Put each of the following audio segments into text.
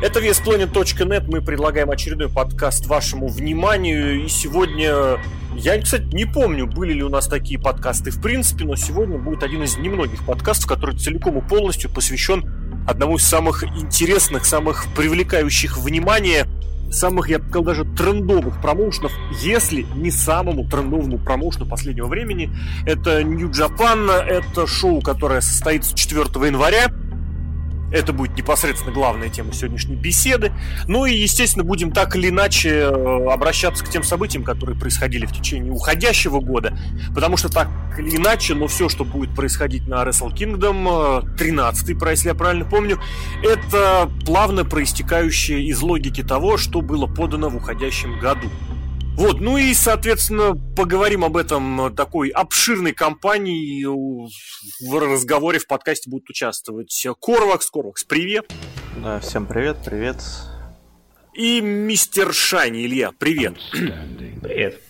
Это VSPlanet.net. Мы предлагаем очередной подкаст вашему вниманию. И сегодня... Я, кстати, не помню, были ли у нас такие подкасты в принципе, но сегодня будет один из немногих подкастов, который целиком и полностью посвящен одному из самых интересных, самых привлекающих внимание самых, я бы сказал, даже трендовых промоушенов, если не самому трендовому промоушену последнего времени. Это New Japan, это шоу, которое состоится 4 января. Это будет непосредственно главная тема сегодняшней беседы. Ну и, естественно, будем так или иначе э, обращаться к тем событиям, которые происходили в течение уходящего года. Потому что так или иначе, но все, что будет происходить на Wrestle Kingdom, 13-й, э, если я правильно помню, это плавно проистекающее из логики того, что было подано в уходящем году. Вот, ну и, соответственно, поговорим об этом такой обширной компании. В разговоре в подкасте будут участвовать Корвакс. Корвакс, привет. Да, всем привет, привет. И мистер Шайни, Илья, привет. Привет.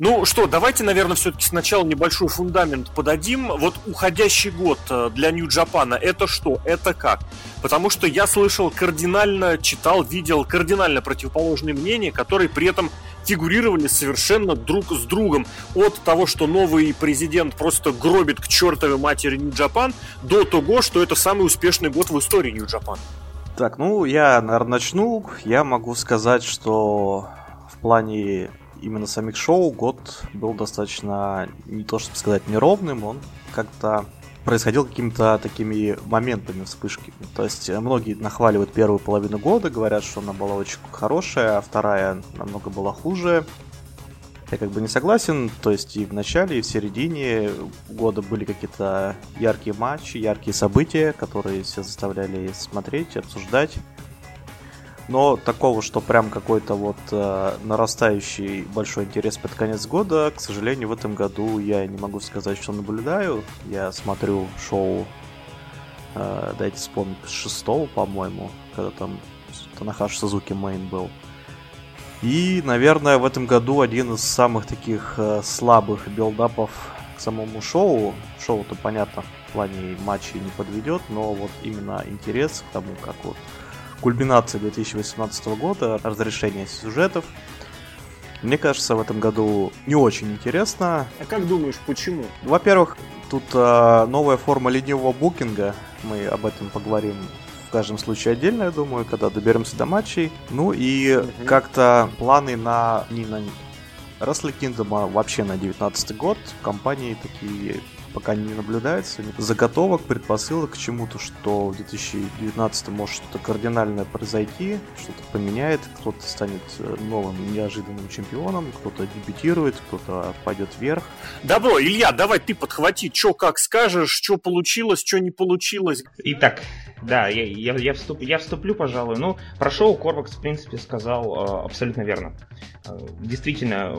Ну что, давайте, наверное, все-таки сначала небольшой фундамент подадим. Вот уходящий год э, для Нью-Джапана это что? Это как? Потому что я слышал кардинально, читал, видел кардинально противоположные мнения, которые при этом фигурировали совершенно друг с другом. От того, что новый президент просто гробит к чертовой матери Нью-Джапан, до того, что это самый успешный год в истории Нью-Джапан. Так, ну я, наверное, начну. Я могу сказать, что в плане именно самих шоу год был достаточно, не то чтобы сказать, неровным, он как-то происходил какими-то такими моментами вспышки. То есть э, многие нахваливают первую половину года, говорят, что она была очень хорошая, а вторая намного была хуже. Я как бы не согласен, то есть и в начале, и в середине года были какие-то яркие матчи, яркие события, которые все заставляли смотреть, обсуждать. Но такого, что прям какой-то вот э, нарастающий большой интерес под конец года, к сожалению, в этом году я не могу сказать, что наблюдаю. Я смотрю шоу, э, дайте вспомнить, шестого, по-моему, когда там Танахаш Сузуки Мейн был. И, наверное, в этом году один из самых таких э, слабых билдапов к самому шоу. Шоу-то, понятно, в плане матчей не подведет, но вот именно интерес к тому, как вот кульминации 2018 года, разрешение сюжетов. Мне кажется, в этом году не очень интересно. А как думаешь, почему? Во-первых, тут э, новая форма ленивого букинга. Мы об этом поговорим в каждом случае отдельно, я думаю, когда доберемся до матчей. Ну и угу. как-то планы на не на Wrestle Kingdom, а вообще на 19 год компании такие пока не наблюдается. Заготовок, предпосылок к чему-то, что в 2019 может что-то кардинальное произойти, что-то поменяет, кто-то станет э, новым неожиданным чемпионом, кто-то дебютирует, кто-то пойдет вверх. Добро, Илья, давай ты подхвати, что как скажешь, что получилось, что не получилось. Итак, да, я, я, я, вступ, я вступлю, пожалуй. Ну, про шоу Корвакс, в принципе, сказал э, абсолютно верно. Э, действительно,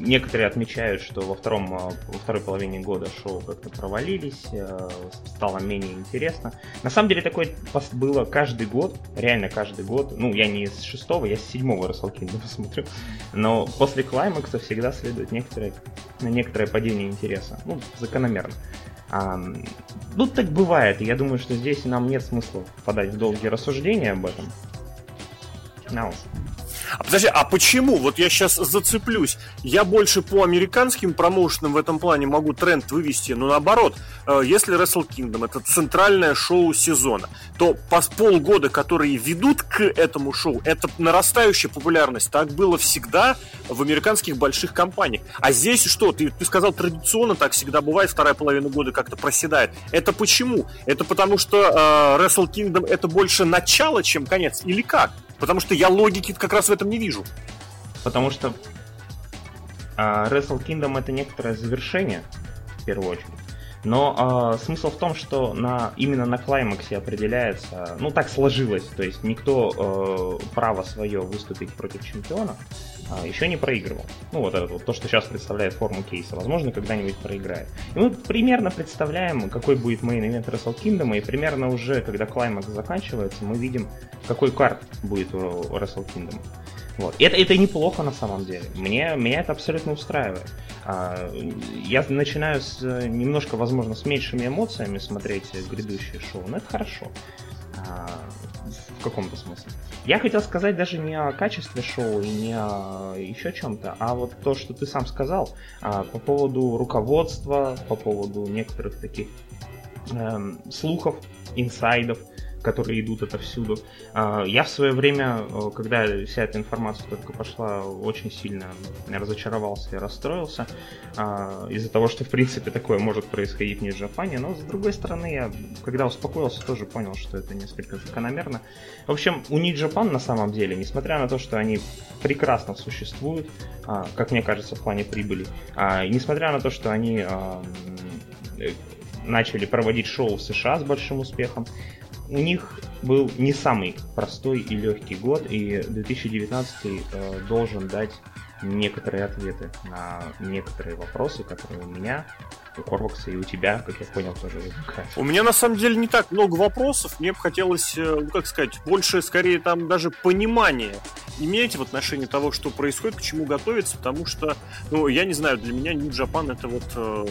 некоторые отмечают, что во, втором, э, во второй половине года шоу как-то провалились, э, стало менее интересно. На самом деле такое было каждый год, реально каждый год. Ну, я не с шестого, я с седьмого Wrestle Kingdom смотрю. Но после клаймакса всегда следует некоторое, некоторое падение интереса. Ну, закономерно. А, ну, так бывает. Я думаю, что здесь нам нет смысла впадать в долгие рассуждения об этом. No. А подожди, а почему? Вот я сейчас зацеплюсь. Я больше по американским промоушенам в этом плане могу тренд вывести, но наоборот, э, если Wrestle Kingdom это центральное шоу сезона, то по полгода, которые ведут к этому шоу, это нарастающая популярность. Так было всегда в американских больших компаниях. А здесь что? Ты, ты сказал, традиционно так всегда бывает, вторая половина года как-то проседает. Это почему? Это потому что э, Wrestle Kingdom это больше начало, чем конец? Или как? Потому что я логики как раз в этом не вижу. Потому что uh, Wrestle Kingdom это некоторое завершение, в первую очередь. Но э, смысл в том, что на, именно на Climax'е определяется, ну так сложилось, то есть никто э, право свое выступить против чемпиона э, еще не проигрывал. Ну вот это вот то, что сейчас представляет форму кейса, возможно, когда-нибудь проиграет. И мы примерно представляем, какой будет мейн-ивент Wrestle Kingdom, и примерно уже, когда Climax заканчивается, мы видим, какой карт будет у Wrestle Kingdom. Вот. Это, это неплохо на самом деле. Мне, меня это абсолютно устраивает. А, я начинаю с немножко, возможно, с меньшими эмоциями смотреть грядущее шоу, но это хорошо. А, в каком-то смысле. Я хотел сказать даже не о качестве шоу и не о еще чем-то, а вот то, что ты сам сказал а, по поводу руководства, по поводу некоторых таких эм, слухов, инсайдов, которые идут отовсюду. А, я в свое время, э, когда вся эта информация только пошла, очень сильно разочаровался и расстроился а, из-за того, что, в принципе, такое может происходить в Нью-Джапане, но, с другой стороны, я, когда успокоился, тоже понял, что это несколько закономерно. В общем, у Нью-Джапан на самом деле, несмотря на то, что они прекрасно существуют, а, как мне кажется, в плане прибыли, несмотря на то, что они начали проводить шоу в США с большим успехом у них был не самый простой и легкий год, и 2019 э, должен дать некоторые ответы на некоторые вопросы, которые у меня у Корвакса и у тебя, как я понял, тоже возникает. У меня на самом деле не так много вопросов. Мне бы хотелось, э, ну, как сказать, больше, скорее, там даже понимания иметь в отношении того, что происходит, к чему готовиться, потому что, ну, я не знаю, для меня Japan это вот э,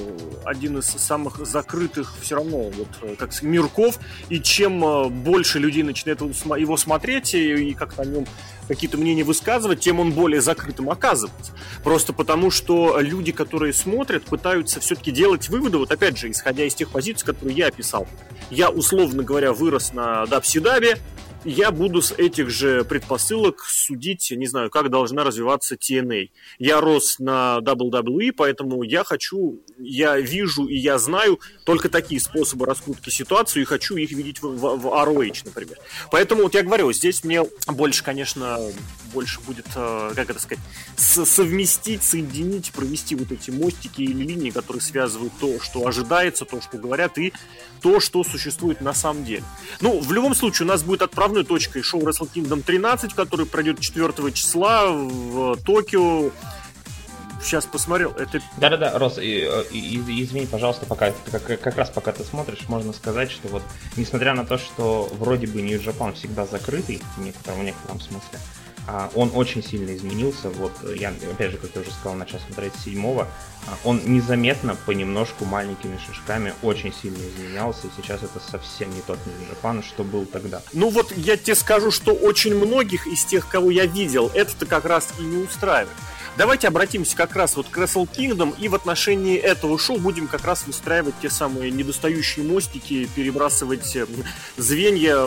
один из самых закрытых все равно вот э, как мирков, и чем э, больше людей начинает его смотреть и, и как-то о нем какие-то мнения высказывать, тем он более закрытым оказывается. Просто потому, что люди, которые смотрят, пытаются все-таки делать выводы, вот опять же, исходя из тех позиций, которые я описал. Я, условно говоря, вырос на Дабсидабе, я буду с этих же предпосылок судить, не знаю, как должна развиваться TNA. Я рос на WWE, поэтому я хочу, я вижу и я знаю только такие способы раскрутки ситуации и хочу их видеть в, в, в ROH, например. Поэтому вот я говорю, здесь мне больше, конечно, больше будет, э, как это сказать, совместить, соединить, провести вот эти мостики или линии, которые связывают то, что ожидается, то, что говорят, и то, что существует на самом деле. Ну, в любом случае, у нас будет отправной точкой шоу Wrestle Kingdom 13, который пройдет 4 числа в Токио. Сейчас посмотрел. Это... Да-да-да, Рос, и, и, извини, пожалуйста, пока как, как раз пока ты смотришь, можно сказать, что вот, несмотря на то, что вроде бы New Japan всегда закрытый в некотором, в некотором смысле, а, он очень сильно изменился. Вот я, опять же, как я уже сказал, начал смотреть седьмого. А, он незаметно, понемножку, маленькими шажками очень сильно изменялся. И сейчас это совсем не тот New что был тогда. Ну вот я тебе скажу, что очень многих из тех, кого я видел, это-то как раз и не устраивает. Давайте обратимся как раз вот к Wrestle Kingdom и в отношении этого шоу будем как раз выстраивать те самые недостающие мостики, перебрасывать э, звенья,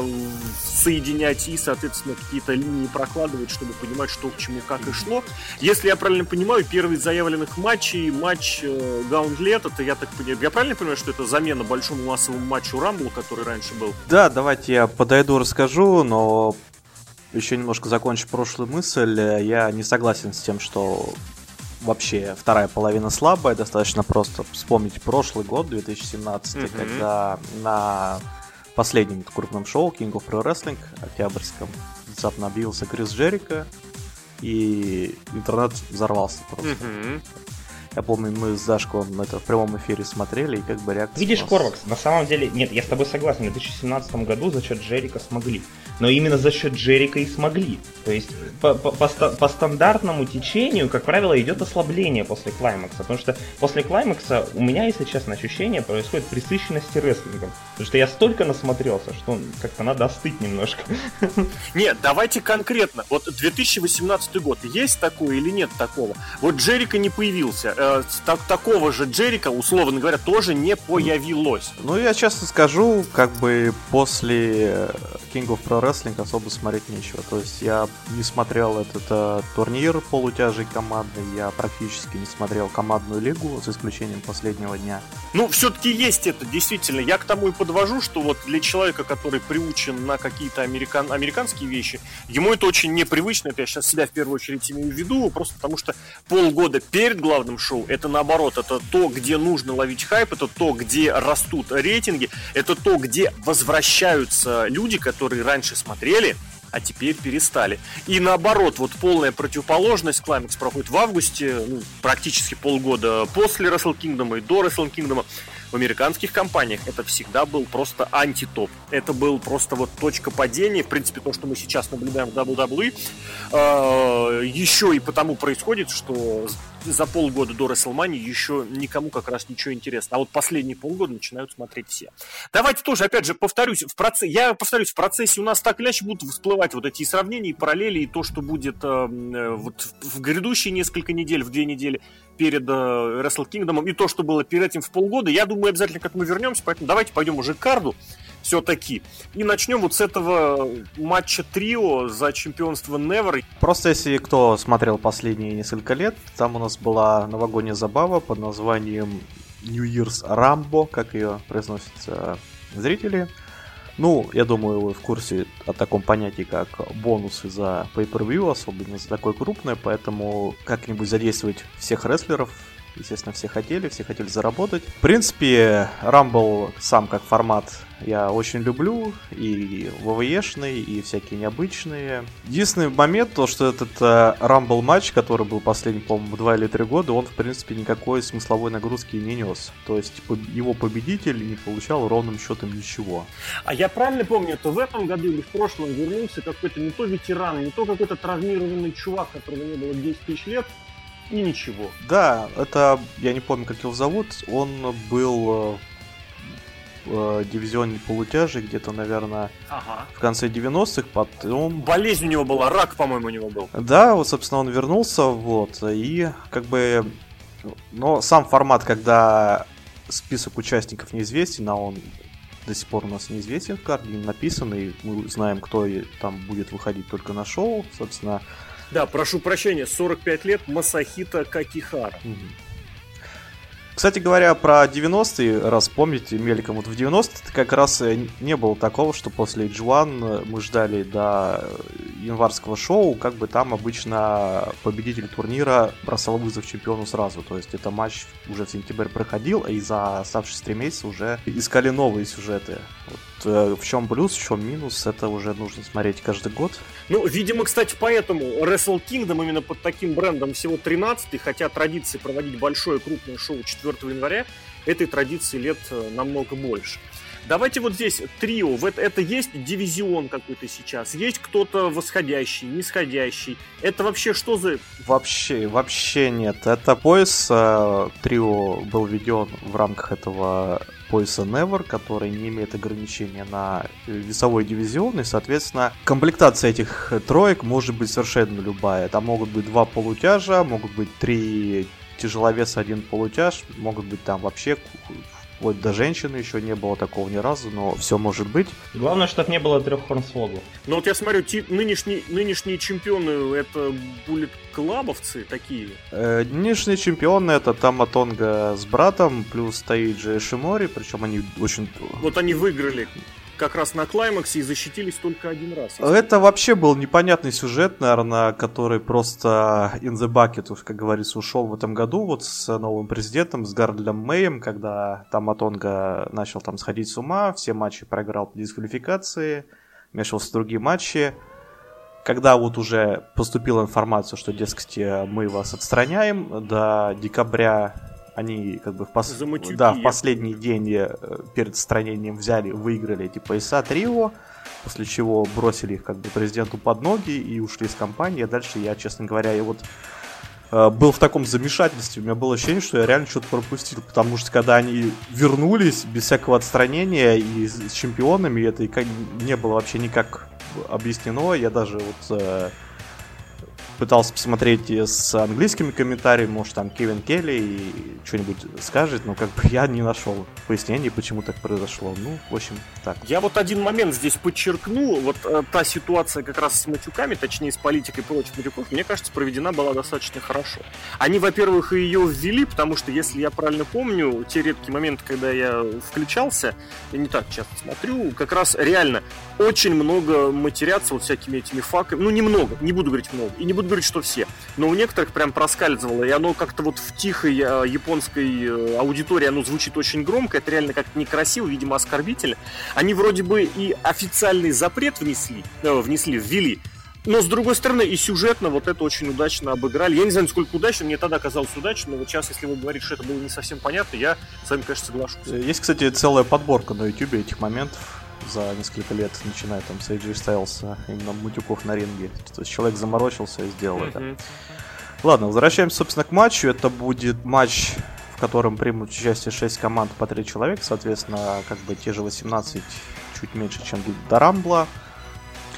соединять и, соответственно, какие-то линии прокладывать, чтобы понимать, что к чему, как и шло. Если я правильно понимаю, первый из заявленных матчей, матч э, Гаунтлет, это я так понимаю, я правильно понимаю, что это замена большому массовому матчу Рамблу, который раньше был? Да, давайте я подойду, расскажу, но еще немножко закончу прошлую мысль. Я не согласен с тем, что вообще вторая половина слабая. Достаточно просто вспомнить прошлый год, 2017, mm-hmm. когда на последнем крупном шоу King of Pro Wrestling, октябрьском, внезапно объявился Крис Джерика, и интернет взорвался просто. Mm-hmm. Я помню, мы с Дашком это в прямом эфире смотрели, и как бы реакция... Видишь, Корвакс, на самом деле, нет, я с тобой согласен, в 2017 году за счет Джерика смогли но именно за счет Джерика и смогли. То есть по, по, по, по стандартному течению, как правило, идет ослабление после клаймакса, потому что после клаймакса у меня, если честно, ощущение происходит присыщенности рестлингом, потому что я столько насмотрелся, что как-то надо остыть немножко. Нет, давайте конкретно. Вот 2018 год, есть такое или нет такого? Вот Джерика не появился, э, так, такого же Джерика, условно говоря, тоже не появилось. Ну, я честно скажу, как бы после King of Pro рестлинг особо смотреть нечего. То есть я не смотрел этот э, турнир полутяжей командный, я практически не смотрел командную лигу, за исключением последнего дня. Ну, все-таки есть это, действительно. Я к тому и подвожу, что вот для человека, который приучен на какие-то американ... американские вещи, ему это очень непривычно. Это я сейчас себя в первую очередь имею в виду, просто потому что полгода перед главным шоу это наоборот, это то, где нужно ловить хайп, это то, где растут рейтинги, это то, где возвращаются люди, которые раньше смотрели, а теперь перестали. И наоборот, вот полная противоположность Climax проходит в августе, ну, практически полгода после Wrestle Kingdom и до Wrestle Kingdom. В американских компаниях это всегда был просто антитоп. Это был просто вот точка падения. В принципе, то, что мы сейчас наблюдаем в WWE, э, еще и потому происходит, что за полгода до WrestleMania еще никому как раз ничего интересно. А вот последние полгода начинают смотреть все. Давайте тоже, опять же, повторюсь, в процессе, я повторюсь, в процессе у нас так или иначе будут всплывать вот эти сравнения, и параллели, и то, что будет э, э вот в грядущие несколько недель, в две недели перед э, Wrestle Kingdom, и то, что было перед этим в полгода. Я думаю, обязательно как мы вернемся, поэтому давайте пойдем уже к карду все-таки. И начнем вот с этого матча трио за чемпионство Never. Просто если кто смотрел последние несколько лет, там у нас была новогодняя забава под названием New Year's Rambo, как ее произносят э, зрители. Ну, я думаю, вы в курсе о таком понятии, как бонусы за Pay-Per-View, особенно за такое крупное, поэтому как-нибудь задействовать всех рестлеров Естественно, все хотели, все хотели заработать. В принципе, Rumble сам как формат я очень люблю. И ВВЕшный, и всякие необычные. Единственный момент, то, что этот э, Rumble матч, который был последний, по-моему, 2 или 3 года, он, в принципе, никакой смысловой нагрузки не нес. То есть его победитель не получал ровным счетом ничего. А я правильно помню, то в этом году или в прошлом вернулся какой-то не то ветеран, не то какой-то травмированный чувак, которого не было 10 тысяч лет, и ничего. Да, это, я не помню, как его зовут, он был в э, дивизионе полутяжей где-то, наверное, ага. в конце 90-х, потом... Болезнь у него была, рак, по-моему, у него был. Да, вот, собственно, он вернулся, вот, и как бы... Но сам формат, когда список участников неизвестен, а он до сих пор у нас неизвестен в карте, не написан, и мы знаем, кто там будет выходить только на шоу, собственно, да, прошу прощения, 45 лет Масахита Какихара. Кстати говоря, про 90-е, раз помните, мельком, вот в 90-е как раз не было такого, что после H1 мы ждали до январского шоу, как бы там обычно победитель турнира бросал вызов чемпиону сразу. То есть это матч уже в сентябре проходил, и за оставшиеся три месяца уже искали новые сюжеты. Вот, в чем плюс, в чем минус, это уже нужно смотреть каждый год. Ну, видимо, кстати, поэтому Wrestle Kingdom именно под таким брендом всего 13 хотя традиции проводить большое крупное шоу 4 января, этой традиции лет э, намного больше. Давайте вот здесь трио. Это, это есть дивизион какой-то сейчас? Есть кто-то восходящий, нисходящий? Это вообще что за... Вообще, вообще нет. Это пояс э, трио был введен в рамках этого пояса Never, который не имеет ограничения на весовой дивизион, и, соответственно, комплектация этих троек может быть совершенно любая. Там могут быть два полутяжа, могут быть три тяжеловес, один полутяж, могут быть там вообще вплоть до женщины еще не было такого ни разу, но все может быть. Главное, чтобы не было трех хорнсвогов. Ну вот я смотрю, ти- нынешние, нынешние чемпионы это буллет клабовцы такие. Э, нынешние чемпионы это Таматонга с братом, плюс Таиджи и Шимори, причем они очень... Вот они выиграли как раз на клаймаксе и защитились только один раз. Это вообще был непонятный сюжет, наверное, который просто in the bucket, как говорится, ушел в этом году вот с новым президентом, с Гардлем Мэем, когда там Атонга начал там сходить с ума, все матчи проиграл по дисквалификации, вмешивался в другие матчи. Когда вот уже поступила информация, что, дескать, мы вас отстраняем до декабря они как бы в, пос... да, в последний день э, перед отстранением взяли, выиграли эти пояса трио, после чего бросили их как бы президенту под ноги и ушли из компании. А дальше я, честно говоря, я вот э, был в таком замешательстве. У меня было ощущение, что я реально что-то пропустил. Потому что когда они вернулись без всякого отстранения и с чемпионами, это не было вообще никак объяснено. Я даже вот э, пытался посмотреть с английскими комментариями, может там Кевин Келли и что-нибудь скажет, но как бы я не нашел пояснений, почему так произошло. Ну, в общем, так. Я вот один момент здесь подчеркну. Вот э, та ситуация как раз с матюками, точнее с политикой против матюков, мне кажется, проведена была достаточно хорошо. Они, во-первых, ее ввели, потому что, если я правильно помню, те редкие моменты, когда я включался, я не так часто смотрю, как раз реально очень много матерятся вот всякими этими факами. Ну, немного, не буду говорить много. И не буду говорить, что все. Но у некоторых прям проскальзывало, и оно как-то вот в тихой э, японской э, аудитории оно звучит очень громко, это реально как-то некрасиво, видимо, оскорбительно. Они вроде бы и официальный запрет внесли, э, внесли, ввели, но, с другой стороны, и сюжетно вот это очень удачно обыграли. Я не знаю, насколько удачно, мне тогда казалось удачно, но вот сейчас, если вы говорите, что это было не совсем понятно, я с вами, конечно, соглашусь. Есть, кстати, целая подборка на YouTube этих моментов за несколько лет, начиная там с AJ Styles, именно мутюков на ринге. То есть человек заморочился и сделал mm-hmm. это. Ладно, возвращаемся, собственно, к матчу. Это будет матч, в котором примут участие 6 команд по 3 человека. Соответственно, как бы те же 18, чуть меньше, чем до Рамбла.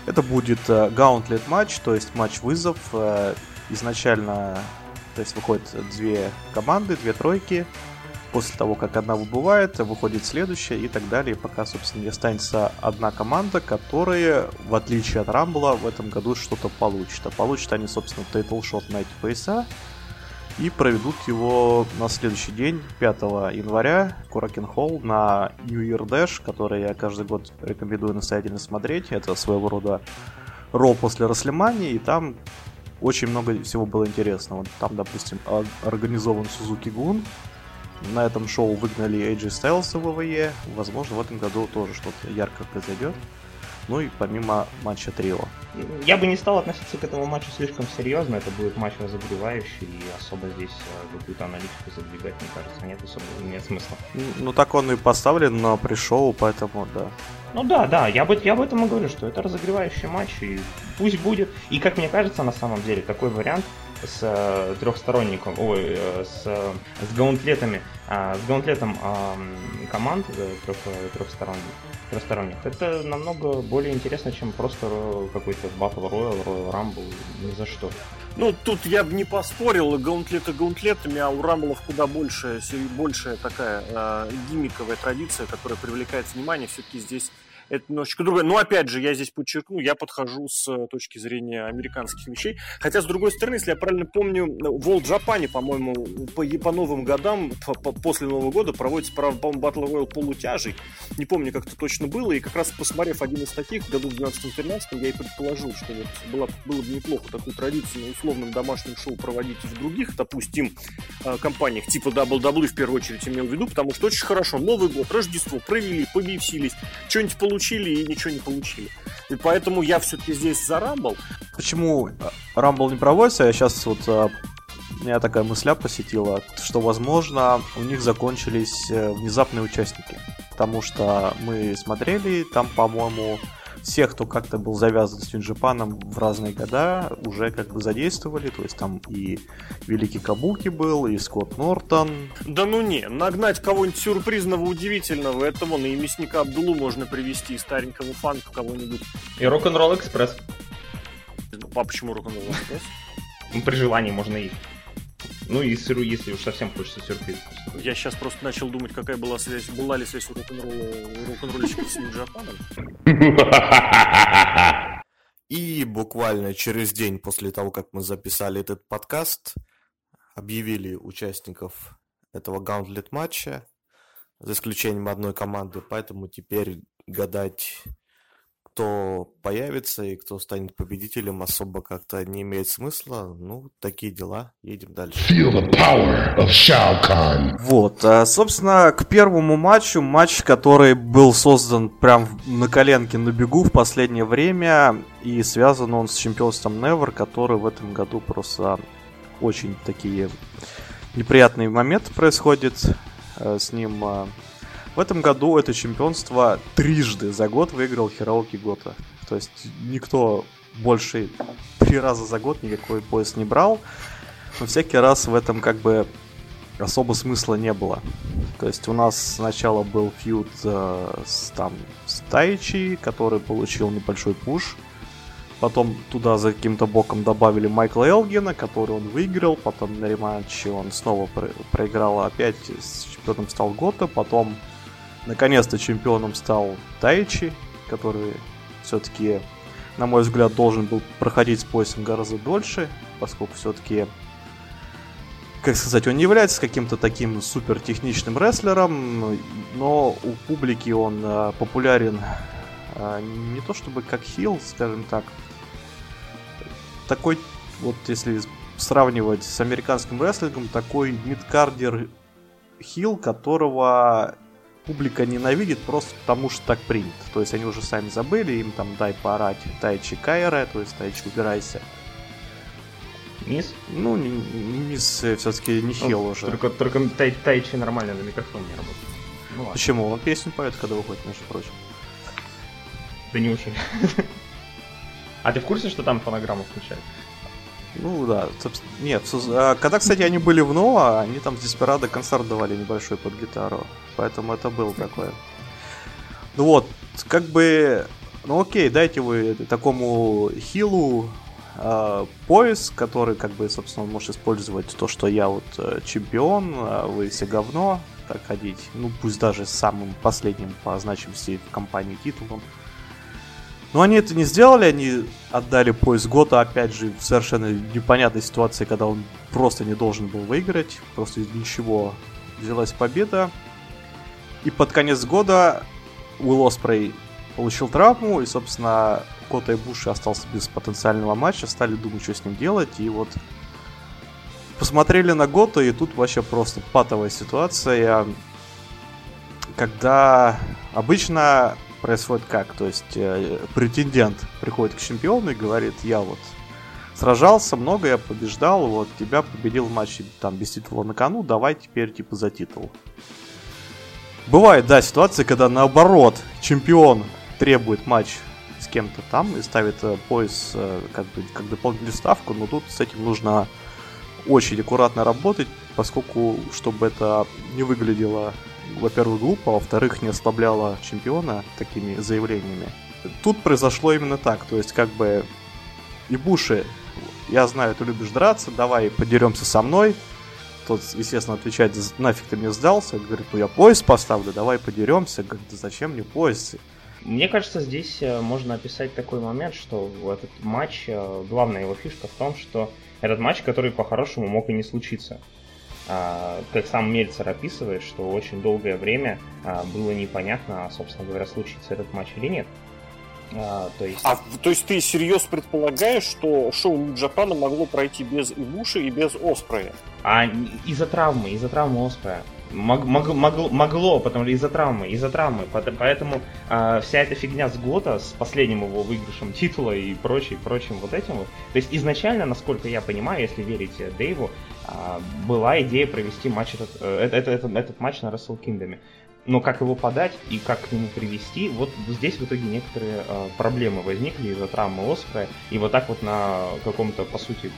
Это будет э, Gauntlet матч, то есть матч-вызов. Э, изначально, то есть выходят две команды, две тройки. После того, как одна выбывает, выходит следующая и так далее, пока, собственно, не останется одна команда, которая, в отличие от Рамбла, в этом году что-то получит. А получат они, собственно, title shot на эти пояса и проведут его на следующий день, 5 января, Коракуэн Холл на New Year Dash, который я каждый год рекомендую настоятельно смотреть. Это своего рода Ро после Рослемании, и там очень много всего было интересного. Там, допустим, организован Сузуки Гун, на этом шоу выгнали AJ Styles в ВВЕ. Возможно, в этом году тоже что-то ярко произойдет. Ну и помимо матча Трио. Я бы не стал относиться к этому матчу слишком серьезно. Это будет матч разогревающий, и особо здесь э, какую-то аналитику задвигать, мне кажется, нет особо нет смысла. Ну так он и поставлен на пришоу, поэтому да. Ну да, да, я, бы, я об этом и говорю, что это разогревающий матч, и пусть будет. И как мне кажется, на самом деле, такой вариант с э, трехсторонником, ой, э, с, с гаунтлетами, э, с гаунтлетом э, команд э, трех, трехсторонних, трехсторонних, это намного более интересно, чем просто какой-то Battle Royale, Royal Rumble, ни за что. Ну, тут я бы не поспорил, гаунтлеты гаунтлетами, а у Рамблов куда больше, большая такая э, гиммиковая традиция, которая привлекает внимание. Все-таки здесь это немножечко другое. Но опять же, я здесь подчеркну, я подхожу с э, точки зрения американских вещей. Хотя, с другой стороны, если я правильно помню, в World Japan, по-моему, по, по новым годам, по, по, после Нового года проводится, по-моему, Battle Royale полутяжей. Не помню, как это точно было. И как раз посмотрев один из таких в году в 12-13, я и предположил, что вот было, было бы неплохо такую традицию на условном домашнем шоу проводить в других, допустим, э, компаниях типа WWE в первую очередь имел в виду, потому что очень хорошо. Новый год, Рождество провели, побивсились, что-нибудь получили получили и ничего не получили. И поэтому я все-таки здесь за Рамбл. Почему Рамбл не проводится? Я сейчас вот а, меня такая мысля посетила, что, возможно, у них закончились э, внезапные участники. Потому что мы смотрели, там, по-моему, всех, кто как-то был завязан с Нью-Джапаном в разные года, уже как бы задействовали. То есть там и Великий Кабуки был, и Скотт Нортон. Да ну не, нагнать кого-нибудь сюрпризного, удивительного, это вон и мясника Абдулу можно привести, и старенького фанка кого-нибудь. И Рок-н-ролл экспресс. А почему Рок-н-ролл экспресс? Ну, при желании можно их. Ну и сыру, если уж совсем хочется сюрприз. Я сейчас просто начал думать, какая была связь, была ли связь у рок-н-ролльщиков с Нью-Джапаном. И буквально через день после того, как мы записали этот подкаст, объявили участников этого гаунтлет матча, за исключением одной команды, поэтому теперь гадать кто появится и кто станет победителем, особо как-то не имеет смысла. Ну, такие дела. Едем дальше. Feel the power of Shao Kahn. Вот, а, собственно, к первому матчу, матч, который был создан прям на коленке на бегу в последнее время, и связан он с чемпионством Never, который в этом году просто очень такие неприятные моменты происходят э, с ним. В этом году это чемпионство трижды за год выиграл Хироуки Гота. То есть никто больше три раза за год никакой пояс не брал. Но всякий раз в этом как бы особо смысла не было. То есть у нас сначала был фьюд э, с, там, с Тайчи, который получил небольшой пуш. Потом туда за каким-то боком добавили Майкла Элгена, который он выиграл. Потом на рематче он снова про- проиграл опять с чемпионом стал Гота. Потом Наконец-то чемпионом стал Тайчи, который все-таки, на мой взгляд, должен был проходить с поясом гораздо дольше, поскольку все-таки, как сказать, он не является каким-то таким супер техничным рестлером, но у публики он э, популярен э, не то чтобы как хил, скажем так, такой, вот если сравнивать с американским рестлингом, такой мидкардер хил, которого публика ненавидит просто потому, что так принято. То есть они уже сами забыли, им там дай поорать Тайчи Кайра, то есть Тайчи убирайся. Мисс? Ну, мисс э, все-таки не хил ну, уже. Только, только тай, Тайчи нормально на микрофоне не работает. Ну, Почему? Он песню поет, когда выходит, между прочим. Да не очень. А ты в курсе, что там фонограмму включают? Ну да, нет, а, когда, кстати, они были в Ноа, они там с Деспирадо концерт давали небольшой под гитару, поэтому это было такое. Ну вот, как бы, ну окей, дайте вы такому хилу э, пояс, который, как бы, собственно, он может использовать то, что я вот э, чемпион, а вы все говно, так ходить. Ну, пусть даже самым последним по значимости в компании титулом. Но они это не сделали, они отдали пояс года, опять же, в совершенно непонятной ситуации, когда он просто не должен был выиграть, просто из ничего взялась победа. И под конец года Уилл Оспрей получил травму, и, собственно, Кота и Буши остался без потенциального матча, стали думать, что с ним делать, и вот посмотрели на Гота, и тут вообще просто патовая ситуация, когда обычно происходит как? То есть э, претендент приходит к чемпиону и говорит, я вот сражался много, я побеждал, вот тебя победил в матче там без титула на кону, давай теперь типа за титул. Бывает, да, ситуации, когда наоборот чемпион требует матч с кем-то там и ставит э, пояс э, как бы как дополнительную ставку, но тут с этим нужно очень аккуратно работать, поскольку чтобы это не выглядело во-первых, глупо, а во-вторых, не ослабляло чемпиона такими заявлениями. Тут произошло именно так, то есть как бы и Буши, я знаю, ты любишь драться, давай подеремся со мной. Тот, естественно, отвечает, нафиг ты мне сдался, говорит, ну я пояс поставлю, давай подеремся. Говорит, зачем мне пояс? Мне кажется, здесь э, можно описать такой момент, что этот матч, э, главная его фишка в том, что этот матч, который по-хорошему мог и не случиться. А, как сам Мельцер описывает, что очень долгое время а, было непонятно, собственно говоря, случится этот матч или нет. А, то, есть... А, то есть ты серьезно предполагаешь, что шоу Нью Джапана могло пройти без Ибуши и без Оспрея? А из-за травмы, из-за травмы Оспрея. Мог, мог, могло, могло, потому что из-за травмы, из-за травмы. Поэтому э, вся эта фигня с Гота, с последним его выигрышем титула и прочим, прочим вот этим вот. То есть изначально, насколько я понимаю, если верить Дэйву, э, была идея провести матч этот, э, этот, этот, этот матч на Wrestle Kingdom но как его подать и как к нему привести, вот здесь в итоге некоторые э, проблемы возникли из-за травмы Оспрея, и вот так вот на каком-то, по сути,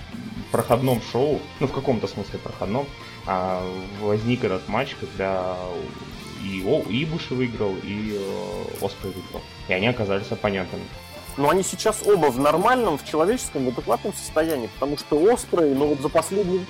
проходном шоу, ну в каком-то смысле проходном, э, возник этот матч, когда и, О, и Буши выиграл, и э, Оспрей выиграл, и они оказались оппонентами. Но они сейчас оба в нормальном, в человеческом, в адекватном состоянии, потому что Оспрей, ну вот за последние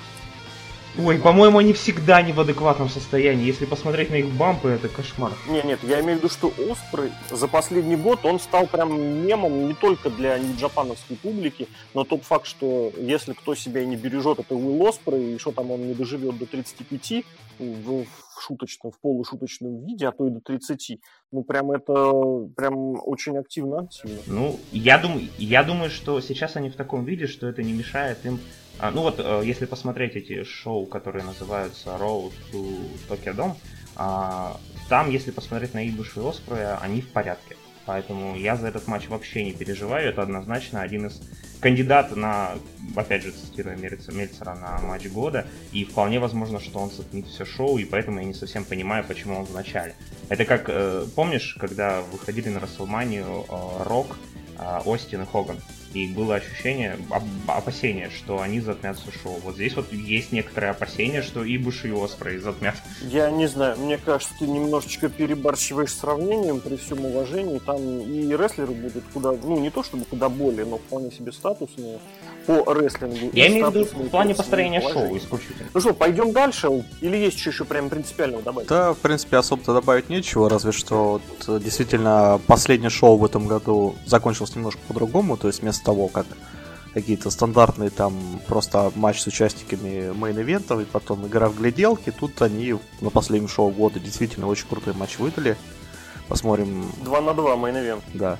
Ой, по-моему, они всегда не в адекватном состоянии. Если посмотреть на их бампы, это кошмар. Нет, нет, я имею в виду, что Оспрей за последний год он стал прям мемом не только для нью-джапановской публики, но тот факт, что если кто себя не бережет, это Уилл Оспрей, и что там он не доживет до 35 в, в шуточном, в полушуточном виде, а то и до 30. Ну, прям это прям очень активно, активно. Ну, я думаю, я думаю, что сейчас они в таком виде, что это не мешает им а, ну вот, э, если посмотреть эти шоу, которые называются Road to Tokyo Dome, а, там, если посмотреть на Ибуш и Оспрея, они в порядке. Поэтому я за этот матч вообще не переживаю. Это однозначно один из кандидатов на, опять же, цитируя Мельцера, на матч года. И вполне возможно, что он сотнит все шоу, и поэтому я не совсем понимаю, почему он в начале. Это как, э, помнишь, когда выходили на Расселманию э, Рок, Остин и Хоган? И было ощущение, опасение, что они затмятся шоу. Вот здесь вот есть некоторое опасение, что и Буш и Оспрей затмят. Я не знаю, мне кажется, ты немножечко перебарщиваешь сравнением, при всем уважении. Там и рестлеры будут куда, ну не то чтобы куда более, но вполне себе статусные по рестлингу. Я имею в виду в плане построения шоу исключительно. Ну что, пойдем дальше? Или есть что еще прям принципиального добавить? Да, в принципе, особо-то добавить нечего, разве что вот, действительно последнее шоу в этом году закончилось немножко по-другому, то есть вместо того, как какие-то стандартные там просто матч с участниками мейн-ивентов и потом игра в гляделки, тут они на последнем шоу года действительно очень крутой матч выдали. Посмотрим. 2 на 2 мейн-ивент. Да.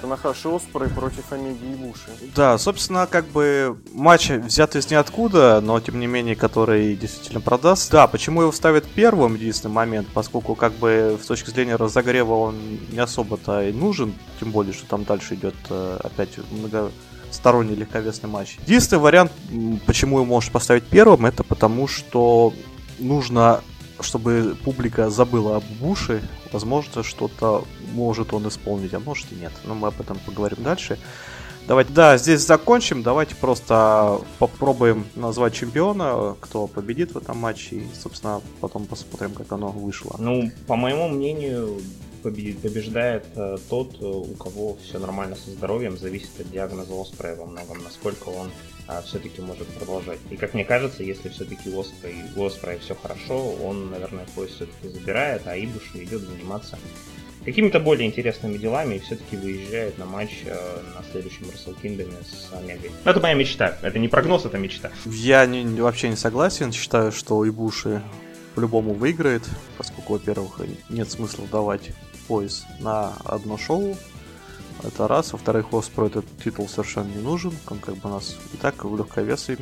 Танахаши Оспрей против Омеги и Ибуши. Да, собственно, как бы матч взят из ниоткуда, но тем не менее, который действительно продаст. Да, почему его ставят первым, единственный момент, поскольку как бы с точки зрения разогрева он не особо-то и нужен, тем более, что там дальше идет э, опять многосторонний легковесный матч. Единственный вариант, почему его можешь поставить первым, это потому что нужно чтобы публика забыла об Буше, возможно, что-то может он исполнить, а может и нет. Но мы об этом поговорим дальше. Давайте, да, здесь закончим. Давайте просто попробуем назвать чемпиона, кто победит в этом матче, и, собственно, потом посмотрим, как оно вышло. Ну, по моему мнению, побеждает э, тот, у кого все нормально со здоровьем, зависит от диагноза Оспрея во многом, насколько он а, все-таки может продолжать. И как мне кажется, если все-таки у Оспрей, у Оспрея все хорошо, он, наверное, пояс все-таки забирает, а Ибуши идет заниматься какими-то более интересными делами и все-таки выезжает на матч э, на следующем Kingdom с Омегой. Это моя мечта. Это не прогноз, это мечта. Я не, вообще не согласен. Считаю, что Ибуши по-любому выиграет, поскольку, во-первых, нет смысла давать пояс на одно шоу. Это раз. Во-вторых, Оспро этот титул совершенно не нужен. Он как бы нас и так в легковесе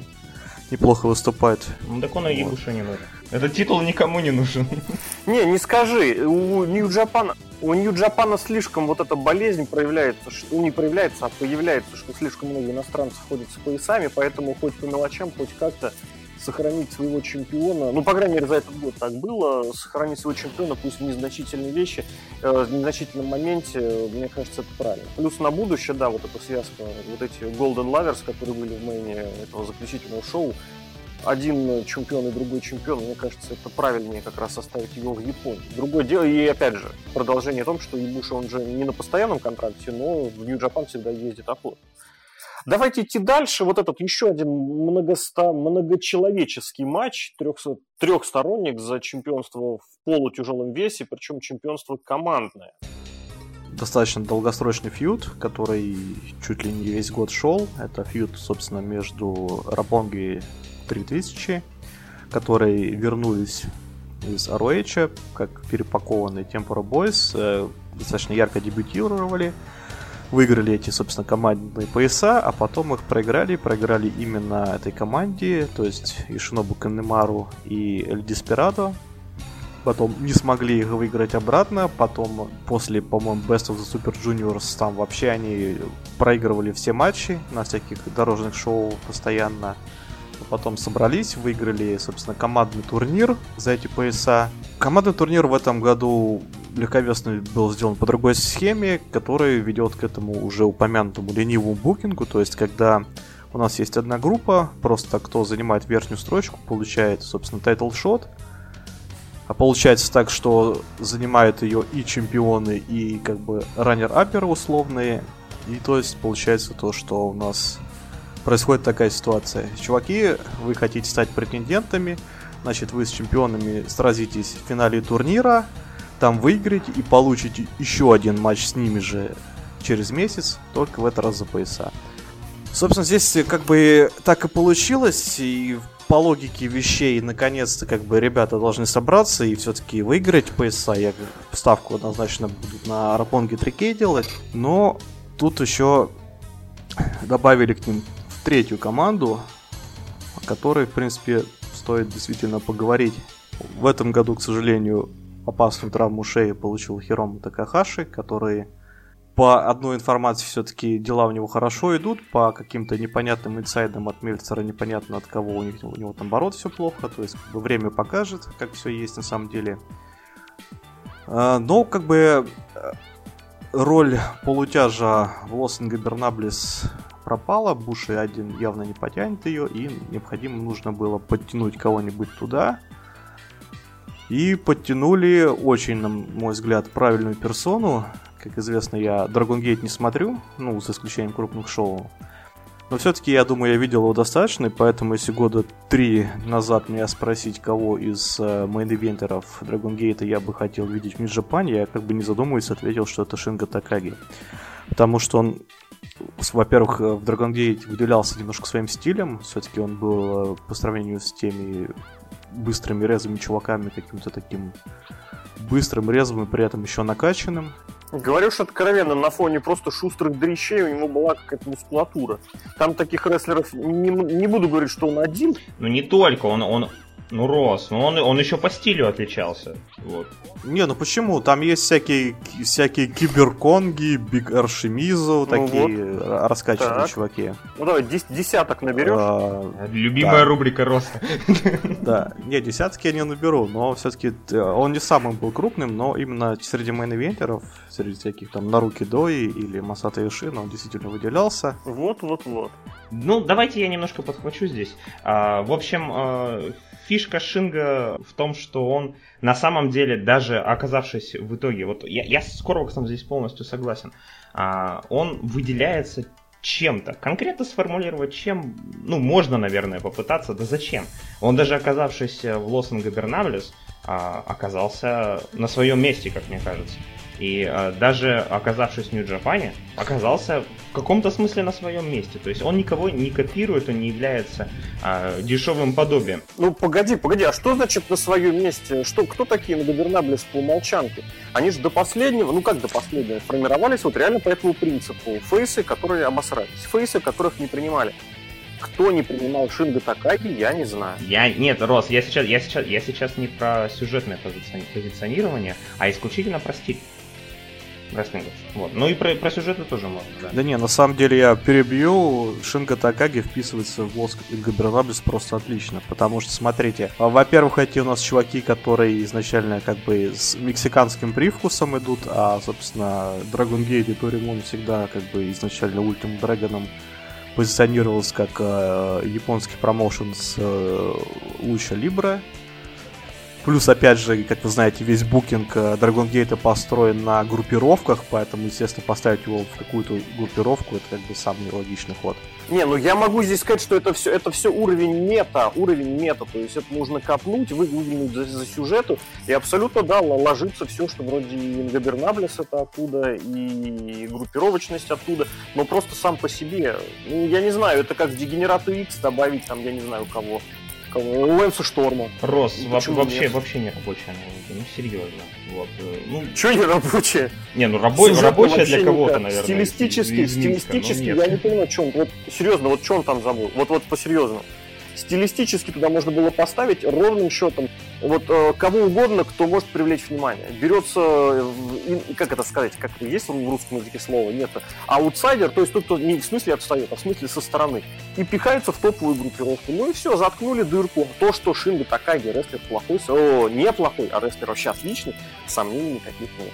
неплохо выступает. Ну так он и Ебуша не нужен. Этот титул никому не нужен. Не, не скажи. У Нью-Джапана у Нью-Джапана слишком вот эта болезнь проявляется, что не проявляется, а появляется, что слишком много иностранцев ходят с поясами, поэтому хоть по мелочам, хоть как-то сохранить своего чемпиона, ну, по крайней мере, за этот год так было, сохранить своего чемпиона, пусть в незначительной вещи, э, в незначительном моменте, мне кажется, это правильно. Плюс на будущее, да, вот эта связка, вот эти Golden Lovers, которые были в мэне этого заключительного шоу, один чемпион и другой чемпион, мне кажется, это правильнее как раз оставить его в Японии. Другое дело, и опять же, продолжение о том, что Ибуши, он же не на постоянном контракте, но в Нью-Джапан всегда ездит охотно. Давайте идти дальше. Вот этот еще один многоста... многочеловеческий матч, трехсторонник за чемпионство в полутяжелом весе, причем чемпионство командное. Достаточно долгосрочный фьюд, который чуть ли не весь год шел. Это фьюд, собственно, между Рапонги 3000, которые вернулись из ROH, как перепакованные Tempora Boys, э, достаточно ярко дебютировали, выиграли эти, собственно, командные пояса, а потом их проиграли, проиграли именно этой команде, то есть Ишинобу Канемару и Эль Деспирадо. Потом не смогли их выиграть обратно, потом после, по-моему, Best of the Super Juniors, там вообще они проигрывали все матчи на всяких дорожных шоу постоянно. Потом собрались, выиграли, собственно, командный турнир за эти пояса. Командный турнир в этом году легковесный был сделан по другой схеме, которая ведет к этому уже упомянутому ленивому букингу, то есть когда у нас есть одна группа, просто кто занимает верхнюю строчку, получает, собственно, title shot, а получается так, что занимают ее и чемпионы, и как бы runner-up еры условные, и то есть получается то, что у нас происходит такая ситуация. Чуваки, вы хотите стать претендентами, значит, вы с чемпионами сразитесь в финале турнира, там выиграете и получите еще один матч с ними же через месяц, только в этот раз за пояса. Собственно, здесь как бы так и получилось, и по логике вещей, наконец-то, как бы ребята должны собраться и все-таки выиграть пояса. Я ставку однозначно буду на Рапонге 3К делать, но тут еще добавили к ним третью команду, о которой, в принципе, стоит действительно поговорить. В этом году, к сожалению, опасную травму шеи получил Хирому Такахаши, который по одной информации все-таки дела у него хорошо идут, по каким-то непонятным инсайдам от Мельцера непонятно от кого у, них, у него там борот все плохо, то есть как бы, время покажет, как все есть на самом деле. А, но как бы э, роль полутяжа в Los Ingobernables пропала, Буши один явно не потянет ее, и необходимо нужно было подтянуть кого-нибудь туда. И подтянули очень, на мой взгляд, правильную персону. Как известно, я Dragon Gate не смотрю, ну, за исключением крупных шоу. Но все-таки, я думаю, я видел его достаточно, поэтому, если года три назад меня спросить, кого из э, мейн-ивентеров Dragon Gate я бы хотел видеть в Нью-Джапане, я как бы не задумываясь ответил, что это Шинго Такаги. Потому что он во-первых, э, в Dragon Gate выделялся немножко своим стилем. Все-таки он был э, по сравнению с теми быстрыми резвыми чуваками каким-то таким быстрым, резвым и при этом еще накачанным. Говоришь откровенно, на фоне просто шустрых дрищей у него была какая-то мускулатура. Там таких рестлеров, не, не буду говорить, что он один. Ну не только, он, он, Ну, Рос, ну он, он еще по стилю отличался. Вот. Не, ну почему? Там есть всякие, всякие киберконги, Биг Аршемизу, ну такие вот. раскачанные так. чуваки. Ну давай, десяток наберешь. А, Любимая да. рубрика Роса. Да, не, десятки я не наберу, но все-таки э, он не самым был крупным, но именно среди мейн-ивентеров, среди всяких там Наруки Дои или Масата Ишина он действительно выделялся. Вот, вот, вот. Ну, давайте я немножко подхвачу здесь. А, в общем, а, фишка Шинга в том, что он на самом деле, даже оказавшись в итоге, вот я, я с Корваксом здесь полностью согласен, а, он выделяется чем-то. Конкретно сформулировать чем, ну, можно, наверное, попытаться, да зачем? Он даже оказавшись в Лос-Ангабернаблес, а, оказался на своем месте, как мне кажется. И э, даже оказавшись в Нью-Джапане, оказался в каком-то смысле на своем месте. То есть он никого не копирует, он не является э, дешевым подобием. Ну погоди, погоди, а что значит на своем месте? Что, кто такие нагубернаблес по умолчанке? Они же до последнего, ну как до последнего, формировались вот реально по этому принципу. Фейсы, которые обосрались, фейсы, которых не принимали. Кто не принимал Шинга Такаги, я не знаю. Я нет, Рос, я сейчас, я сейчас, я сейчас не про сюжетное позиционирование, а исключительно про стиль рестлинга. Вот. Ну и про, про сюжеты тоже можно, да. Да не, на самом деле я перебью. Шинга Такаги вписывается в Лоск Габернаблес просто отлично. Потому что, смотрите, во-первых, эти у нас чуваки, которые изначально как бы с мексиканским привкусом идут, а, собственно, Dragon Gate и Торимон всегда как бы изначально Ultimate Dragon позиционировался как э, японский промоушен с э, Луча Либра, Плюс, опять же, как вы знаете, весь букинг э, Dragon Gate построен на группировках, поэтому, естественно, поставить его в какую-то группировку это как бы самый логичный ход. Не, ну я могу здесь сказать, что это все, это все уровень мета, уровень мета, то есть это нужно копнуть, выглянуть за, за сюжету, и абсолютно, да, ложится все, что вроде и Ингабернаблес это оттуда, и группировочность оттуда, но просто сам по себе, ну, я не знаю, это как в Дегенерату X добавить, там, я не знаю, кого, Лэнса Шторма. Рос, ну, вообще, нет? вообще не рабочая аналогия, ну серьезно. Вот, э, ну... Че не рабочая? Не, ну рабо- рабочая для кого-то, наверное. Стилистически, из, из стилистически, я не понимаю, что он, вот серьезно, вот что он там забыл, вот, вот по-серьезному стилистически туда можно было поставить ровным счетом вот э, кого угодно, кто может привлечь внимание. Берется, э, как это сказать, как есть в русском языке слово, нет, аутсайдер, то есть тот, кто не в смысле отстает, а в смысле со стороны, и пихается в топовую группировку. Ну и все, заткнули дырку. То, что Шинга Такаги рестлер плохой, о, не плохой, а рестлер вообще отличный, сомнений никаких нет.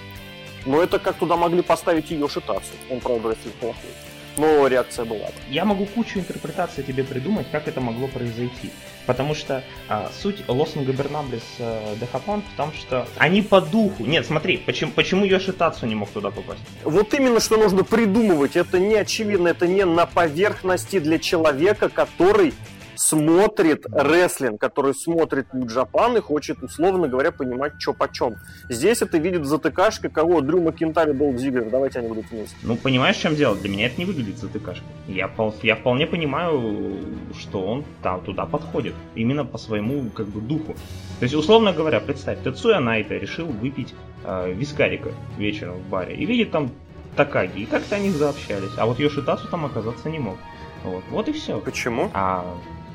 Но это как туда могли поставить ее шитацию. Он, правда, рестлер плохой но реакция была. Я могу кучу интерпретаций тебе придумать, как это могло произойти. Потому что а, суть Лосен Габернаблес э, Дехапон в том, что они по духу... Нет, смотри, почему, почему Йошитацу не мог туда попасть? Вот именно, что нужно придумывать. Это не очевидно, это не на поверхности для человека, который смотрит рестлинг, который смотрит Japan и хочет, условно говоря, понимать, что почем. Здесь это видит затыкашка, кого? Дрю Макинтари, Долг Зиглер. Давайте они будут вместе. Ну, понимаешь, в чем дело? Для меня это не выглядит затыкашкой. Я, я вполне понимаю, что он там туда подходит. Именно по своему, как бы, духу. То есть, условно говоря, представь, Тецуя Найта решил выпить э, вискарика вечером в баре. И видит там Такаги. И как-то они заобщались. А вот Йошитасу там оказаться не мог. Вот, вот и все. Почему? А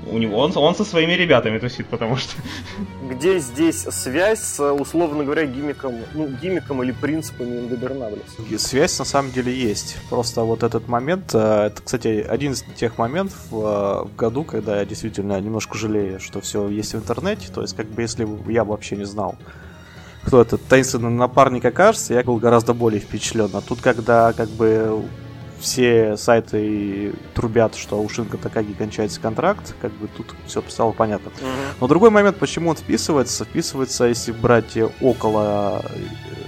у него он, он со своими ребятами тусит, потому что. Где здесь связь с, условно говоря, гимиком, ну, гимиком или принципами Ингабернаблес? Связь на самом деле есть. Просто вот этот момент, э, это, кстати, один из тех моментов э, в году, когда я действительно немножко жалею, что все есть в интернете. То есть, как бы, если я вообще не знал, кто этот таинственный напарник окажется, я был гораздо более впечатлен. А тут, когда как бы все сайты трубят, что у Шинка Такаги кончается контракт, как бы тут все стало понятно. Но другой момент, почему он вписывается, вписывается, если брать около,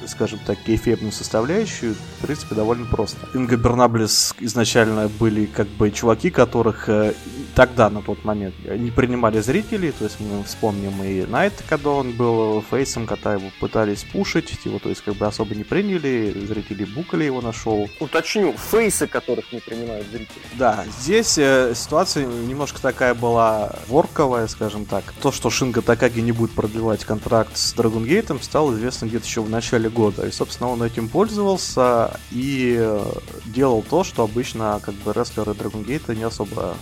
скажем так, кейфебную составляющую, в принципе, довольно просто. Инга Бернаблес изначально были как бы чуваки, которых э, тогда, на тот момент, не принимали зрители, то есть мы вспомним и Найт, когда он был фейсом, когда его пытались пушить, его, то есть как бы особо не приняли, зрители букали его на шоу. Уточню, фейс кейсы, которых не принимают зрители. Да, здесь э, ситуация немножко такая была ворковая, скажем так. То, что Шинга Такаги не будет продлевать контракт с Gate, стало известно где-то еще в начале года. И, собственно, он этим пользовался и э, делал то, что обычно как бы рестлеры Dragon Gate не особо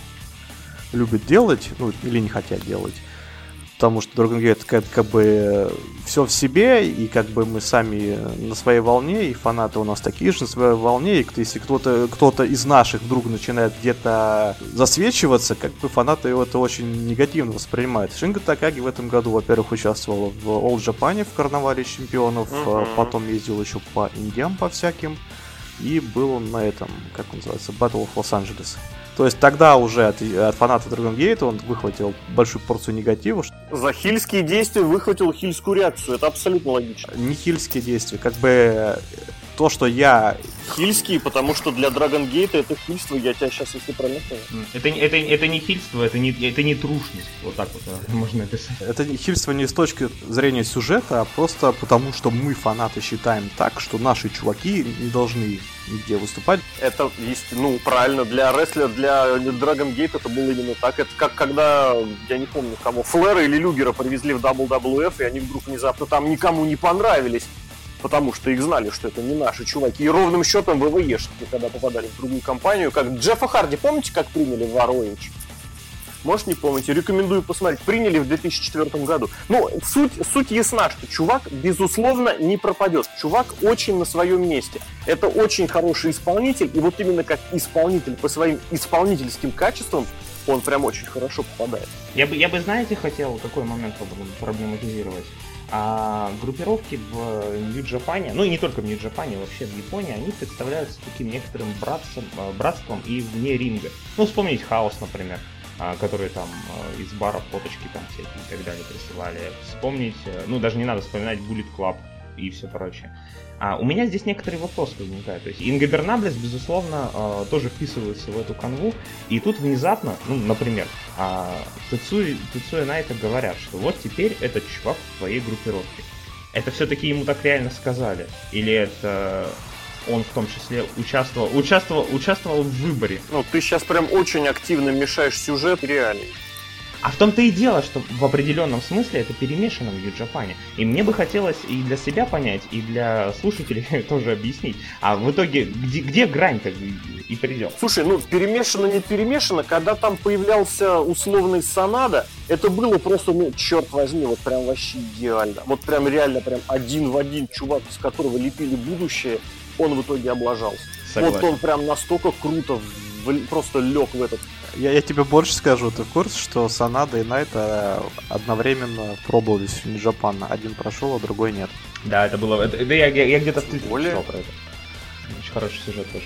любят делать, ну, или не хотят делать. Потому что Dragon Gate как, как бы все в себе, и как бы мы сами на своей волне, и фанаты у нас такие же на своей волне, и если кто-то кто из наших вдруг начинает где-то засвечиваться, как бы фанаты это очень негативно воспринимают. Шинга Такаги в этом году, во-первых, участвовала в All Japan в карнавале чемпионов, uh-huh. потом ездил еще по Индиям по всяким, и был он на этом, как он называется, Battle of Los Angeles. То есть тогда уже от, от фанатов Dragon Gate он выхватил большую порцию негатива. За хильские действия выхватил хильскую реакцию. Это абсолютно логично. Не хильские действия. Как бы то, что я... Хильский, потому что для Dragon Gate это хильство, я тебя сейчас, если правильно понял. Это, это, это не хильство, это не, это не трушность. Вот так вот можно описать. Это хильство не с точки зрения сюжета, а просто потому, что мы, фанаты, считаем так, что наши чуваки не должны нигде выступать. Это есть, ну, правильно, для рестлера, для Dragon Gate это было именно так. Это как когда, я не помню кого, Флэра или Люгера привезли в WWF, и они вдруг внезапно там никому не понравились потому что их знали, что это не наши чуваки. И ровным счетом ВВЕшники, когда попадали в другую компанию, как Джеффа Харди, помните, как приняли в Ворович? Может, не помните, рекомендую посмотреть. Приняли в 2004 году. Ну, суть, суть ясна, что чувак, безусловно, не пропадет. Чувак очень на своем месте. Это очень хороший исполнитель, и вот именно как исполнитель по своим исполнительским качествам он прям очень хорошо попадает. Я бы, я бы знаете, хотел какой момент проблематизировать? А группировки в Нью-Джапане, ну и не только в Нью-Джапане, вообще в Японии, они представляются таким некоторым братством, а, братством и вне ринга. Ну, вспомнить Хаос, например, а, которые там а, из бара фоточки там всякие и так далее присылали. Вспомнить, э, ну даже не надо вспоминать Bullet Club и все прочее. А у меня здесь некоторые вопросы возникают. То есть Ингобернаблес, безусловно, э, тоже вписывается в эту канву. И тут внезапно, ну, например, э, Тецуи, Тецуи Найта говорят, что вот теперь этот чувак в твоей группировке. Это все-таки ему так реально сказали? Или это он в том числе участвовал, участвовал, участвовал в выборе? Ну, ты сейчас прям очень активно мешаешь сюжет реалий. А в том-то и дело, что в определенном смысле это перемешано в Юджапане. И мне бы хотелось и для себя понять, и для слушателей тоже объяснить. А в итоге, где, где грань-то и предел? Слушай, ну перемешано, не перемешано. Когда там появлялся условный Санада, это было просто, ну, черт возьми, вот прям вообще идеально. Вот прям реально прям один в один чувак, с которого лепили будущее, он в итоге облажался. Согласен. Вот он прям настолько круто в, просто лег в этот я, я тебе больше скажу, ты в курсе, что Санада и Найта одновременно пробовались в Нью-Джапан. Один прошел, а другой нет. Да, это было... Это, это я, я, я где-то в Твиттере про это. Очень хороший сюжет тоже.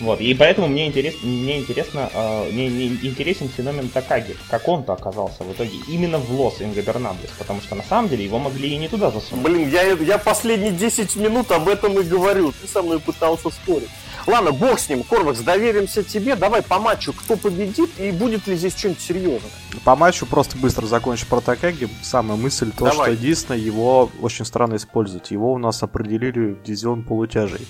Вот, и поэтому мне, интерес, мне интересно, э, мне, мне интересен феномен Такаги, как он-то оказался в итоге именно в Лос Ингобернаблес, потому что на самом деле его могли и не туда засунуть. Блин, я, я последние 10 минут об этом и говорю, ты со мной пытался спорить. Ладно, бог с ним, Корвакс, доверимся тебе. Давай по матчу, кто победит и будет ли здесь что-нибудь серьезное? По матчу просто быстро закончу про Такаги. Самая мысль то, Давай. что единственное, его очень странно использовать. Его у нас определили в дивизион полутяжей.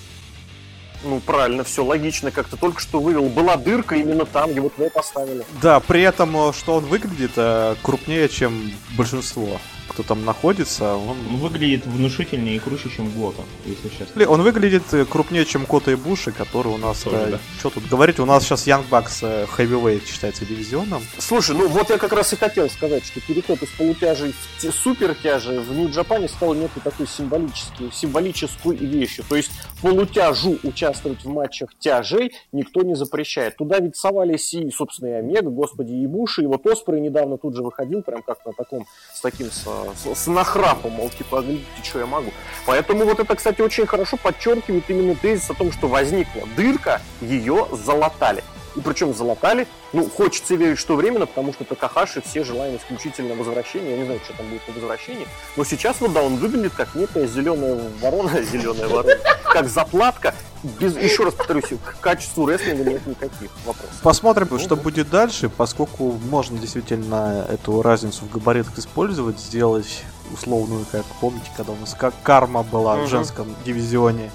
Ну, правильно, все логично, как-то только что вывел. Была дырка, именно там его туда поставили. Да, при этом, э, что он выглядит э, крупнее, чем большинство кто там находится, он... Выглядит внушительнее и круче, чем Гота, если честно. Он выглядит э, крупнее, чем Кота и Буши, который у нас... Тоже, э, да. Что тут говорить, у нас сейчас Young Bucks э, Heavyweight считается дивизионом. Слушай, ну вот я как раз и хотел сказать, что переход из полутяжей в супертяжи в Нью-Джапане стал некой такой символической, символической вещью. То есть полутяжу участвовать в матчах тяжей никто не запрещает. Туда ведь совались и, собственно, и Омега, господи, и Буши, и вот Оспрей недавно тут же выходил, прям как на таком, с таким, с с, с нахрапом, мол, типа, глядите, что я могу. Поэтому вот это, кстати, очень хорошо подчеркивает именно тезис о том, что возникла дырка, ее залатали. И причем залатали, ну, хочется верить, что временно, потому что Такахаши все желаем исключительно возвращения. Я не знаю, что там будет по возвращении. Но сейчас вот, да, он выглядит как некая зеленая ворона, зеленая ворона, как заплатка. Без, еще раз повторюсь, к качеству рестлинга нет никаких вопросов. Посмотрим, ну, что да. будет дальше, поскольку можно действительно эту разницу в габаритах использовать, сделать условную, как помните, когда у нас как карма была угу. в женском дивизионе.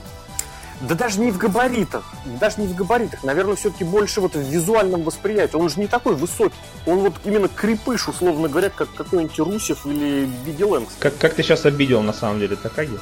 Да даже не в габаритах. Даже не в габаритах. Наверное, все-таки больше вот в визуальном восприятии. Он же не такой высокий. Он вот именно крепыш, условно говоря, как какой-нибудь Русев или Бигеленкс. Как, как ты сейчас обидел, на самом деле, Такаги?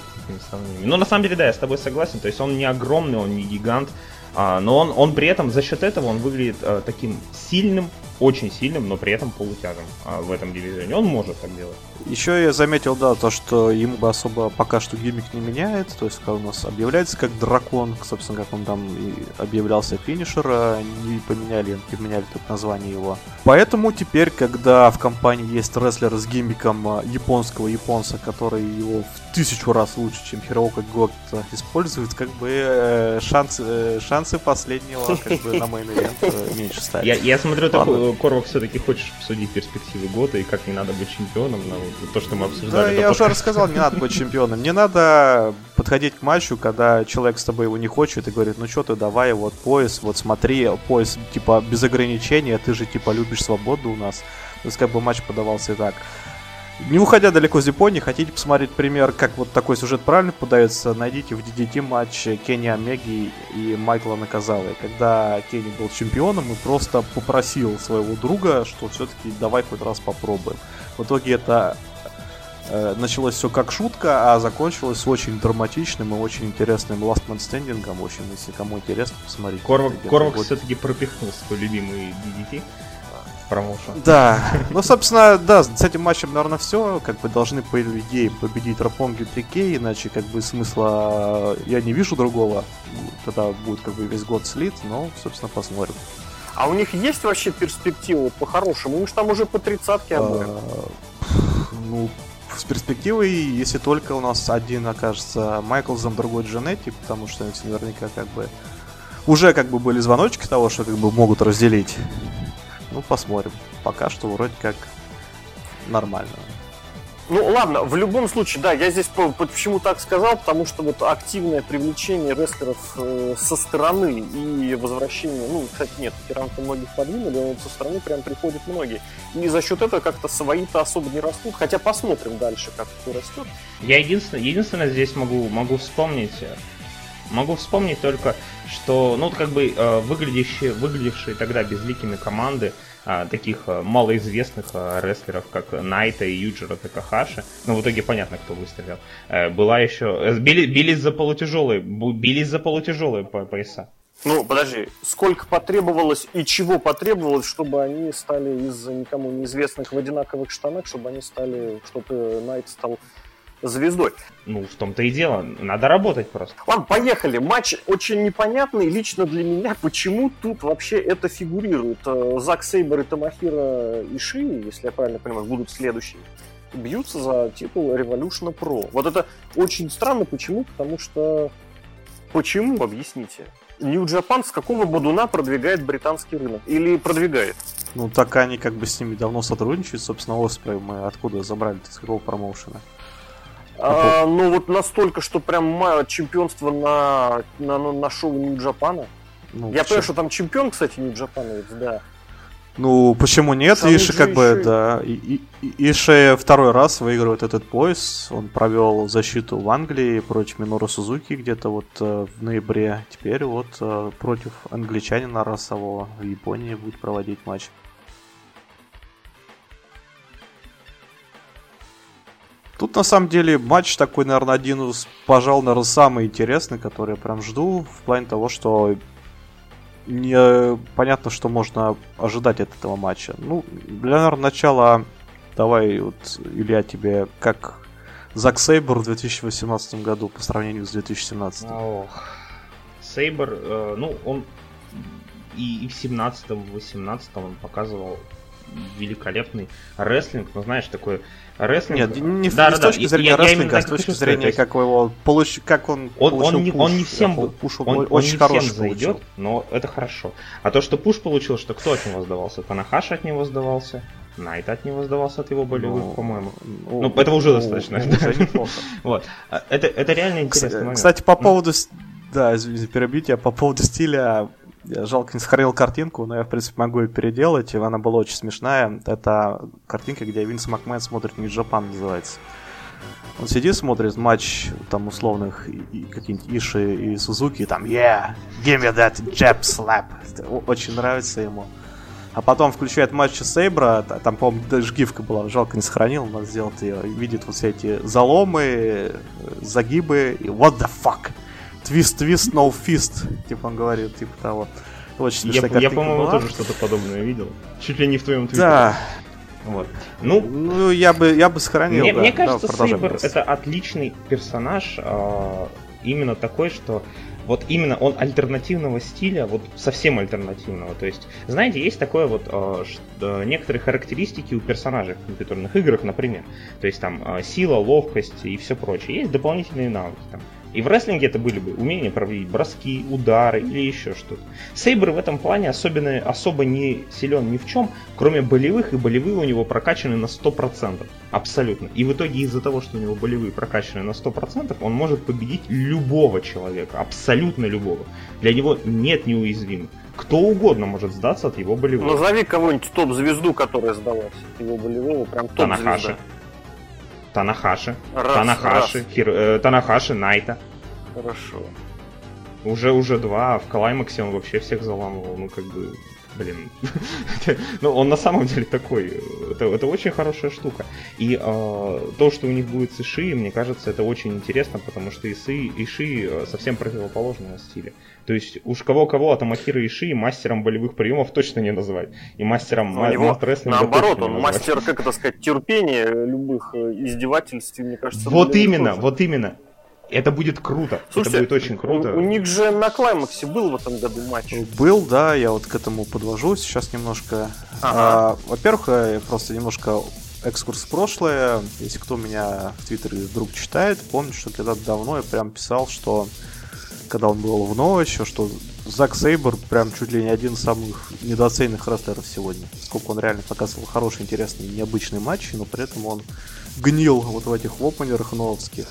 Ну, на самом деле, да, я с тобой согласен. То есть он не огромный, он не гигант. А, но он, он при этом за счет этого он выглядит а, таким сильным, очень сильным, но при этом полутягом а в этом дивизионе. Он может так делать. Еще я заметил, да, то, что ему бы особо пока что гиммик не меняет. То есть, у нас объявляется как дракон, собственно, как он там и объявлялся финишер, не поменяли, поменяли тут название его. Поэтому теперь, когда в компании есть рестлер с гиммиком а, японского японца, который его в тысячу раз лучше, чем Хирока Год использует, как бы э, шансы, э, шансы последнего как бы, на мейн э, меньше стали. Я, я смотрю, ты, Корвак, все-таки хочешь обсудить перспективы года и как не надо быть чемпионом, но то, что мы обсуждали. Да, я уже рассказал, не надо быть чемпионом. Не надо подходить к матчу, когда человек с тобой его не хочет и говорит, ну что ты, давай, вот пояс, вот смотри, пояс типа без ограничения, ты же типа любишь свободу у нас. То есть как бы матч подавался и так. Не уходя далеко с Японии, хотите посмотреть пример, как вот такой сюжет правильно подается, найдите в DDT матч Кенни Омеги и Майкла Наказалы. Когда Кенни был чемпионом и просто попросил своего друга, что все-таки давай хоть раз попробуем. В итоге это э, началось все как шутка, а закончилось очень драматичным и очень интересным Last Man Standing. В общем, если кому интересно, посмотрите. Корвак, Корвак все-таки пропихнул свой любимый DDT промоушен. Да, ну, собственно, да, с этим матчем, наверное, все. Как бы должны, по идее, победить Рапонги 3К, иначе, как бы, смысла я не вижу другого. Тогда будет, как бы, весь год слит, но, собственно, посмотрим. А у них есть вообще перспективы по-хорошему? Мы же там уже по тридцатке обоим. Ну, с перспективой, если только у нас один окажется Майклзом, другой Джанетти, потому что наверняка как бы уже как бы были звоночки того, что как бы могут разделить. Ну, посмотрим. Пока что вроде как нормально. Ну ладно, в любом случае, да, я здесь почему так сказал, потому что вот активное привлечение рестлеров э, со стороны и возвращение, ну, кстати, нет, тиранка многих подвинули, но вот со стороны прям приходят многие. И за счет этого как-то свои-то особо не растут, хотя посмотрим дальше, как кто растет. Я единственное, единственное здесь могу, могу вспомнить, могу вспомнить только, что, ну, как бы э, выглядящие, выглядевшие тогда безликими команды, а, таких а, малоизвестных а, рестлеров, как Найта и Юджера Такахаши. Ну, в итоге понятно, кто выстрелил. Э, была еще... Э, били, бились за полутяжелые, бились за полутяжелые пояса. Ну, подожди, сколько потребовалось и чего потребовалось, чтобы они стали из никому неизвестных в одинаковых штанах, чтобы они стали, чтобы Найт стал звездой. Ну, в том-то и дело. Надо работать просто. Ладно, поехали. Матч очень непонятный лично для меня, почему тут вообще это фигурирует. Э, Зак Сейбер и Тамахира Иши, если я правильно понимаю, будут следующие бьются за титул Revolution Pro. Вот это очень странно. Почему? Потому что... Почему? Объясните. New Japan с какого бодуна продвигает британский рынок? Или продвигает? Ну, так они как бы с ними давно сотрудничают. Собственно, Оспрей мы откуда забрали, с какого промоушена? А, ну вот настолько, что прям чемпионство на, на, на шоу Нью-Джапана. Ну, Я понимаю, что там чемпион, кстати, Нью-Джапановец, да. Ну, почему нет? Сам Иши как бы, да. И, и, Иши второй раз выигрывает этот пояс. Он провел защиту в Англии против Минору Сузуки где-то вот э, в ноябре. Теперь вот э, против англичанина расового в Японии будет проводить матч. Тут на самом деле матч такой, наверное, один из, пожалуй, наверное, самый интересный, который я прям жду, в плане того, что не понятно, что можно ожидать от этого матча. Ну, для, наверное, начала давай вот, Илья, тебе как Зак Сейбер в 2018 году по сравнению с 2017? Ох. Сейбер, э, ну, он и, и в 17-м, в 18 он показывал великолепный рестлинг, но знаешь, такой рестлинг... Нет, не, да, не да, с точки да, зрения я, рестлинга, я а с точки зрения, как его получ... как он, он, он, не, пуш. он не всем, пуш он, он, очень он не всем зайдет, но это хорошо. А то, что пуш получил, что кто от него сдавался? Танахаш от него сдавался, Найт от него сдавался от его болевых, ну, по-моему. Ну, ну, этого уже ну, достаточно. Уже вот. А, это, это реально интересный момент. Кстати, по поводу... Да, извините, перебить я по поводу стиля жалко не сохранил картинку, но я, в принципе, могу ее переделать. и Она была очень смешная. Это картинка, где Винс Макмен смотрит New Japan, называется. Он сидит, смотрит матч там условных каких-нибудь Иши и Сузуки, и там «Yeah, give me that jab slap». Очень нравится ему. А потом включает матч Сейбра, там, по-моему, даже гифка была, жалко не сохранил, надо сделать ее. Видит вот все эти заломы, э, загибы, и what the fuck. Твист, твист, no fist, типа он говорит, типа того. Очень я, я по-моему, тоже что-то подобное видел. Чуть ли не в твоем твиттере. Да. Вот. Ну, ну я бы я бы сохранил. Мне, да. мне кажется, да, Сейбр это отличный персонаж, э, именно такой, что вот именно он альтернативного стиля, вот совсем альтернативного. То есть, знаете, есть такое вот э, что, некоторые характеристики у персонажей в компьютерных играх, например. То есть там э, сила, ловкость и все прочее. Есть дополнительные навыки. Там, и в рестлинге это были бы умения проводить броски, удары или еще что-то. Сейбр в этом плане особенно, особо не силен ни в чем, кроме болевых, и болевые у него прокачаны на 100%. Абсолютно. И в итоге из-за того, что у него болевые прокачаны на 100%, он может победить любого человека. Абсолютно любого. Для него нет неуязвимых. Кто угодно может сдаться от его болевых. Назови кого-нибудь топ-звезду, которая сдалась от его болевого. Прям топ-звезда. Танахаши. Раз, Танахаши. Раз. Хир, э, Танахаши, Найта. Хорошо. Уже, уже два, а в Клаймаксе он вообще всех заламывал, ну как бы блин, ну он на самом деле такой, это, это очень хорошая штука. И э, то, что у них будет с Иши, мне кажется, это очень интересно, потому что Иши, Иши э, совсем противоположного стиля. То есть уж кого-кого от Амахира Иши мастером болевых приемов точно не называть. И мастером ну, него, Наоборот, он мастер, как это сказать, терпения любых э, издевательств, мне кажется. Вот именно, тоже. вот именно. Это будет круто. Слушайте, это будет очень круто. У, у них же на клаймаксе был в этом году матч. Был, да, я вот к этому подвожу сейчас немножко. Ага. А, во-первых, э, просто немножко экскурс в прошлое. Если кто меня в Твиттере вдруг читает, помнит, что когда-то давно я прям писал, что когда он был в Ново еще, что Зак Сейбер прям чуть ли не один из самых недооцененных рестлеров сегодня. Сколько он реально показывал хороший, интересный, необычный матч, но при этом он гнил вот в этих опенерах новских.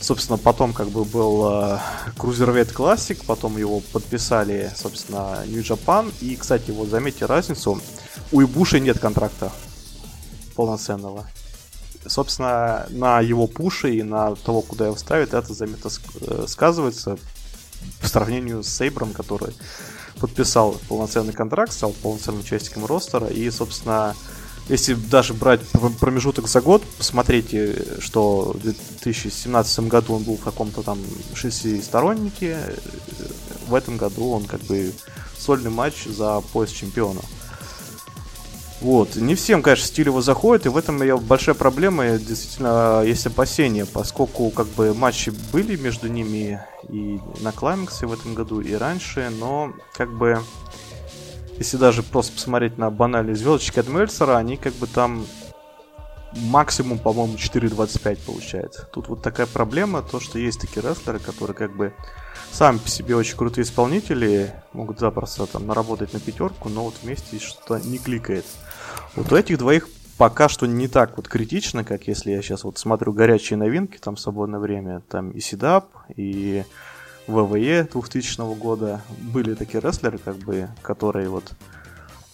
Собственно, потом как бы был э, Cruiserweight Classic, потом его подписали, собственно, New Japan. И, кстати, вот заметьте разницу, у Ибуши нет контракта полноценного. Собственно, на его пуше и на того, куда его ставят, это заметно э, сказывается по сравнению с Сейбром, который подписал полноценный контракт, стал полноценным участником ростера и, собственно, если даже брать промежуток за год, посмотрите, что в 2017 году он был в каком-то там шестистороннике, в этом году он как бы сольный матч за пояс чемпиона. Вот. Не всем, конечно, стиль его заходит, и в этом я большая проблема, действительно, есть опасения, поскольку как бы матчи были между ними и на Клаймаксе в этом году, и раньше, но как бы если даже просто посмотреть на банальные звездочки от Мельцера, они как бы там максимум, по-моему, 4.25 получается. Тут вот такая проблема, то, что есть такие рестлеры, которые как бы сами по себе очень крутые исполнители, могут запросто там наработать на пятерку, но вот вместе что-то не кликает. Вот у этих двоих пока что не так вот критично, как если я сейчас вот смотрю горячие новинки, там в свободное время, там и Сидап, и ВВЕ 2000 года были такие рестлеры, как бы, которые вот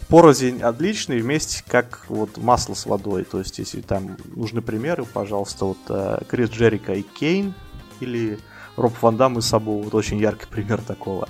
порознь отличные, вместе как вот масло с водой. То есть, если там нужны примеры, пожалуйста, вот э, Крис Джерика и Кейн, или Роб Ван Дам и Сабу, вот очень яркий пример такого.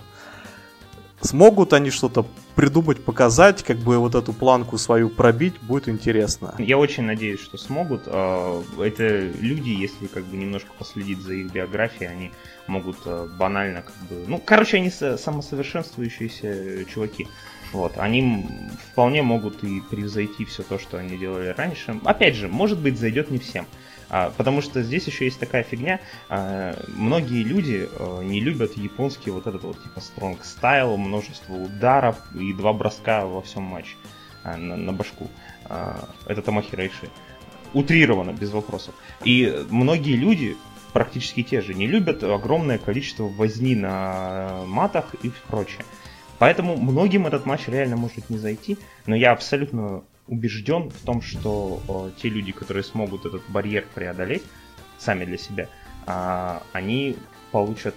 Смогут они что-то придумать, показать, как бы вот эту планку свою пробить, будет интересно. Я очень надеюсь, что смогут. А, это люди, если как бы немножко последить за их биографией, они могут э, банально как бы... Ну, короче, они самосовершенствующиеся чуваки. Вот, они вполне могут и превзойти все то, что они делали раньше. Опять же, может быть, зайдет не всем. А, потому что здесь еще есть такая фигня. А, многие люди а, не любят японский вот этот вот типа стронг стайл, множество ударов и два броска во всем матче а, на, башку. Это Тамахи Иши. Утрировано, без вопросов. И многие люди, практически те же, не любят огромное количество возни на матах и прочее. Поэтому многим этот матч реально может не зайти, но я абсолютно убежден в том, что э, те люди, которые смогут этот барьер преодолеть сами для себя, э, они получат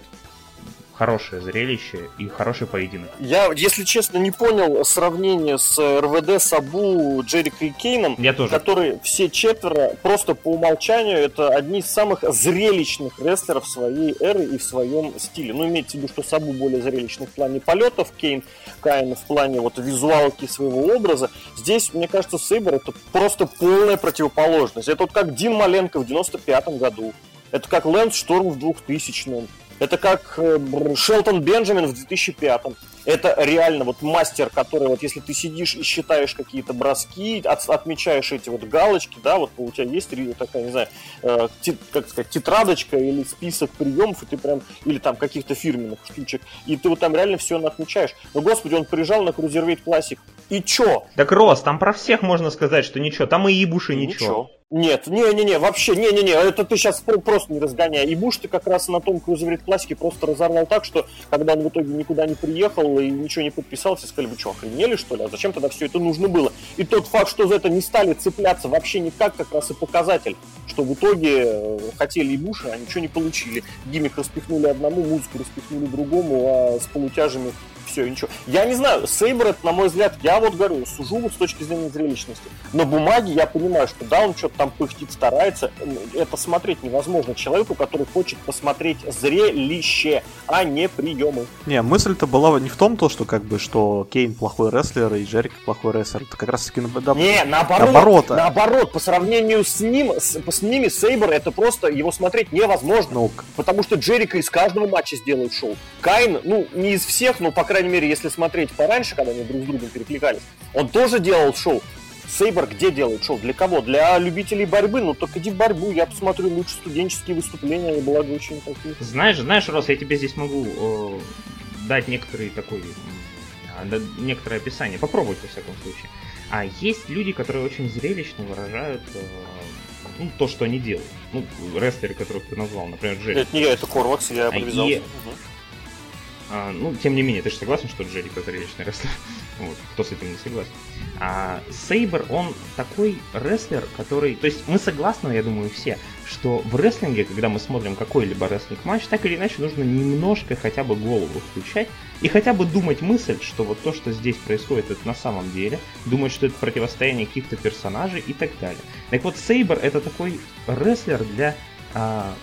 хорошее зрелище и хороший поединок. Я, если честно, не понял сравнение с РВД, Сабу, Джерика и Кейном, Я тоже. которые все четверо просто по умолчанию это одни из самых зрелищных рестлеров своей эры и в своем стиле. Ну, имеется в виду, что Сабу более зрелищный в плане полетов, Кейн, Кайн в плане вот визуалки своего образа. Здесь, мне кажется, Сейбер это просто полная противоположность. Это вот как Дин Маленко в 95 году. Это как Лэнс Шторм в 2000-м. Это как э, Шелтон Бенджамин в 2005-м. Это реально вот мастер, который вот если ты сидишь и считаешь какие-то броски, от, отмечаешь эти вот галочки, да, вот у тебя есть такая, не знаю, э, тет, как сказать, тетрадочка или список приемов, и ты прям, или там каких-то фирменных штучек, и ты вот там реально все отмечаешь. Но, господи, он приезжал на Cruiserweight Classic, и чё? Так, Рос, там про всех можно сказать, что ничего, там и Ибуши ничего. ничего. Нет, не-не-не, вообще, не-не-не, это ты сейчас просто не разгоняй. И Буш ты как раз на том Cruiserweight классике просто разорвал так, что когда он в итоге никуда не приехал и ничего не подписался, сказали, вы что, охренели что ли? А зачем тогда все это нужно было? И тот факт, что за это не стали цепляться вообще никак, как раз и показатель, что в итоге э, хотели и Буша, а ничего не получили. Гиммик распихнули одному, музыку распихнули другому, а с полутяжами все, ничего. Я не знаю, Сейбр, это, на мой взгляд, я вот говорю, сужу вот с точки зрения зрелищности. На бумаге я понимаю, что да, он что-то там пыхтит, старается. Это смотреть невозможно человеку, который хочет посмотреть зрелище, а не приемы. Не, мысль-то была не в том, то, что как бы, что Кейн плохой рестлер и Джерик плохой рестлер. Это как раз таки да, Не, наоборот, наоборот, наоборот, по сравнению с ним, с, с ними Сейбр, это просто его смотреть невозможно. Ну, потому что Джерика из каждого матча сделает шоу. Кайн, ну, не из всех, но, по крайней мере, если смотреть пораньше, когда они друг с другом перекликались, он тоже делал шоу. Сейбр где делает шоу? Для кого? Для любителей борьбы. Ну, только иди в борьбу. Я посмотрю лучше студенческие выступления, благо очень такие. Знаешь, знаешь, Рос, я тебе здесь могу э, дать некоторый такой э, некоторое описание. Попробуй, во всяком случае. А есть люди, которые очень зрелищно выражают э, ну, то, что они делают. Ну, рестлеры, которых ты назвал, например, Джерри. Это не я, это Корвакс, я подвязался. И... Угу. А, ну, тем не менее, ты же согласен, что Джеррико это зрелищный рестлер? вот, кто с этим не согласен. А Сейбер, он такой рестлер, который... То есть мы согласны, я думаю, все, что в рестлинге, когда мы смотрим какой-либо рестлинг-матч, так или иначе нужно немножко хотя бы голову включать и хотя бы думать мысль, что вот то, что здесь происходит, это на самом деле, думать, что это противостояние каких-то персонажей и так далее. Так вот, Сейбер это такой рестлер для а,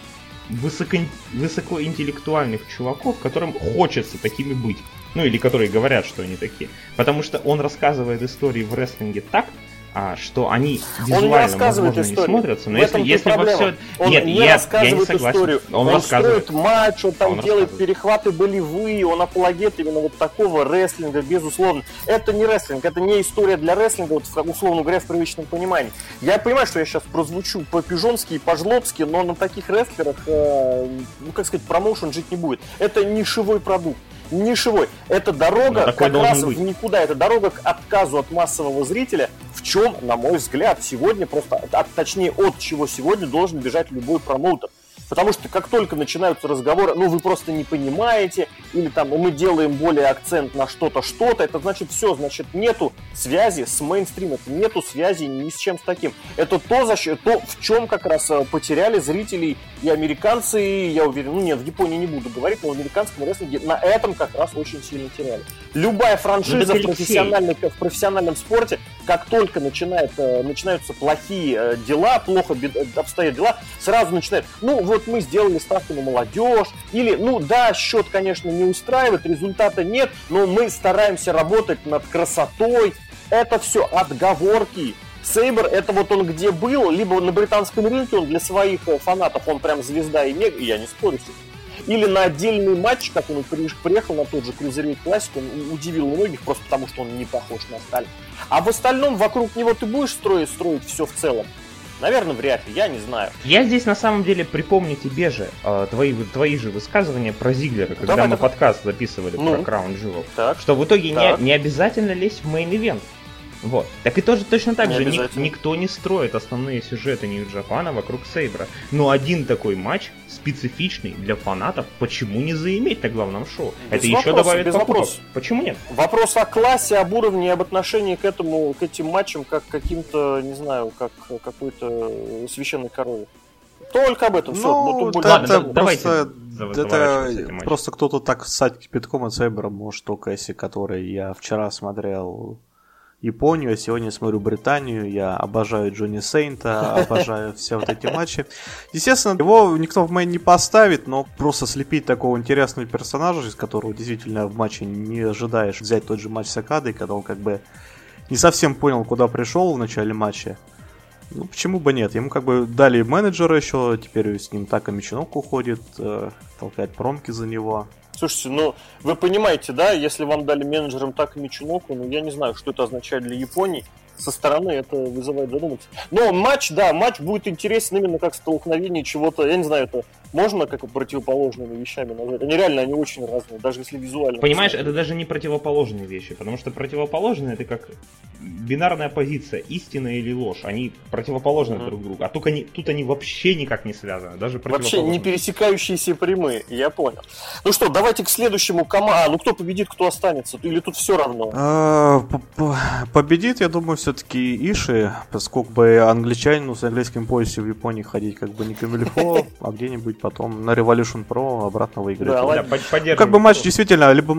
высоко, высокоинтеллектуальных чуваков, которым хочется такими быть. Ну или которые говорят, что они такие. Потому что он рассказывает истории в рестлинге так, а, что они визуально, возможно, историю. не смотрятся, но если, если бы все... Он Нет, не я, рассказывает я не согласен. историю, он, он рассказывает. строит матч, он там он делает перехваты болевые, он апологет именно вот такого рестлинга, безусловно. Это не рестлинг, это не история для рестлинга, вот, условно говоря, в привычном понимании. Я понимаю, что я сейчас прозвучу по-пижонски и по-жлобски, но на таких рестлерах, э, ну, как сказать, промоушен жить не будет. Это нишевой продукт нишевой. Это дорога ну, как раз быть. в никуда. Это дорога к отказу от массового зрителя, в чем, на мой взгляд, сегодня просто, от, точнее, от чего сегодня должен бежать любой промоутер. Потому что как только начинаются разговоры, ну вы просто не понимаете, или там мы делаем более акцент на что-то, что-то, это значит все, значит нету связи с мейнстримом, нету связи ни с чем с таким. Это то, за счет, то в чем как раз э, потеряли зрителей и американцы, и я уверен, ну нет, в Японии не буду говорить, но в американском рестлинге на этом как раз очень сильно теряли. Любая франшиза ну, в, профессиональной, в профессиональном спорте, как только начинает, э, начинаются плохие э, дела, плохо обстоят дела, сразу начинает, ну вот мы сделали ставку на молодежь, или, ну да, счет, конечно, не устраивает, результата нет, но мы стараемся работать над красотой. Это все отговорки. Сейбр, это вот он где был, либо на британском рынке он для своих э, фанатов, он прям звезда и мега, я не спорю с этим. Или на отдельный матч, как он приехал на тот же Cruiserweight Classic, он удивил многих просто потому, что он не похож на остальных. А в остальном вокруг него ты будешь строить, строить все в целом. Наверное, вряд ли, я не знаю. Я здесь на самом деле припомню тебе же э, твои, твои же высказывания про Зиглера, когда давай, мы давай. подкаст записывали ну, про Crown Jewel. Так, что в итоге не, не обязательно лезть в мейн-ивент. Вот. Так и тоже точно так не же ник- никто не строит основные сюжеты Нью-Джапана вокруг Сейбра. Но один такой матч специфичный для фанатов, почему не заиметь на главном шоу? Без Это вопроса, еще добавит без покупок. Вопроса. Почему нет? Вопрос о классе, об уровне, об отношении к этому, к этим матчам, как к каким-то, не знаю, как какой-то священной корове. Только об этом. Ну, все. Вот, да, это просто, это просто кто-то так ссать кипятком от Сейбера может только если который я вчера смотрел Японию, а сегодня смотрю Британию, я обожаю Джонни Сейнта, обожаю все вот эти матчи. Естественно, его никто в мейн не поставит, но просто слепить такого интересного персонажа, из которого действительно в матче не ожидаешь взять тот же матч с Акадой, когда он как бы не совсем понял, куда пришел в начале матча. Ну, почему бы нет? Ему как бы дали менеджера еще, теперь с ним так и Меченок уходит, э, толкает промки за него. Слушайте, ну, вы понимаете, да, если вам дали менеджером так и Мичуноку, ну, я не знаю, что это означает для Японии со стороны это вызывает задуматься. Но матч, да, матч будет интересен именно как столкновение чего-то, я не знаю, это можно как противоположными вещами назвать. Они реально, они очень разные, даже если визуально. Понимаешь, это даже не противоположные вещи, потому что противоположные это как бинарная позиция, истина или ложь. Они противоположны mm-hmm. друг другу. А только они, тут они вообще никак не связаны, даже Вообще не пересекающиеся прямые, я понял. Ну что, давайте к следующему команду. А, ну кто победит, кто останется? Или тут все равно? А, победит, я думаю, все-таки Иши, поскольку бы англичанину с английским поясе в Японии ходить как бы не камильфо, а где-нибудь потом на Revolution Pro обратно выиграть. Да, да, как бы матч действительно, либо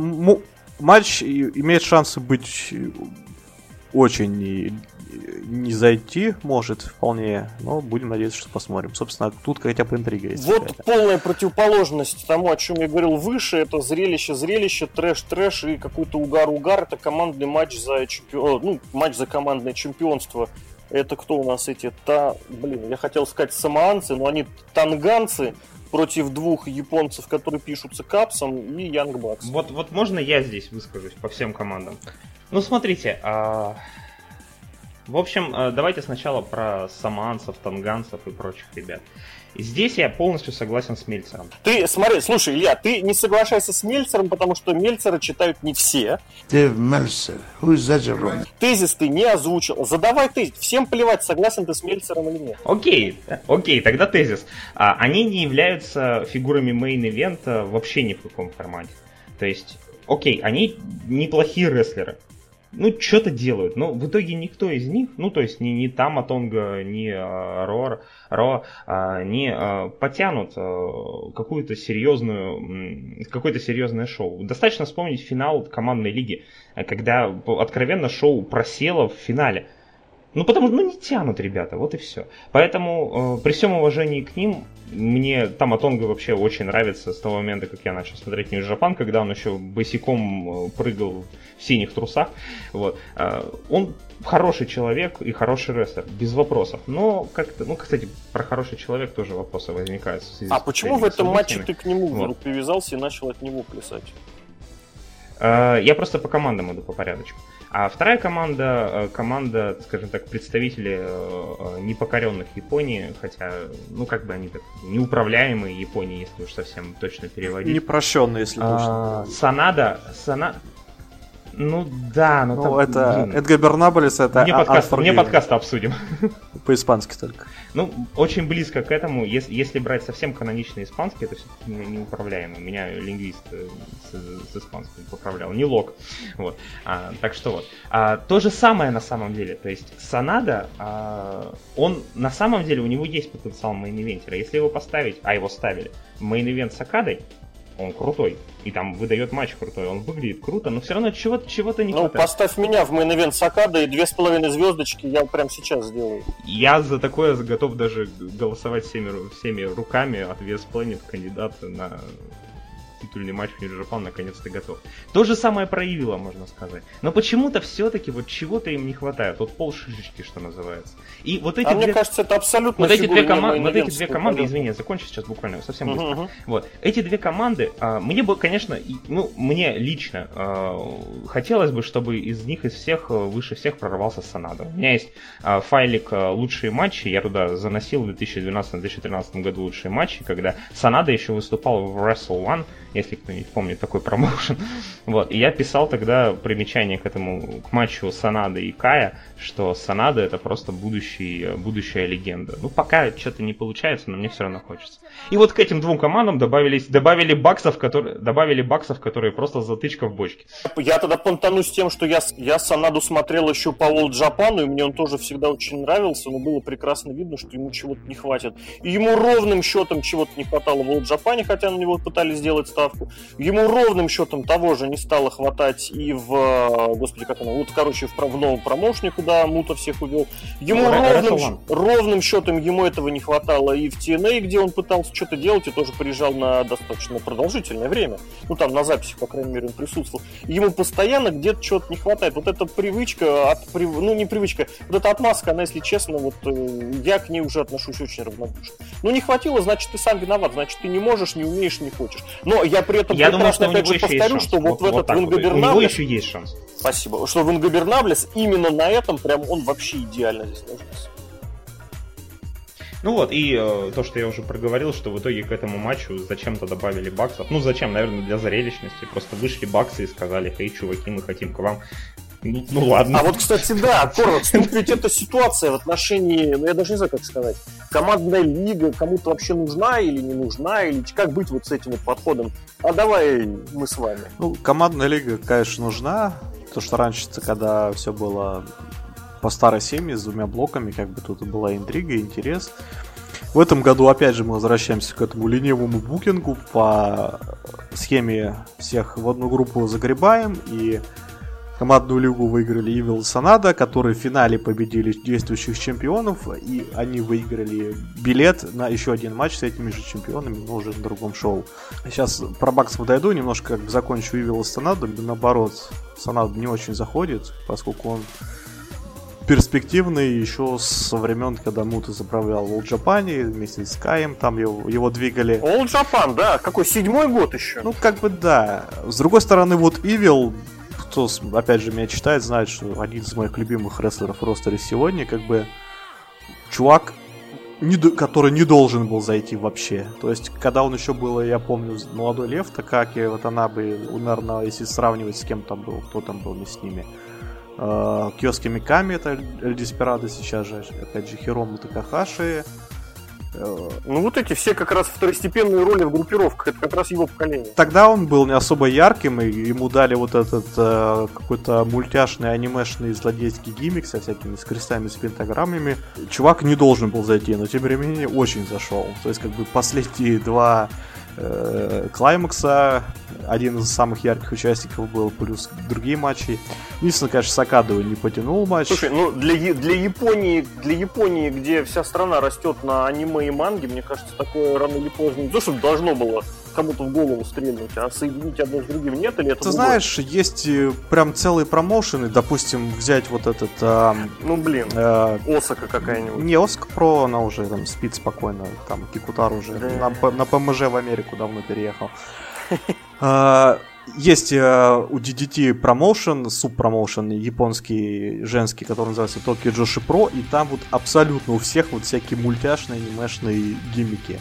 матч имеет шансы быть очень не зайти может вполне, но будем надеяться, что посмотрим. Собственно, тут хотя бы интрига есть. Вот какая-то. полная противоположность тому, о чем я говорил выше, это зрелище, зрелище, трэш, трэш и какой-то угар, угар. Это командный матч за чемпион, ну матч за командное чемпионство. Это кто у нас эти? Та, блин, я хотел сказать самоанцы, но они танганцы против двух японцев, которые пишутся капсом, и Янгбакс. Вот, вот можно я здесь выскажусь по всем командам? Ну, смотрите, а... в общем, а, давайте сначала про самоанцев, танганцев и прочих ребят. Здесь я полностью согласен с Мельцером. Ты, смотри, слушай, Илья, ты не соглашайся с Мельцером, потому что Мельцера читают не все. Дэв Мельцер, who is that Тезис ты не озвучил. Задавай ты. Всем плевать, согласен ты с Мельцером или нет. Окей, окей, тогда тезис. А, они не являются фигурами мейн-ивента вообще ни в каком формате. То есть, окей, они неплохие рестлеры ну, что-то делают. Но в итоге никто из них, ну, то есть ни, ни Тама Тонга, ни а, Ро, Ро а, не а, потянут а, какую-то серьезную, какое-то серьезное шоу. Достаточно вспомнить финал командной лиги, когда откровенно шоу просело в финале. Ну, потому что ну, не тянут ребята, вот и все. Поэтому э, при всем уважении к ним, мне Таматонга вообще очень нравится с того момента, как я начал смотреть New Japan, когда он еще босиком прыгал в синих трусах. Вот. Э, он хороший человек и хороший рестлер, без вопросов. Но как-то, ну, кстати, про хороший человек тоже вопросы возникают. а почему в этом матче ты к нему вот. привязался и начал от него плясать? Э, я просто по командам иду по порядочку. А вторая команда, э, команда, скажем так, представители э, непокоренных Японии, хотя, ну, как бы они так, неуправляемые Японии, если уж совсем точно переводить. Непрощенные, если а, точно. Санада, Сана... Ну да, но ну, там, это блин. Эдгар Бернаболес, это Мне, подкаст, мне подкаст обсудим. По-испански только. Ну, очень близко к этому. Если, если брать совсем каноничный испанский, это все-таки неуправляемый. Меня лингвист э, с, с испанским поправлял, не лог. Вот. А, так что вот. А, то же самое на самом деле. То есть Санада, а, он на самом деле, у него есть потенциал main eventer-а. Если его поставить, а его ставили, main event с Окадой, он крутой. И там выдает матч крутой, он выглядит круто, но все равно чего-то чего не ну, хватает. Ну, поставь меня в main event с Окада и две с половиной звездочки я прям сейчас сделаю. Я за такое готов даже голосовать всеми, всеми руками от VS Planet кандидата на титульный матч в Нью-Джапан наконец-то готов. То же самое проявило, можно сказать. Но почему-то все-таки вот чего-то им не хватает. Вот пол шишечки, что называется. И вот эти а две... мне кажется, это абсолютно вот эти две, кома... вот эти две команды, извини, я закончу сейчас буквально, совсем быстро. Uh-huh. Вот. Эти две команды, а, мне бы, конечно, ну, мне лично а, хотелось бы, чтобы из них, из всех, а, выше всех прорвался Санадо. У меня есть а, файлик а, лучшие матчи, я туда заносил в 2012-2013 году лучшие матчи, когда Санадо еще выступал в Wrestle One, если кто-нибудь помнит такой промоушен. Вот. И я писал тогда примечание к этому, к матчу Санада и Кая, что Санада это просто будущий, будущая легенда. Ну, пока что-то не получается, но мне все равно хочется. И вот к этим двум командам добавились, добавили баксов, которые, добавили баксов, которые просто затычка в бочке. Я тогда понтанусь тем, что я, я Санаду смотрел еще по World Japan, и мне он тоже всегда очень нравился, но было прекрасно видно, что ему чего-то не хватит. И ему ровным счетом чего-то не хватало в World Japan, хотя на него пытались сделать ставку. Ему ровным счетом того же не стало хватать и в, господи, как оно, вот, короче, в, в новом промоушне, куда Мута всех увел. Ему ровным, ровным счетом ему этого не хватало и в TNA, где он пытался что-то делать, и тоже приезжал на достаточно продолжительное время. Ну, там на записи, по крайней мере, он присутствовал. Ему постоянно где-то чего-то не хватает. Вот эта привычка, от, ну, не привычка, вот эта отмазка, она, если честно, вот э, я к ней уже отношусь очень равнодушно. Ну, не хватило, значит, ты сам виноват, значит, ты не можешь, не умеешь, не хочешь. Но я при этом я думаю, что опять же повторю, что вот, вот в этот Вингобернаблес... У него еще есть шанс. Спасибо. Что Вингобернаблес именно на этом прям он вообще идеально здесь ложится. Ну вот, и э, то, что я уже проговорил, что в итоге к этому матчу зачем-то добавили баксов. Ну, зачем, наверное, для зрелищности. Просто вышли баксы и сказали, эй, чуваки, мы хотим к вам. Ну, ну ладно. А вот, кстати, да, Корвакс, тут ведь эта ситуация в отношении, ну я даже не знаю, как сказать, командная лига кому-то вообще нужна или не нужна, или как быть вот с этим вот подходом. А давай мы с вами. Ну, командная лига, конечно, нужна. То, что раньше, когда все было по старой семье с двумя блоками, как бы тут была интрига, интерес. В этом году опять же мы возвращаемся к этому ленивому букингу по схеме всех в одну группу загребаем и командную лигу выиграли Evil Санада, которые в финале победили действующих чемпионов, и они выиграли билет на еще один матч с этими же чемпионами, но уже на другом шоу. Сейчас про Баксов дойду, немножко как бы закончу Evil Санаду, наоборот, Санад не очень заходит, поскольку он перспективный еще со времен, когда Мута заправлял в All Japan вместе с Каем, там его, его двигали. All Japan, да, какой седьмой год еще. Ну, как бы да. С другой стороны, вот Evil, кто, опять же, меня читает, знает, что один из моих любимых рестлеров в ростере сегодня, как бы чувак, не, который не должен был зайти вообще. То есть, когда он еще был, я помню, молодой лев Такаки, вот она бы, наверное, если сравнивать с кем там был, кто там был не с ними, э, Киоски Миками, это Эль Деспирадо сейчас же, опять же, Хирому Такахаши. Э, ну вот эти все как раз второстепенные роли в группировках, это как раз его поколение. Тогда он был не особо ярким, и ему дали вот этот э, какой-то мультяшный анимешный злодейский гиммик со всякими с крестами, с пентаграммами. Чувак не должен был зайти, но тем не менее очень зашел. То есть как бы последние два Клаймакса. Один из самых ярких участников был, плюс другие матчи. Единственное, конечно, Сакадова не потянул матч. Слушай, ну для, для Японии, для Японии, где вся страна растет на аниме и манге, мне кажется, такое рано или поздно не то, чтобы должно было кому-то в голову стрельнуть, а соединить одно с другим нет или это Ты знаешь, есть э, прям целые промоушены, допустим, взять вот этот... А, ну, блин, а, Осака какая-нибудь. Не, Осака Про, она уже там спит спокойно, там Кикутар уже да. на, на ПМЖ в Америку давно переехал. А, есть uh, у DDT промоушен, субпромоушен японский, женский, который называется Tokyo Joshi Pro, и там вот абсолютно у всех вот всякие мультяшные, анимешные гиммики.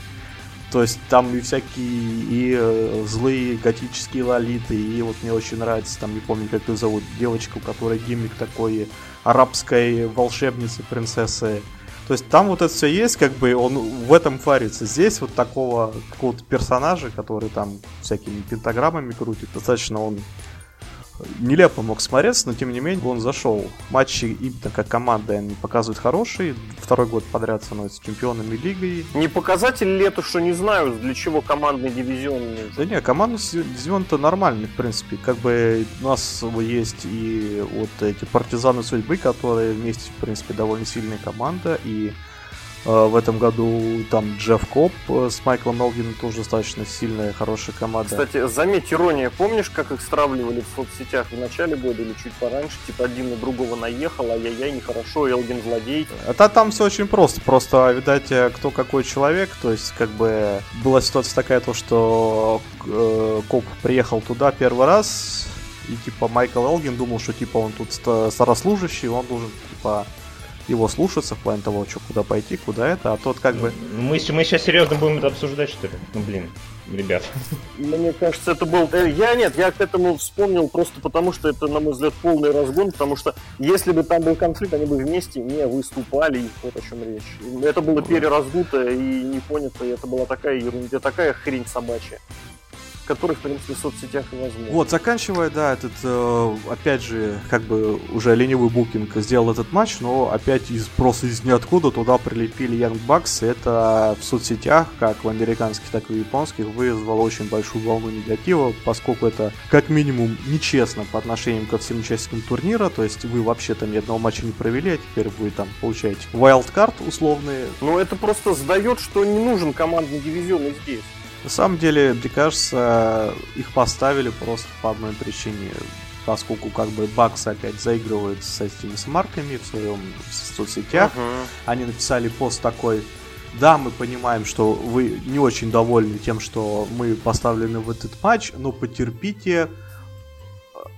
То есть там и всякие и э, злые готические лолиты, и вот мне очень нравится, там не помню, как ее зовут, девочку, которая гиммик такой арабской волшебницы, принцессы. То есть там вот это все есть, как бы он в этом фарится. Здесь вот такого какого-то персонажа, который там всякими пентаграммами крутит, достаточно он нелепо мог смотреться, но тем не менее он зашел. Матчи именно как команда они показывают хорошие. Второй год подряд становятся чемпионами лиги. Не показатель ли это, что не знаю, для чего командный дивизион Да не, командный дивизион-то нормальный, в принципе. Как бы у нас есть и вот эти партизаны судьбы, которые вместе, в принципе, довольно сильная команда. И в этом году там Джефф Коп э, с Майклом Элгином тоже достаточно сильная, хорошая команда. Кстати, заметь, ирония, помнишь, как их стравливали в соцсетях в начале года или чуть пораньше? Типа один на другого наехал, ай-яй-яй, нехорошо, Элгин злодей. Это там все очень просто, просто, видать, э, кто какой человек, то есть, как бы, была ситуация такая, то, что э, Коп приехал туда первый раз, и, типа, Майкл Элгин думал, что, типа, он тут старослужащий, он должен, типа, его слушаться в плане того, что куда пойти, куда это, а тот как бы... Мы, мы сейчас серьезно будем это обсуждать, что ли? Ну, блин, ребят. Мне кажется, это был... Э, я нет, я к этому вспомнил просто потому, что это, на мой взгляд, полный разгон, потому что если бы там был конфликт, они бы вместе не выступали, вот о чем речь. Это было перераздуто и не понято, и это была такая ерунда, такая хрень собачья который, в принципе, в соцсетях и. Вот, заканчивая, да, этот, э, опять же, как бы уже ленивый букинг сделал этот матч, но опять из просто из ниоткуда туда прилепили Young Bucks, и это в соцсетях, как в американских, так и в японских, вызвало очень большую волну негатива, поскольку это, как минимум, нечестно по отношению ко всем участникам турнира, то есть вы вообще там ни одного матча не провели, а теперь вы там получаете wildcard условные. Ну, это просто сдает, что не нужен командный дивизион и здесь. На самом деле, мне кажется, их поставили просто по одной причине. Поскольку как бы Бакс опять заигрывает с этими смарками в своем в соцсетях. Uh-huh. Они написали пост такой Да, мы понимаем, что вы не очень довольны тем, что мы поставлены в этот матч, но потерпите,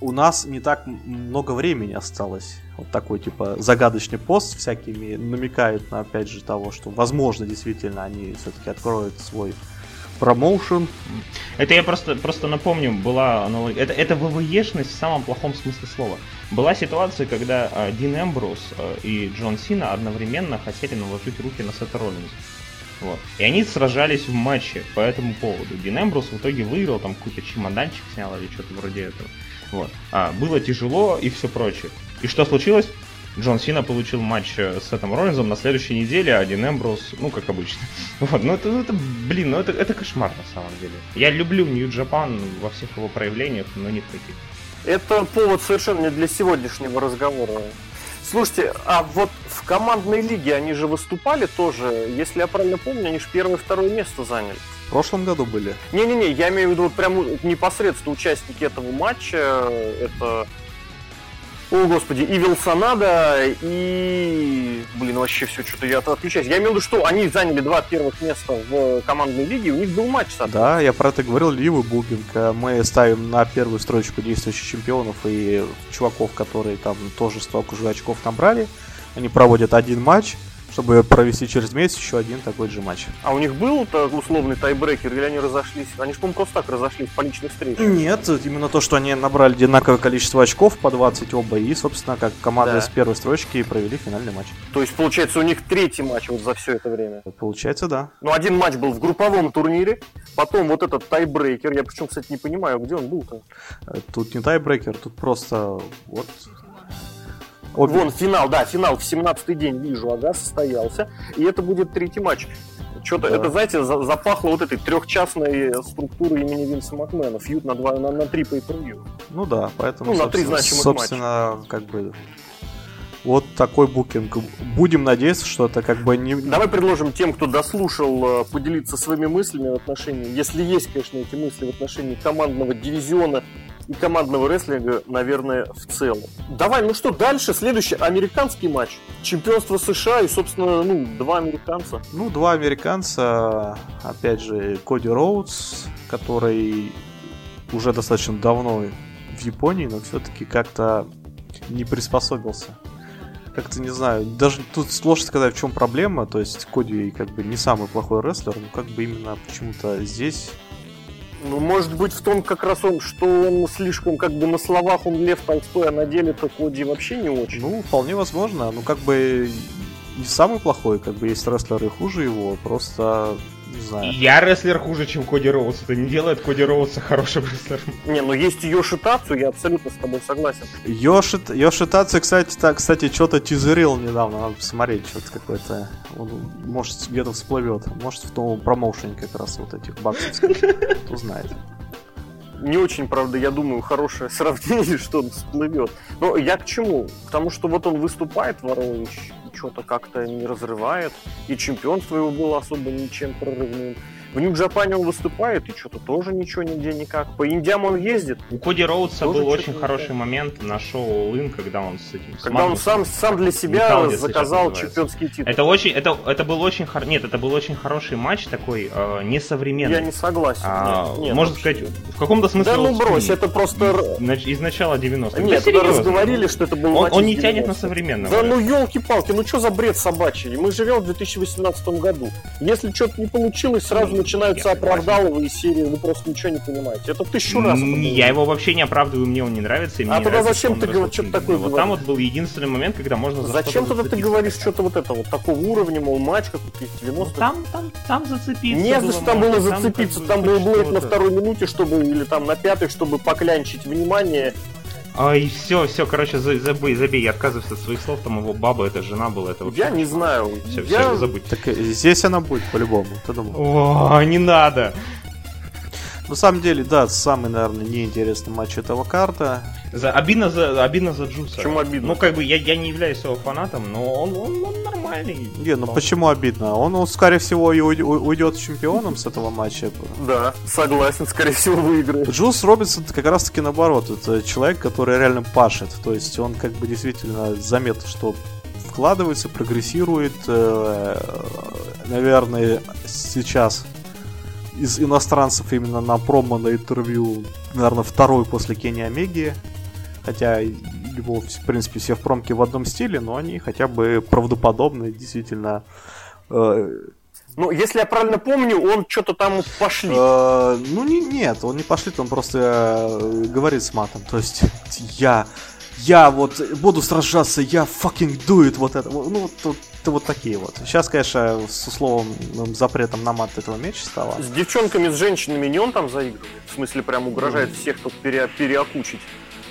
у нас не так много времени осталось. Вот такой, типа, загадочный пост всякими намекает на, опять же, того, что, возможно, действительно, они все-таки откроют свой промоушен. Это я просто, просто напомню, была аналогия. Это, это ВВЕшность в самом плохом смысле слова. Была ситуация, когда э, Дин Эмбрус э, и Джон Сина одновременно хотели наложить руки на Сета Роллинза. Вот. И они сражались в матче по этому поводу. Дин Эмбрус в итоге выиграл, там какой-то чемоданчик снял или что-то вроде этого. Вот. А, было тяжело и все прочее. И что случилось? Джон Сина получил матч э, с Сетом Роллинзом на следующей неделе, а Дин Эмбрус, ну, как обычно. Вот, ну это, ну, это блин, ну это, это кошмар на самом деле. Я люблю Нью-Джапан во всех его проявлениях, но не в таких. Это повод совершенно не для сегодняшнего разговора. Слушайте, а вот в командной лиге они же выступали тоже, если я правильно помню, они же первое и второе место заняли. В прошлом году были. Не-не-не, я имею в виду вот прям непосредственно участники этого матча. Это о, господи, Ивил Санада и... Блин, вообще все, что-то я отключаюсь. Я имею в виду, что они заняли два первых места в командной лиге, у них был матч, Да, я про это говорил, Ливы Букинг. Мы ставим на первую строчку действующих чемпионов и чуваков, которые там тоже столько же очков набрали. Они проводят один матч, чтобы провести через месяц еще один такой же матч. А у них был условный тайбрекер, или они разошлись? Они же, по-моему, просто так разошлись по личной встрече. Нет, именно то, что они набрали одинаковое количество очков по 20 оба, и, собственно, как команда да. с первой строчки провели финальный матч. То есть, получается, у них третий матч вот за все это время? Получается, да. Ну, один матч был в групповом турнире, потом вот этот тайбрекер, я причем, кстати, не понимаю, где он был-то? Тут не тайбрекер, тут просто вот Обе. Вон финал, да, финал в 17-й день вижу, ага, состоялся. И это будет третий матч. Что-то, да. это, знаете, за, запахло вот этой трехчастной структурой имени Винса Макмена. Фьют на, два, на, на три pay per Ну да, поэтому, ну, на три значимых собственно, матча. как бы вот такой букинг. Будем надеяться, что это как бы не... Давай предложим тем, кто дослушал, э, поделиться своими мыслями в отношении, если есть, конечно, эти мысли в отношении командного дивизиона и командного рестлинга, наверное, в целом. Давай, ну что, дальше, следующий американский матч. Чемпионство США и, собственно, ну, два американца. Ну, два американца, опять же, Коди Роудс, который уже достаточно давно в Японии, но все-таки как-то не приспособился. Как-то не знаю, даже тут сложно сказать, в чем проблема. То есть Коди как бы не самый плохой рестлер, но как бы именно почему-то здесь может быть, в том как раз он, что он слишком, как бы на словах он Лев Толстой, а на деле-то Коди вообще не очень. Ну, вполне возможно. Ну, как бы не самый плохой, как бы есть рестлеры хуже его, просто знаю. Я рестлер хуже, чем Коди Роуз. Это не делает Коди Роуза хорошим рестлером. Не, ну есть Йоши Тацу, я абсолютно с тобой согласен. Йоши, Йоши Тацу, кстати, так, кстати, что-то тизерил недавно, надо посмотреть, что-то какое-то. Он, может, где-то всплывет. Может, в том промоушене как раз вот этих баксов. Кто знает не очень, правда, я думаю, хорошее сравнение, что он всплывет. Но я к чему? К тому, что вот он выступает, Ворович, что-то как-то не разрывает, и чемпионство его было особо ничем прорывным. В Нью-Джапане он выступает, и что-то тоже ничего нигде никак. По Индиам он ездит. У Коди Роудса был очень хороший момент на шоу Лин, когда он с этим... Когда он сам, сам для себя Михалдис, заказал чемпионский титул. Это очень, это, это был очень хор... Нет, это был очень хороший матч, такой э, несовременный. Я не согласен. А, нет, нет, можно сказать, в каком-то смысле... Да ну брось, это просто... Из начала 90-х. Нет, да разговорили, что это был Он, он не тянет на современного. Да ну елки-палки, ну что за бред собачий? Мы живем в 2018 году. Если что-то не получилось, сразу начинаются оправдания скандаловые серии, вы просто ничего не понимаете. Это тысячу раз. Я его вообще не оправдываю, мне он не нравится. И а тогда зачем ты говоришь что-то такое Вот там вот был единственный момент, когда можно Зачем тогда ты говоришь что-то вот это вот такого уровня, мол, матч какой-то 90 Там, там, там зацепиться. Не за что там было зацепиться, там был блэк на второй минуте, чтобы, или там на пятой, чтобы поклянчить внимание. А, и все, все, короче, забей, забей, я отказываюсь от своих слов, там его баба, это жена была, это вообще... Я не знаю. Все, я... все, забудь. Так э, здесь она будет по-любому, ты думал? О, не надо. На самом деле, да, самый, наверное, неинтересный матч этого карта. За, обидно, за, обидно за Джуса. Почему обидно? Ну, как бы, я, я не являюсь его фанатом, но он, он, он нормальный. Не, ну почему обидно? Он, он, скорее всего, и уйдет чемпионом с этого матча. Да, согласен, скорее всего, выиграет. Джус Робинсон как раз-таки наоборот. Это человек, который реально пашет. То есть он как бы действительно заметно, что вкладывается, прогрессирует. Э, наверное, сейчас из иностранцев именно на промо на интервью, наверное, второй после Кенни Омеги. Хотя его, в принципе, все в промке в одном стиле, но они хотя бы правдоподобны, действительно. Э, ну, если я правильно помню, он что-то там пошли. Э, ну, не, нет, он не пошли, он просто э, говорит с матом. То есть, я, я вот буду сражаться, я fucking do it, вот это. Ну, вот, вот, вот такие вот. Сейчас, конечно, с условным запретом на мат этого меньше стало. С девчонками, с женщинами не он там заигрывает? В смысле, прям угрожает mm. всех тут пере, переокучить?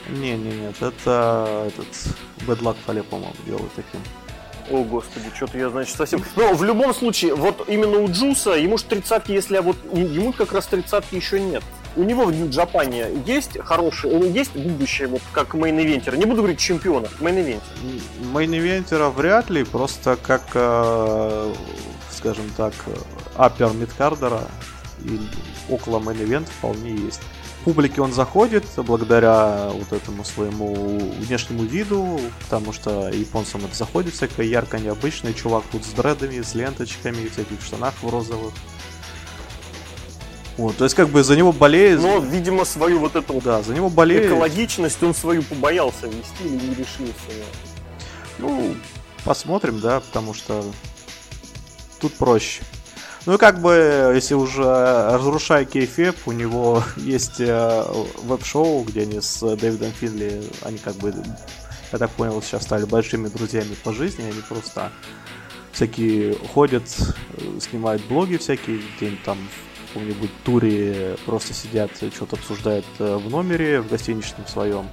Не, не, нет, это этот Luck Фале, по-моему, делает таким. О, господи, что-то я, значит, совсем... Но в любом случае, вот именно у Джуса, ему же тридцатки, если вот ему как раз тридцатки еще нет. У него в New Japan-е есть хороший, у него есть будущее, вот как main eventer-а. Не буду говорить чемпиона, мейн-ивентер. Мейн-ивентера вряд ли, просто как, э, скажем так, upper midcarder-а и около main event-а вполне есть публике он заходит благодаря вот этому своему внешнему виду, потому что японцам это заходит всякое ярко необычное. Чувак тут с дредами, с ленточками, в всяких штанах в розовых. Вот, то есть как бы за него болеет... Но, видимо, свою вот эту да, за него болеет... экологичность он свою побоялся вести или не решился. Ну, посмотрим, да, потому что тут проще. Ну и как бы, если уже разрушая кейфеп, у него есть э, веб-шоу, где они с Дэвидом Финли, они как бы, я так понял, сейчас стали большими друзьями по жизни, они просто всякие ходят, э, снимают блоги всякие, где-нибудь там в каком-нибудь туре просто сидят, что-то обсуждают э, в номере, в гостиничном своем.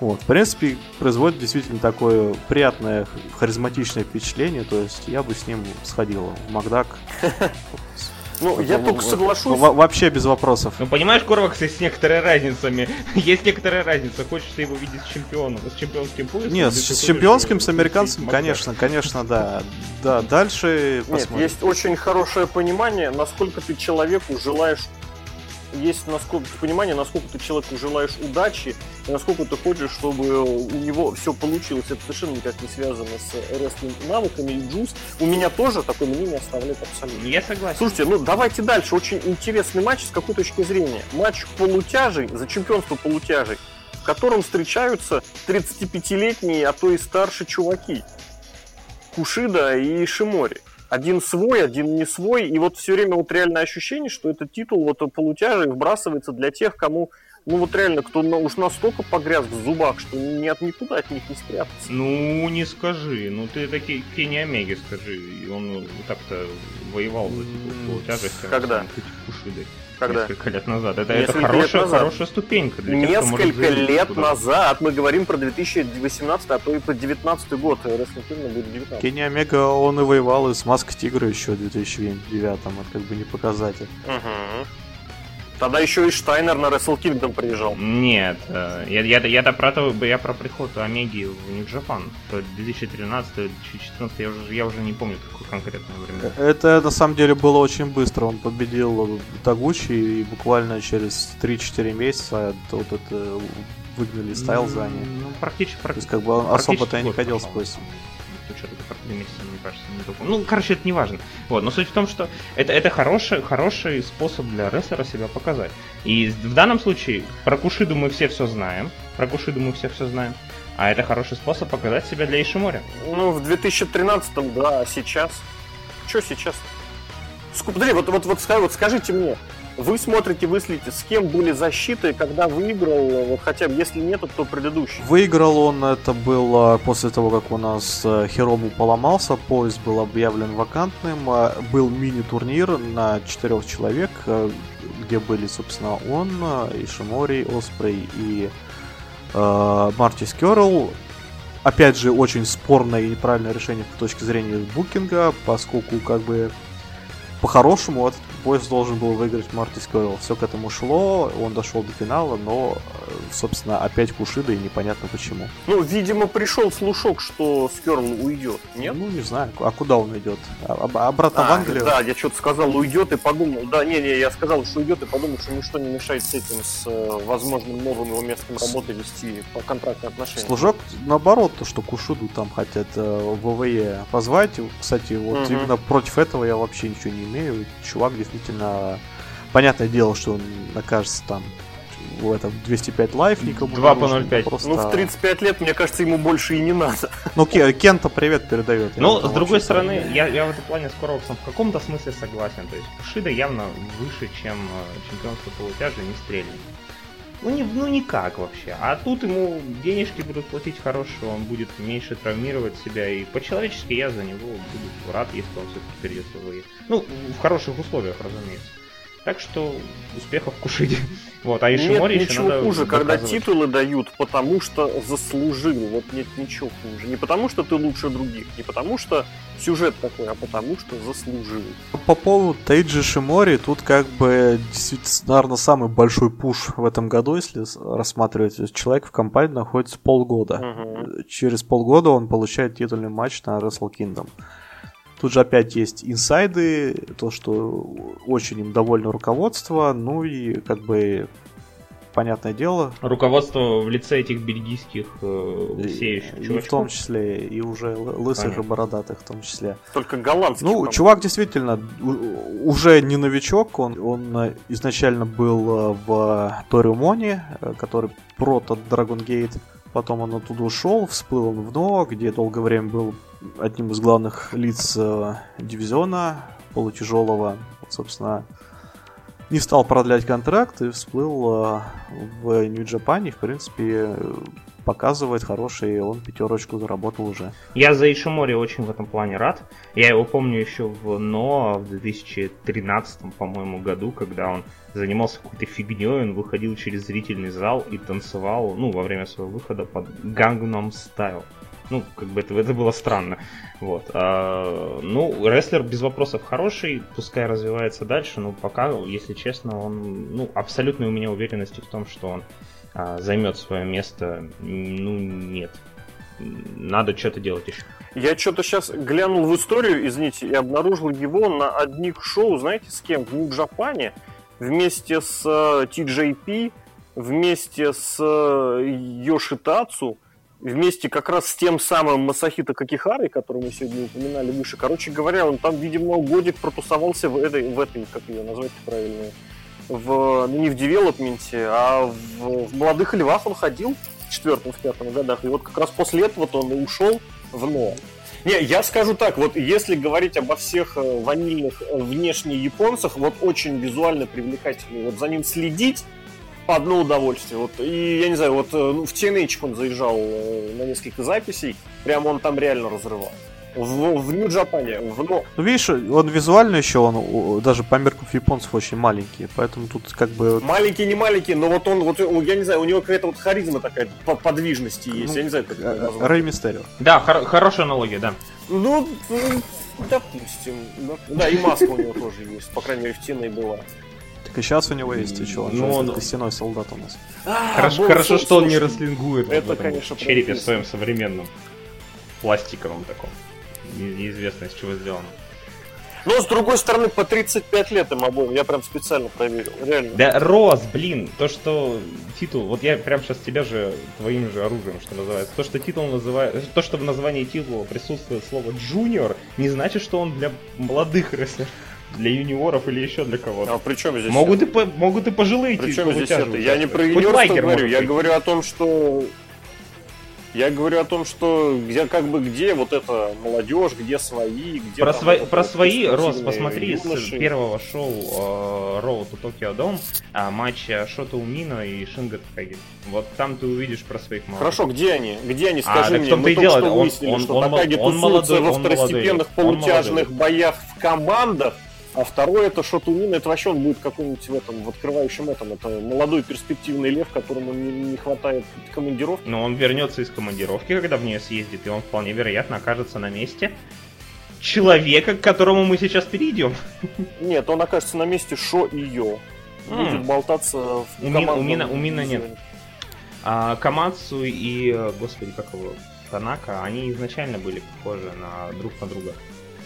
Вот, в принципе, производит действительно такое приятное, харизматичное впечатление, то есть я бы с ним сходил в Макдак. Ну, я только соглашусь. Вообще без вопросов. Ну, понимаешь, Корвакс, есть некоторые разницами. есть некоторая разница. Хочешь ты его видеть с чемпионом, с чемпионским поясом? Нет, с чемпионским, с американцем, конечно, конечно, да. Да, дальше Нет, есть очень хорошее понимание, насколько ты человеку желаешь есть насколько понимание, насколько ты человеку желаешь удачи, и насколько ты хочешь, чтобы у него все получилось. Это совершенно никак не связано с рестлинг навыками и джуз. У меня тоже такое мнение оставляет абсолютно. Я согласен. Слушайте, ну давайте дальше. Очень интересный матч с какой точки зрения. Матч полутяжей, за чемпионство полутяжей, в котором встречаются 35-летние, а то и старше чуваки. Кушида и Шимори один свой, один не свой, и вот все время вот реальное ощущение, что этот титул вот полутяжей вбрасывается для тех, кому ну вот реально, кто уж настолько погряз в зубах, что ни от никуда от них не спрятаться. Ну, не скажи. Ну, ты это Кенни Омеги скажи. И он так-то воевал за титул полутяжести. Когда? Кушидой. Когда? Несколько лет назад. Это, это хорошая, назад. хорошая ступенька. Для Несколько тех, лет туда. назад. Мы говорим про 2018, а то и про 2019 год. Рестлинг будет 19. Кенни Омега, он и воевал и с Маск Тигра еще в 2009. Это как бы не показатель. Угу. Тогда еще и Штайнер на Wrestle Kingdom приезжал. Нет, э, я, я, я, про то, я про приход Омеги в New Japan. 2013-2014, я уже, я уже не помню какое конкретное время. Это на самом деле было очень быстро. Он победил Тагучи и буквально через 3-4 месяца вот это выгнали Стайл за ним. Ну, практически, практически. То есть, как бы он особо-то не ходил с поясом что-то как три месяца, мне кажется, не только. Ну, короче, это не важно. Вот, но суть в том, что это, это хороший, хороший способ для рестлера себя показать. И в данном случае про Кушиду мы все все знаем. Про Кушиду мы все все знаем. А это хороший способ показать себя для Ишимори. Ну, в 2013-м, да, а сейчас? Что сейчас? Подожди, вот, вот, вот, вот скажите мне, вы смотрите, вы следите, с кем были защиты, когда выиграл, вот хотя бы если нет, то предыдущий. Выиграл он, это было после того, как у нас э, Херому поломался, поезд был объявлен вакантным, э, был мини-турнир на четырех человек, э, где были, собственно, он, Ишимори, Оспрей и э, Мартис Керл. Опять же, очень спорное и неправильное решение с точки зрения букинга, поскольку как бы по-хорошему этот поезд должен был выиграть Марти Скойл. Все к этому шло, он дошел до финала, но, э, собственно, опять Кушида и непонятно почему. Ну, видимо, пришел слушок, что Скерл уйдет, нет? Ну, не знаю, а куда он идет? А, обратно а, в Англию? Да, я что-то сказал, уйдет и подумал. Да, не-не, я сказал, что уйдет и подумал, что ничто не мешает с этим, с э, возможным новым его местом работы вести по контрактным отношениям. Служок, наоборот, то, что Кушиду там хотят э, ВВЕ позвать. Кстати, вот угу. именно против этого я вообще ничего не имею. Чувак действительно Понятное дело, что он окажется там в этом 205 лайф никому 2 по 0,5. Просто... Ну, в 35 лет, мне кажется, ему больше и не надо. Ну, Кента привет передает. Ну, с другой стороны, я, я в этом плане с Коровсом в каком-то смысле согласен. То есть Шида явно выше, чем э, чемпионство полутяжа не стрельни. Ну, не, ну никак вообще. А тут ему денежки будут платить хорошие, он будет меньше травмировать себя. И по-человечески я за него буду рад, если он все-таки перейдет в Ну, в хороших условиях, разумеется. Так что успехов Кушиде. Вот, а Ишимори нет ничего надо хуже, когда титулы дают, потому что заслужил. Вот нет ничего хуже. Не потому что ты лучше других, не потому что сюжет такой, а потому что заслужил. По поводу Тейджи Шимори, тут как бы действительно, наверное, самый большой пуш в этом году, если рассматривать. Человек в компании находится полгода. Угу. Через полгода он получает титульный матч на Wrestle Kingdom. Тут же опять есть инсайды, то, что очень им довольно руководство, ну и как бы понятное дело. Руководство в лице этих бельгийских э, сеющих и, чувачков. в том числе, и уже лысых Понятно. и бородатых в том числе. Только голландский. Ну, чувак действительно уже не новичок, он, он изначально был э, в Ториумоне, э, который прото Dragon Gate, потом он оттуда ушел, всплыл он в НО, где долгое время был одним из главных лиц э, дивизиона полутяжелого. Вот, собственно, не стал продлять контракт и всплыл э, в Нью-Джапане. В принципе, показывает хороший, он пятерочку заработал уже. Я за Ишимори очень в этом плане рад. Я его помню еще в НО в 2013, по-моему, году, когда он занимался какой-то фигней, он выходил через зрительный зал и танцевал, ну, во время своего выхода под Gangnam Style. Ну, как бы это, это было странно. Вот. А, ну, рестлер без вопросов хороший, пускай развивается дальше, но пока, если честно, он, ну, абсолютной у меня уверенности в том, что он а, займет свое место, ну, нет. Надо что-то делать еще. Я что-то сейчас глянул в историю, извините, и обнаружил его на одних шоу, знаете, с кем? В Нью-Джапане вместе с TJP, э, вместе с Йошитацу, вместе как раз с тем самым Масахита Какихарой, который мы сегодня упоминали выше. Короче говоря, он там, видимо, годик протусовался в этой, в этой как ее назвать правильно, в, ну, не в девелопменте, а в, в молодых львах он ходил в четвертом, в пятом годах. И вот как раз после этого он и ушел в НО. Не, я скажу так, вот если говорить обо всех э, ванильных э, внешне японцах, вот очень визуально привлекательный, вот за ним следить, одно удовольствие. Вот, и я не знаю, вот э, ну, в TNH он заезжал э, на несколько записей, прямо он там реально разрывал. В, в Нью-Джапане, в Ну, видишь, он визуально еще, он даже по меркам японцев очень маленький, поэтому тут как бы... Маленький, не маленький, но вот он, вот, я не знаю, у него какая-то вот харизма такая по подвижности есть, ну, я не знаю, как это назвать. Рэй Мистерио. Да, хор- хорошая аналогия, да. Ну, допустим. Да, и маска у него тоже есть, по крайней мере, в TNA была. И сейчас у него есть, и что? Он ну, он... костяной солдат у нас. А, хорошо, хорошо что он не расслингует это, в конечно, черепе своем современном. Пластиковом таком. Неизвестно, из чего сделано. Но с другой стороны, по 35 лет им обоим. Я прям специально проверил. Реально. Да, Рос, блин, то, что титул, вот я прям сейчас тебя же твоим же оружием, что называется. То, что титул называет, то, что в названии титула присутствует слово джуниор, не значит, что он для молодых рестлеров для юниоров или еще для кого-то. А при чем здесь могут это? и, по, могут и пожилые При чем здесь это? Я не про юниорство говорю, я говорю о том, что я говорю о том, что где как бы где вот эта молодежь, где свои, где про, там, свои, вот, про свои, Рос, посмотри юноши. с первого шоу э, Road to Tokyo Dome а, матч Шота Умино и Шинга Такаги. Вот там ты увидишь про своих молодых. Хорошо, где они? Где они? А, Скажи а, мне. Мы только что выяснили, он, что он, Такаги он, он молодой, во второстепенных полутяжных боях в командах, а второй это Шотунин, это вообще он будет какой-нибудь в этом, в открывающем этом. Это молодой перспективный лев, которому не, не хватает командировки. Но он вернется из командировки, когда в нее съездит, и он вполне вероятно окажется на месте человека, к которому мы сейчас перейдем. Нет, он окажется на месте Шо и Йо. Будет mm. болтаться в у Мина, у Мина, у Мина нет. А, Камацу и, э, господи, как его, Танака, они изначально были похожи на друг на друга.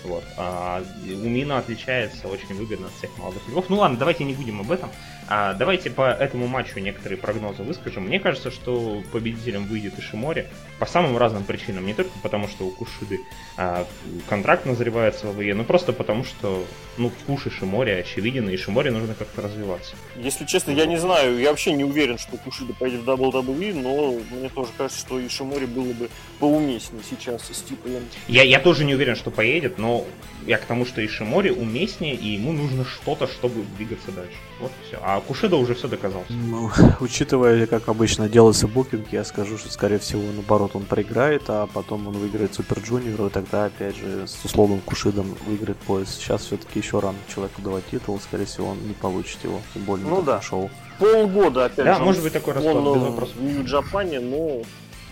Вот. А, Умина отличается очень выгодно от всех молодых игроков. Ну ладно, давайте не будем об этом. А, давайте по этому матчу некоторые прогнозы выскажем. Мне кажется, что победителем выйдет Ишимори по самым разным причинам. Не только потому, что у Кушиды а, контракт назревает с ВВЕ, но просто потому, что ну, Куш Ишимори очевиден, и Ишимори нужно как-то развиваться. Если честно, я не знаю, я вообще не уверен, что Кушида поедет в WWE, но мне тоже кажется, что Ишимори было бы поуместнее сейчас с титулом. Я, я тоже не уверен, что поедет, но я к тому, что Ишимори уместнее, и ему нужно что-то, чтобы двигаться дальше. Вот и все. А Кушида уже все доказал. Ну, учитывая, как обычно делается букинг, я скажу, что, скорее всего, наоборот, он проиграет, а потом он выиграет Super Junior, и тогда, опять же, с условным Кушидой выиграет пояс. Сейчас все-таки еще рано человеку давать титул, скорее всего, он не получит его, тем более ну, да. шоу. Полгода, опять да, же. Да, может быть такой расклад, без вопросов. В New Japan-е, но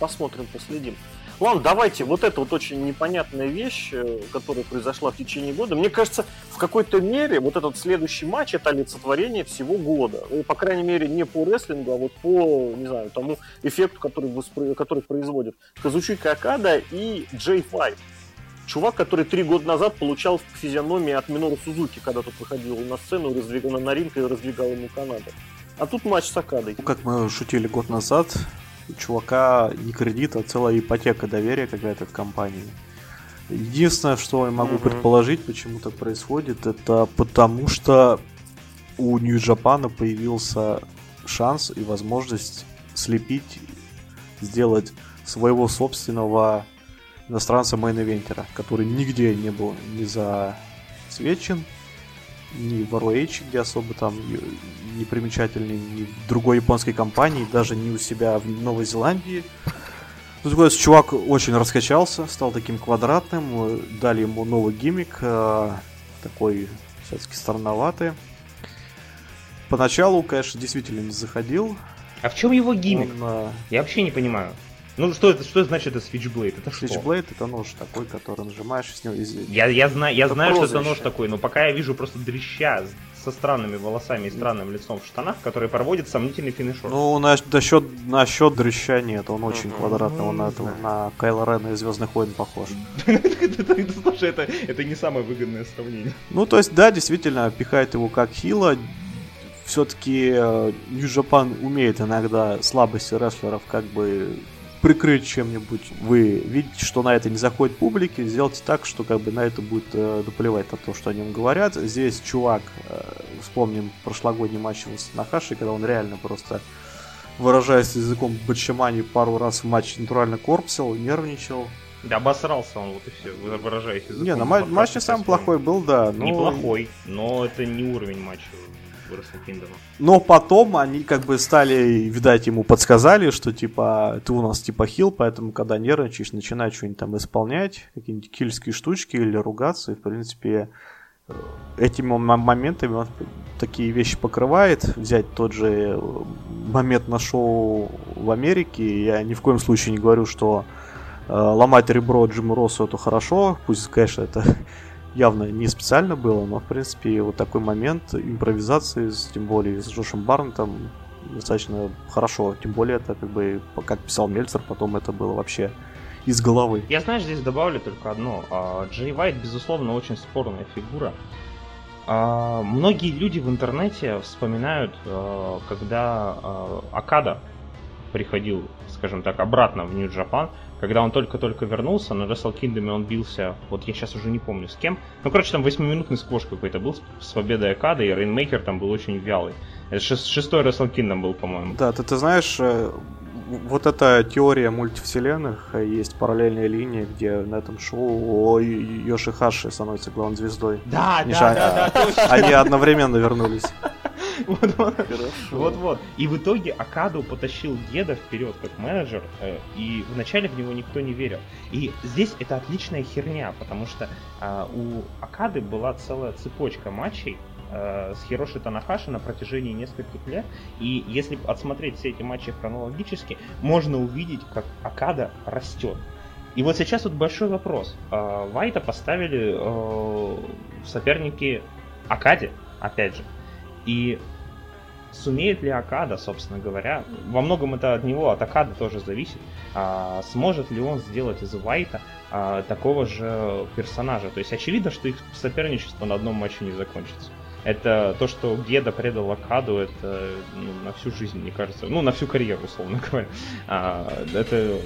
посмотрим, последим. Ладно, давайте, вот это вот очень непонятная вещь, э, которая произошла в течение года. Мне кажется, в какой-то мере вот этот следующий матч это олицетворение всего года. Ну, по крайней мере, не по рестлингу, а вот по, не знаю, тому эффекту, который, воспро... который производит Казучика Акада и Джей Файв. Чувак, который три года назад получал физиономии от Минору Сузуки, когда тот выходил на сцену, раздвигал на ринг и раздвигал ему Канаду. А тут матч с Окадой. Ну, как мы шутили год назад, у чувака не кредит, а целая ипотека доверия какая-то в компании. Единственное, что я могу mm-hmm. предположить, почему так происходит, это потому что у New Japan-а появился шанс и возможность слепить, сделать своего собственного иностранца main eventer-а, который нигде не был не засвечен, ни в ROH, где особо там не примечательный, ни в другой японской компании, даже не у себя в Новой Зеландии. Тут такой чувак очень раскачался, стал таким квадратным, дали ему новый гиммик, э, такой все-таки странноватый. Поначалу, конечно, действительно не заходил. А в чем его гиммик? Он, э, Я вообще не понимаю. Ну что это, что значит это Switchblade? Это что? Switchblade это нож такой, который нажимаешь с него. Я, я знаю, я это знаю, что это нож такой, но пока я вижу просто дрища со странными волосами и странным лицом в штанах, который проводит сомнительный финишер. Ну, на, насчет, насчет дрыща нет, он очень uh-huh. квадратный, он на, этого, на Кайла Рена из Звездных войн похож. Слушай, это, это не самое выгодное сравнение. Ну, то есть, да, действительно, пихает его как хила. Все-таки New Japan умеет иногда слабости рестлеров как бы прикрыть чем-нибудь, вы видите, что на это не заходит публики, сделайте так, что как бы на это будет э, наплевать на то, что о нем говорят. Здесь чувак, э, вспомним прошлогодний матч с Нахаши, когда он реально просто выражаясь языком Бачамани пару раз в матче натурально корпсил, нервничал. Да, обосрался он, вот и все, выражаясь языком. Не, на ну, матч не самый плохой был, да. Но... Неплохой, но это не уровень матча но потом они как бы стали, видать, ему подсказали, что типа ты у нас типа хил, поэтому когда нервничаешь, начинай что-нибудь там исполнять, какие-нибудь кильские штучки или ругаться. И в принципе э, этими моментами он такие вещи покрывает. Взять тот же э, момент на шоу в Америке, я ни в коем случае не говорю, что э, ломать ребро Джиму Россу это хорошо, пусть, конечно, это явно не специально было, но, в принципе, вот такой момент импровизации, тем более с Джошем Барнетом, достаточно хорошо. Тем более это, как бы, как писал Мельцер, потом это было вообще из головы. Я, знаешь, здесь добавлю только одно. А, Джей Вайт, безусловно, очень спорная фигура. А, многие люди в интернете вспоминают, а, когда Акада приходил, скажем так, обратно в Нью-Джапан, когда он только-только вернулся, на Wrestle Kingdom он бился, вот я сейчас уже не помню с кем. Ну, короче, там 8-минутный сквош какой-то был с победой Акада, и Рейнмейкер там был очень вялый. Это шестой Wrestle Kingdom был, по-моему. Да, ты, ты знаешь, э, вот эта теория мультивселенных, э, есть параллельная линия, где на этом шоу Йоши Хаши становится главной звездой. Да, да, да, да, точно. Они одновременно вернулись. Вот-вот. И в итоге Акаду потащил деда вперед как менеджер, э, и вначале в него никто не верил. И здесь это отличная херня, потому что а, у Акады была целая цепочка матчей, э, с Хироши Танахаши на протяжении нескольких лет. И если отсмотреть все эти матчи хронологически, можно увидеть, как Акада растет. И вот сейчас вот большой вопрос. А, Вайта поставили э, соперники Акаде, опять же. И сумеет ли Акада, собственно говоря, во многом это от него, от Акада тоже зависит, а, сможет ли он сделать из Вайта а, такого же персонажа. То есть очевидно, что их соперничество на одном матче не закончится это то, что Геда предал Акаду, это ну, на всю жизнь, мне кажется, ну, на всю карьеру, условно говоря. А, это...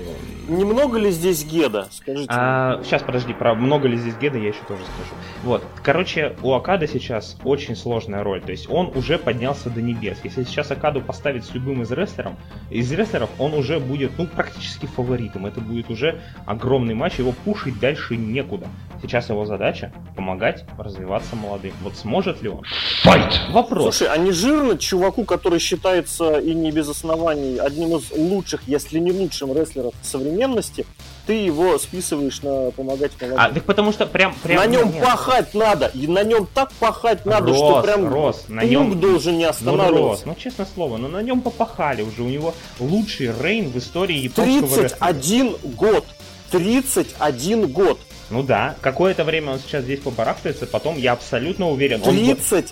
Немного ли здесь Геда, скажите? А, сейчас, подожди, про много ли здесь Геда я еще тоже скажу. Вот, короче, у Акада сейчас очень сложная роль, то есть он уже поднялся до небес. Если сейчас Акаду поставить с любым из рестлеров, из рестлеров он уже будет, ну, практически фаворитом. Это будет уже огромный матч, его пушить дальше некуда. Сейчас его задача помогать развиваться молодым. Вот сможет ли он? Fight! Вопрос. Слушай, а не жирно чуваку, который считается и не без оснований одним из лучших, если не лучшим рестлеров современности, ты его списываешь на помогать молодым? А, так потому что прям... прям на нем нет. пахать надо, и на нем так пахать надо, рос, что прям рос, на нем должен не останавливаться. Ну, рос, ну, честное слово, но на нем попахали уже, у него лучший reign в истории японского 31 рестлинга. год! 31 год! Ну да, какое-то время он сейчас здесь побарахтается, потом я абсолютно уверен, он,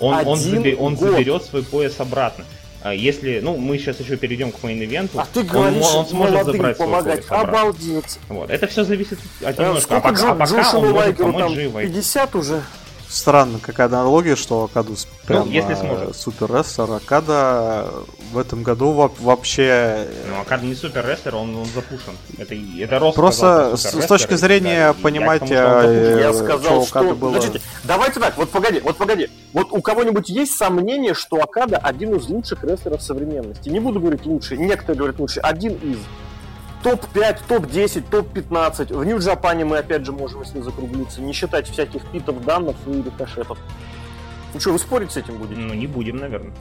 он, он, заби, он заберет свой пояс обратно. А если, ну, мы сейчас еще перейдем к main event-у, а ты говоришь, он, он сможет забрать помогать. свой пояс Обалдеть. Вот, это все зависит от а немножко. А, пока, а пока он может помочь Джей 50 уже? Странно какая аналогия, что Акадус прям ну, если сможет. супер рестлер. Акада в этом году вообще... Ну, Акада не супер рестлер, он, он запушен. Это, это Рос Просто с, с точки зрения да, понимать, я, э, я сказал, что... что... Было... Подождите, давайте так, вот погоди, вот погоди. Вот у кого-нибудь есть сомнение, что Акада один из лучших рестлеров современности? Не буду говорить лучший, некоторые говорят лучший, один из топ-5, топ-10, топ-15. В Нью-Джапане мы опять же можем, если закруглиться, не считать всяких питов, данных и рикошетов. Ну что, вы спорить с этим будете? Ну, не будем, наверное.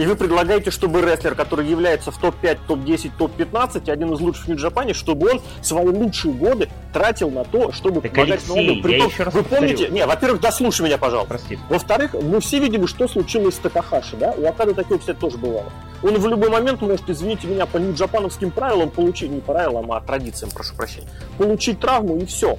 И вы предлагаете, чтобы рестлер, который является в топ-5, топ-10, топ-15, один из лучших в Нью-Джапане, чтобы он свои лучшие годы тратил на то, чтобы так, помогать Алексей, я еще раз Вы помните? Не, во-первых, дослушай меня, пожалуйста. Прости. Во-вторых, мы все видели, что случилось с Такахаши, да? У Акады такое, кстати, тоже бывало. Он в любой момент может, извините меня, по нью-джапановским правилам получить, не правилам, а традициям, прошу прощения, получить травму и все.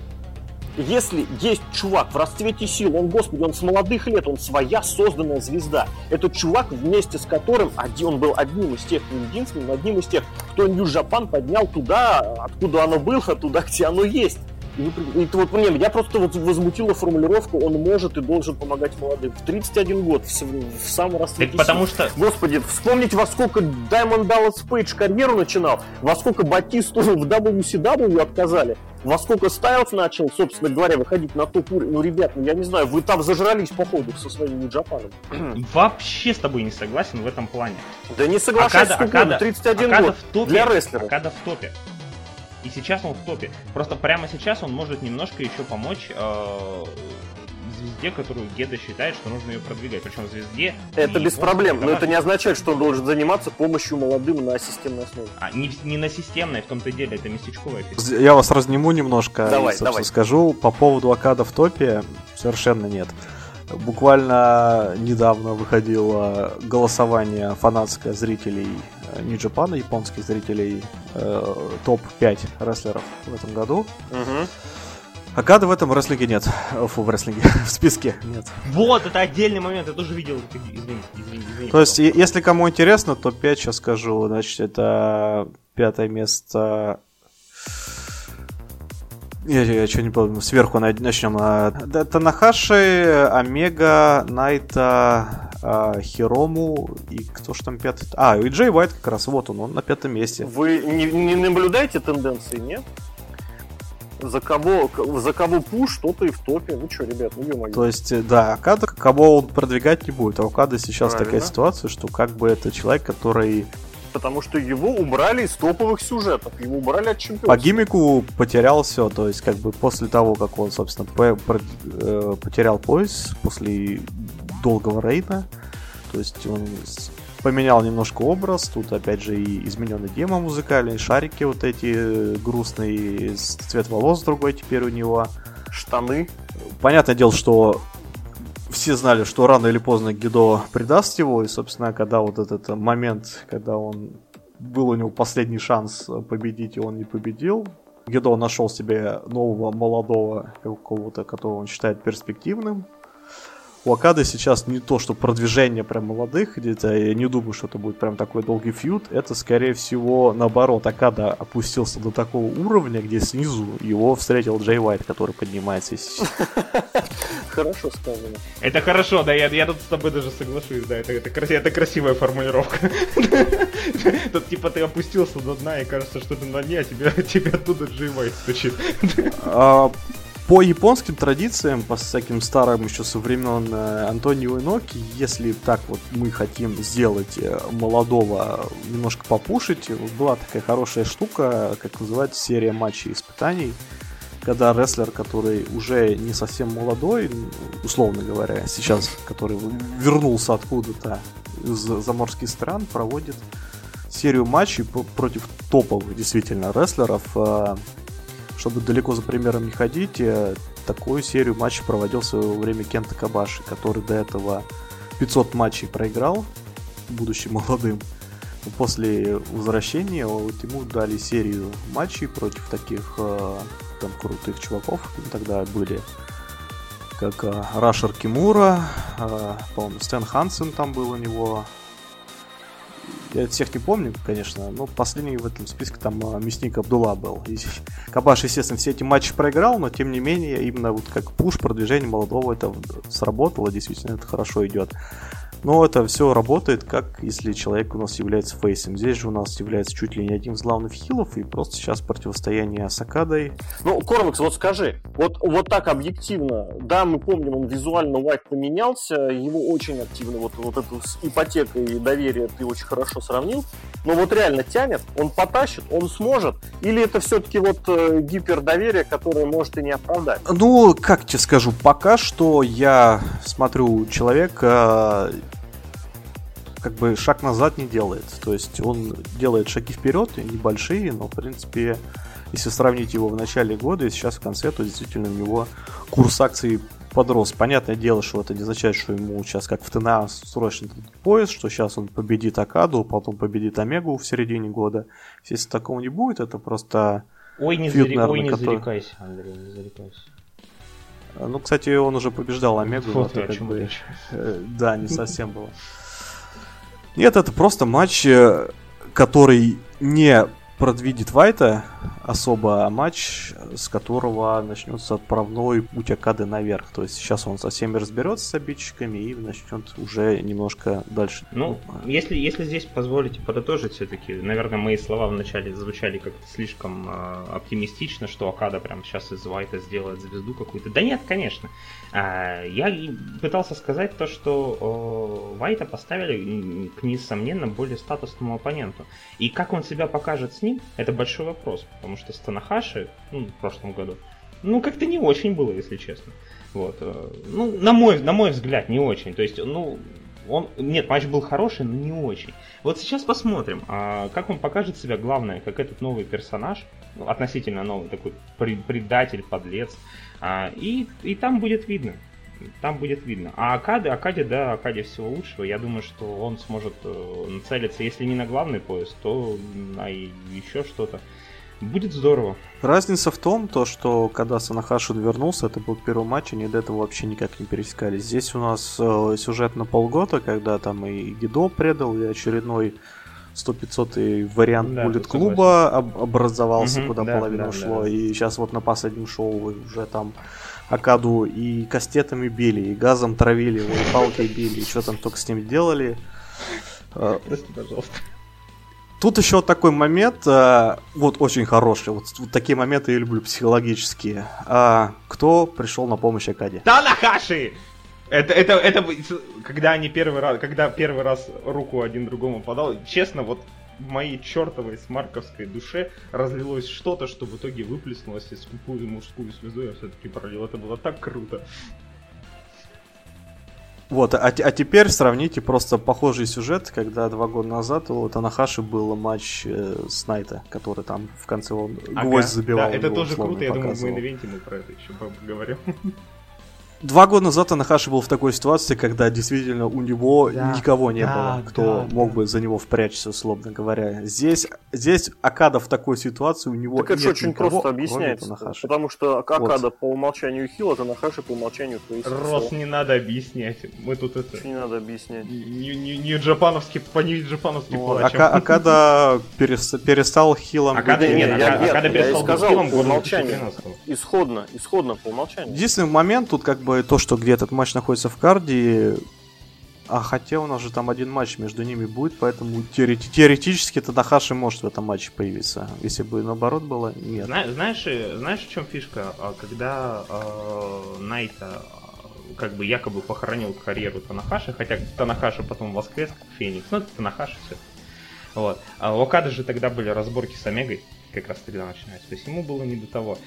Если есть чувак в расцвете сил, он, господи, он с молодых лет, он своя созданная звезда. Этот чувак, вместе с которым один, он был одним из тех, не единственным, одним из тех, кто Нью-Джапан поднял туда, откуда оно было, туда, где оно есть. И вот, не, я просто вот возмутила формулировку, он может и должен помогать молодым. В 31 год, в, в самом расцвете потому что... Господи, вспомните, во сколько Даймонд Даллас Пейдж карьеру начинал, во сколько Батисту в WCW отказали, во сколько Стайлз начал, собственно говоря, выходить на топ уровень. Ну, ребят, ну я не знью, вы там зажрались по ходу со своим Нью-Джапаном. Вообще с тобой не согласен в этом плане. Да не соглашайся, Акада, Акада, 31 Акада год в топе, для рестлера. Акада в топе. И сейчас он в топе. Просто прямо сейчас он может немножко еще помочь э, звезде, которую Геда считает, что нужно ее продвигать. Причем звезде... Это без проблем, но это не означает, что он должен заниматься помощью молодым на системной основе. А, не, не на системной, в том-то и деле, это местечковая фишка. Я вас разниму немножко давай, и, давай. скажу. По поводу Акада в топе совершенно нет. Буквально недавно выходило голосование фанатское зрителей Нью-Джапана, японских зрителей, э, топ-5 рестлеров в этом году. Угу. Акада в этом рестлинге нет. Фу, в рестлинге. в списке нет. Вот, это отдельный момент, я тоже видел. Извини, извини, извини. То есть, если кому интересно, то 5 сейчас скажу. Значит, это пятое место я, я что не помню, сверху начнем. Танахаши, Омега, Найта, а, Хирому и кто ж там пятый? А, и Джей Уайт как раз, вот он, он на пятом месте. Вы не, не наблюдаете тенденции, нет? За кого, за кого пуш, тот и в топе. Ну что, ребят, ну ё То есть, да, Акада, кого он продвигать не будет. А у Акада сейчас Правильно. такая ситуация, что как бы это человек, который потому что его убрали из топовых сюжетов, его убрали от чемпионства. По гимику потерял все, то есть как бы после того, как он, собственно, э, потерял пояс, после долгого рейда, то есть он поменял немножко образ, тут опять же и измененный демо музыкальный, шарики вот эти э, грустные, цвет волос другой теперь у него. Штаны. Понятное дело, что все знали, что рано или поздно Гидо предаст его, и, собственно, когда вот этот момент, когда он был у него последний шанс победить, и он не победил, Гедо нашел себе нового молодого какого-то, которого он считает перспективным. У Акады сейчас не то, что продвижение прям молодых, где-то я не думаю, что это будет прям такой долгий фьюд. Это, скорее всего, наоборот, Акада опустился до такого уровня, где снизу его встретил Джей Уайт, который поднимается. Хорошо сказано. Это хорошо, да, я, я тут с тобой даже соглашусь, да, это, это, это красивая формулировка. Тут типа ты опустился до дна, и кажется, что ты на дне, а тебе, тебе оттуда Джей Уайт стучит. По японским традициям, по всяким старым еще со времен э, Антонио Иноки, если так вот мы хотим сделать э, молодого немножко попушить, была такая хорошая штука, как называется серия матчей испытаний, когда рестлер, который уже не совсем молодой, условно говоря, сейчас, который вернулся откуда-то из заморских стран, проводит серию матчей против топовых действительно рестлеров, э, чтобы далеко за примером не ходить, э, такую серию матчей проводил в свое время Кента Кабаши, который до этого 500 матчей проиграл, будучи молодым. После возвращения вот ему дали серию матчей против таких э, там крутых чуваков. Тогда были как э, Рашер Кимура, по-моему, Стэн Хансен там был у него, я всех не помню, конечно, но последний в этом списке там а, Мясник Абдулла был. И Кабаш, естественно, все эти матчи проиграл, но тем не менее, именно вот как пуш продвижение молодого это сработало, действительно это хорошо идет. Но это все работает, как если человек у нас является фейсом. Здесь же у нас является чуть ли не один из главных хилов, и просто сейчас противостояние с Акадой. Ну, Кормакс, вот скажи, вот, вот так объективно, да, мы помним, он визуально Уайт поменялся, его очень активно, вот, вот эту с ипотекой доверия ты очень хорошо сравнил, но вот реально тянет, он потащит, он сможет, или это все-таки вот э, гипердоверие, которое может и не оправдать? Ну, как тебе скажу, пока что я смотрю человека как бы шаг назад не делает. То есть он делает шаги вперед, небольшие, но в принципе, если сравнить его в начале года и сейчас в конце, то действительно у него курс акций подрос. Понятное дело, что это не означает, что ему сейчас как в ТНА срочно пояс, что сейчас он победит Акаду, потом победит Омегу в середине года. Если такого не будет, это просто... Ой, не, фьюд, зари... наверное, Ой, не который... зарекайся, Андрей, не зарекайся. Ну, кстати, он уже побеждал Омегу. Вот, это, как бы... Э, да, не совсем было. Нет, это просто матч, э, который не продвидит Вайта особо, а матч, с которого начнется отправной путь Акады наверх. То есть сейчас он со всеми разберется с обидчиками и начнет уже немножко дальше. Ну, если, если здесь позволите подытожить все-таки, наверное, мои слова вначале звучали как-то слишком э, оптимистично, что Акада прямо сейчас из Вайта сделает звезду какую-то. Да нет, конечно. Э, я пытался сказать то, что э, Вайта поставили к несомненно более статусному оппоненту. И как он себя покажет с ним, это большой вопрос, потому что с Танахаши, ну, в прошлом году, ну, как-то не очень было, если честно. Вот. Э, ну, на мой, на мой взгляд, не очень. То есть, ну, он, нет, матч был хороший, но не очень. Вот сейчас посмотрим, а, как он покажет себя, главное, как этот новый персонаж, ну, относительно новый, такой предатель, подлец. А, и, и там будет видно там будет видно. А Акады, Акаде, да, Акаде всего лучшего. Я думаю, что он сможет э, нацелиться, если не на главный пояс, то на еще что-то. Будет здорово. Разница в том, то, что когда Санахашин вернулся, это был первый матч, они до этого вообще никак не пересекались. Здесь у нас э, сюжет на полгода, когда там и Гидо предал, и очередной 100-500 вариант да, Буллет клуба об- образовался, угу, куда да, половина да, ушло. Да. И сейчас вот на последнем шоу уже там Акаду и кастетами били, и газом травили, и палкой били, и что там только с ним делали. Прости, пожалуйста. Тут еще такой момент, а, вот очень хороший, вот, вот такие моменты я люблю психологические. А, кто пришел на помощь Акаде? Танахаши! Это, это, это, когда они первый раз, когда первый раз руку один другому подал, честно, вот моей чертовой смарковской душе разлилось что-то, что в итоге выплеснулось и скупую мужскую слезу я все-таки пролил. Это было так круто. Вот, а, а теперь сравните просто похожий сюжет, когда два года назад у Танахаши был матч э, с Найто, который там в конце он ага, гвоздь забивал. Да, это тоже круто, я думаю, в main мы про это еще поговорим. Два года назад Танахаши был в такой ситуации, когда действительно у него Да, никого не да, было, кто да, мог да. бы за него впрячься, условно говоря. Здесь, здесь Окада в такой ситуации, у него Так это нет очень никого, просто объясняется. Потому что Окада по умолчанию heel, а Танахаши по умолчанию face. Рос, не надо объяснять. Мы тут это... Не надо объяснять. Не, не, не джапановский, по не джапановски Ну, плачем. Ака- Акада перес- перестал хилом Акада, быть. нет, я- Ака- я- Акада я и перестал быть сказал, хилом по умолчанию. 2013. Исходно, исходно по умолчанию. Единственный момент тут как бы то, что где этот матч находится в карде, а хотя у нас же там один матч между ними будет, поэтому теорети- теоретически Танахаши может в этом матче появиться. Если бы наоборот было, нет. Зна- знаешь, э, знаешь, в чем фишка? А, Когда э, Найто э, как бы якобы похоронил карьеру Танахаши, хотя Танахаши потом воскрес как Феникс, ну это Танахаши все. Вот. А у Окады же тогда были разборки с Омегой, как раз тогда начинаются. То есть ему было не до того.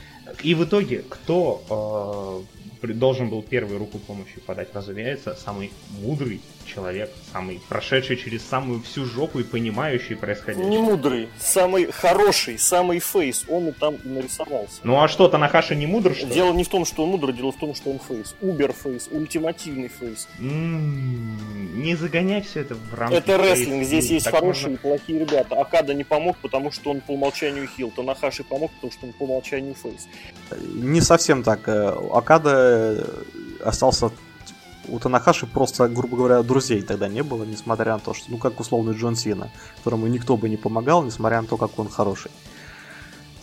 И в итоге, кто э, должен был первую руку помощи подать, разумеется, самый мудрый человек, самый прошедший через самую всю жопу и понимающий происходящее. Не мудрый, самый хороший, самый face, он и там и нарисовался. Ну а что, Танахаши не мудр, что ли? Дело не в том, что он мудрый, дело в том, что он face. Убер face, ультимативный face. М, Не загоняй все это в рамки. Это рестлинг, face. здесь есть Так хорошие можно- и плохие ребята. Окада не помог, потому что он по умолчанию heel. Танахаши помог, потому что он по умолчанию face. Не совсем так. Э, Окада э, остался у Танахаши просто, грубо говоря, друзей тогда не было, несмотря на то, что, ну, как условный Джон Сина, которому никто бы не помогал, несмотря на то, как он хороший.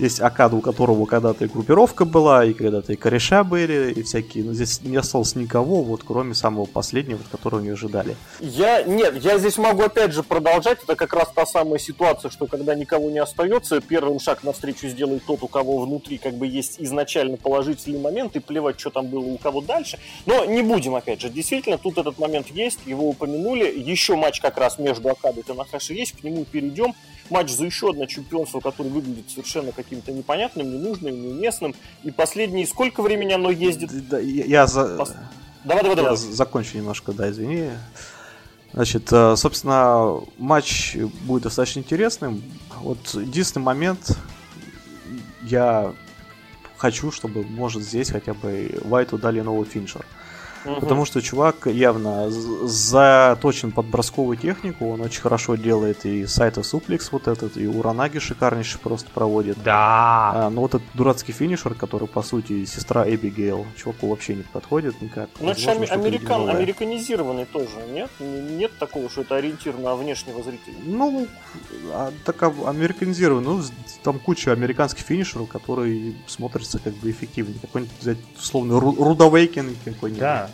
Есть Окада, у которого когда-то и группировка была, и когда-то и кореша были, и всякие, но здесь не осталось никого, вот, кроме самого последнего, которого не ожидали. Я, нет, я здесь могу опять же продолжать. Это как раз та самая ситуация, что когда никого не остается, первым шаг навстречу сделает тот, у кого внутри как бы есть изначально положительный момент, и плевать, что там было у кого дальше. Но не будем, опять же. Действительно, тут этот момент есть, его упомянули. Еще матч как раз между Акадой и Танахаши есть, к нему перейдем. Матч за еще одно чемпионство, которое выглядит совершенно каким-то непонятным, ненужным, неуместным. И последние сколько времени оно ездит? Да, я, я за... Пос- Давай, давай, Я давай. закончу немножко, да, извини. Значит, э, собственно, матч будет достаточно интересным. Вот единственный момент, я хочу, чтобы, может, здесь хотя бы Вайту дали новый финишер. Мгм. Потому что чувак явно заточен под бросковую технику, он очень хорошо делает и сайта суплекс вот этот, и уранаги шикарнейший просто проводит. Да. А, но вот этот дурацкий финишер, который, по сути, сестра Эбигейл, чуваку вообще не подходит никак. Ну, это же американ, американизированный тоже, нет? Нет такого, что это ориентир на внешнего зрителя. Ну, а, так а- американизирован. Ну, там куча американских финишеров, которые смотрятся как бы эффективнее. Какой-нибудь взять, условно, Ру- Рудавейкен какой-нибудь. Да.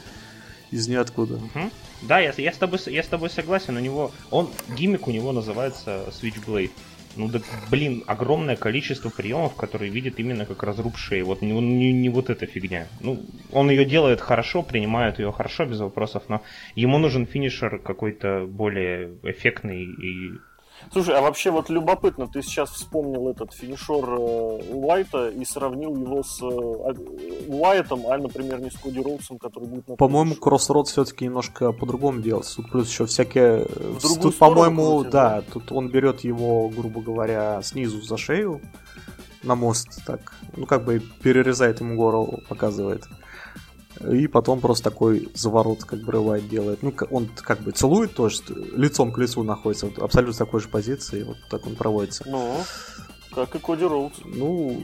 Из ниоткуда. Мгм. Да, я, я, с тобой, я с тобой согласен. У него. Он. Гиммик у него называется Switchblade. Ну да, блин, огромное количество приемов, которые видит именно как разруб шеи. Вот не, не, не вот эта фигня. Ну, он ее делает хорошо, принимает ее хорошо, без вопросов, но ему нужен финишер какой-то более эффектный и Слушай, а вообще вот любопытно, ты сейчас вспомнил этот финишер э, Уайта и сравнил его с э, а- Уайтом, а, например, не с Коди Роудсом, который будет По-моему. Кроссрод все-таки немножко по-другому делается. Тут плюс еще всякие... э, Тут, по-моему, крутит, да, тут он берет его, грубо говоря, снизу за шею на мост, так, ну, как бы перерезает ему горло, показывает. И потом просто такой заворот, как бы рывает, делает. Ну, он как бы целует тоже, лицом к лицу находится, вот абсолютно в такой же позиции, вот так он проводится. Ну, как и Коди Роудс. Ну,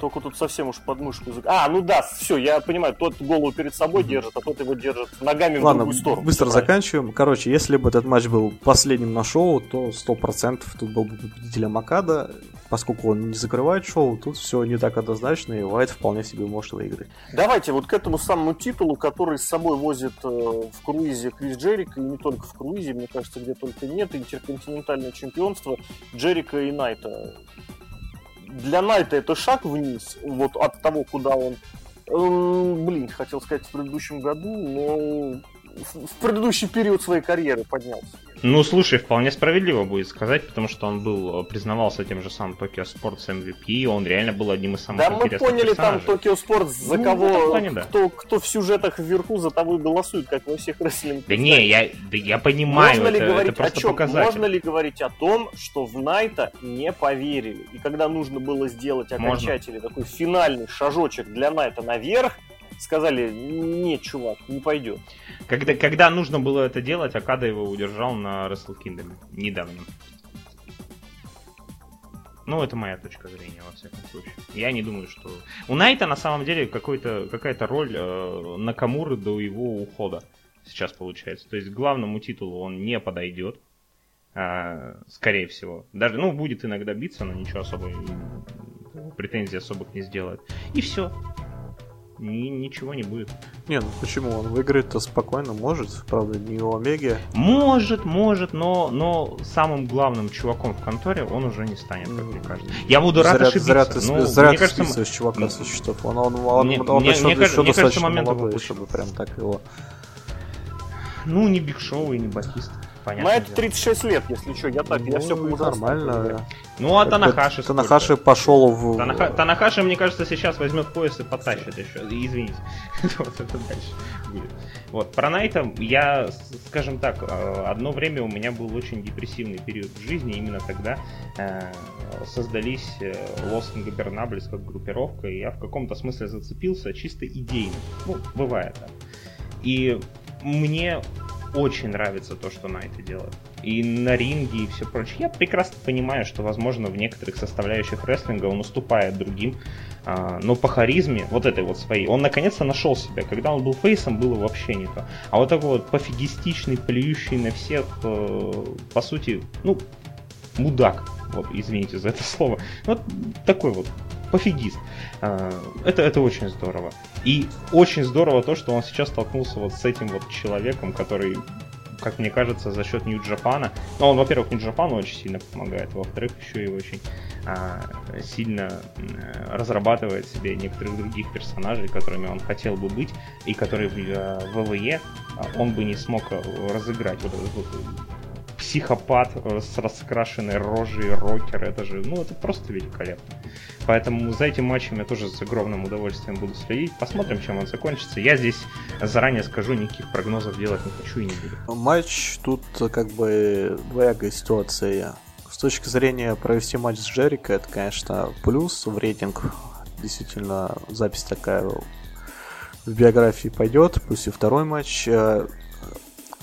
Только тут совсем уж под мышку. зак- А, ну да, все, я понимаю, тот голову перед собой держит, а тот его держит ногами в Ладно, другую сторону. быстро правильно. заканчиваем. Короче, если бы этот матч был последним на шоу, то 100% тут был бы победителем Акада. Поскольку он не закрывает шоу, тут все не так однозначно, и Вайт вполне себе может выиграть. Давайте вот к этому самому титулу, который с собой возит э, в круизе Крис Джерика, и не только в круизе, мне кажется, где только нет, интерконтинентальное чемпионство Джерика и Найта. Для Найта это шаг вниз, вот от того, куда он, эм, блин, хотел сказать в предыдущем году, но в, предыдущий период своей карьеры поднялся. Ну, слушай, вполне справедливо будет сказать, потому что он был, э, признавался тем же самым Tokyo Sports MVP, и он реально был одним из самых Да, мы интересных поняли там персонажей. Токио Спорт, за Ну, кого, плане, да. кто, кто в сюжетах вверху, за того и голосует, как во всех рестлинг. Да не, я, да я понимаю, Можно ли это, говорить это просто о чем? показатель. Можно ли говорить о том, что в Найта не поверили? И когда нужно было сделать Можно. окончательный такой финальный шажочек для Найта наверх, сказали, нет, чувак, не пойдет. Когда, когда нужно было это делать, Акада его удержал на Wrestle Kingdom недавно. Ну, это моя точка зрения, во всяком случае. Я не думаю, что... У Найта на самом деле какая-то роль э, Накамуры до его ухода сейчас получается. То есть главному титулу он не подойдет, э, скорее всего. Даже, ну, будет иногда биться, но ничего особо, претензий особых не сделает. И все ни, ничего не будет. Не, ну почему? Он выиграет-то спокойно может, правда, не у Омеги. Может, может, но, но самым главным чуваком в конторе он уже не станет, как мне кажется. Я буду рад зря, ошибиться. Зря ты, но, зря мне ты кажется, списываешь чувака со счетов. Он, он, он, Мне- он мне- еще, мне еще мне достаточно молодой, чтобы прям так его... ну, не Биг Шоу и не Батист. Понятно. На это 36 лет, если что, я так, я Ну, все по нормально. Ну, а Танахаши сколько? Танахаши пошел в... Танаха- Танахаши, мне кажется, сейчас возьмет пояс и потащит еще. Извините. Вот это дальше будет. Вот, про Найта я, скажем так, э, одно время у меня был очень депрессивный период в жизни. Именно тогда э, создались э, Los Ingobernables как группировка, и я в каком-то смысле зацепился чисто идейно. Ну, бывает так. И мне очень нравится то, что Найты делает. И на ринге, и все прочее. Я прекрасно понимаю, что, возможно, в некоторых составляющих рестлинга он уступает другим. а, но по харизме, вот этой вот своей, он наконец-то нашел себя. Когда он был фейсом, было вообще не то. А вот такой вот пофигистичный, плюющий на всех, э, по сути, ну, мудак. Вот, извините за это слово. Вот такой вот пофигист. А, Это, это очень здорово. И очень здорово то, что он сейчас столкнулся вот с этим вот человеком, который, как мне кажется, за счет Нью-Джапана, ну, он, во-первых, Нью-Джапану очень сильно помогает, во-вторых, еще и очень а, сильно разрабатывает себе некоторых других персонажей, которыми он хотел бы быть, и которые в э, ВВЕ а, он бы не смог разыграть. Вот вот психопат э, с раскрашенной рожей, рокер, это же, ну, это просто великолепно. Поэтому за этим матчем я тоже с огромным удовольствием буду следить. Посмотрим, чем он закончится. Я здесь заранее скажу, никаких прогнозов делать не хочу и не буду. Матч тут э, как бы двоякая ситуация. С точки зрения провести матч с Джерико, это, конечно, плюс в рейтинг. Действительно, запись такая в биографии пойдет. Плюс и второй матч.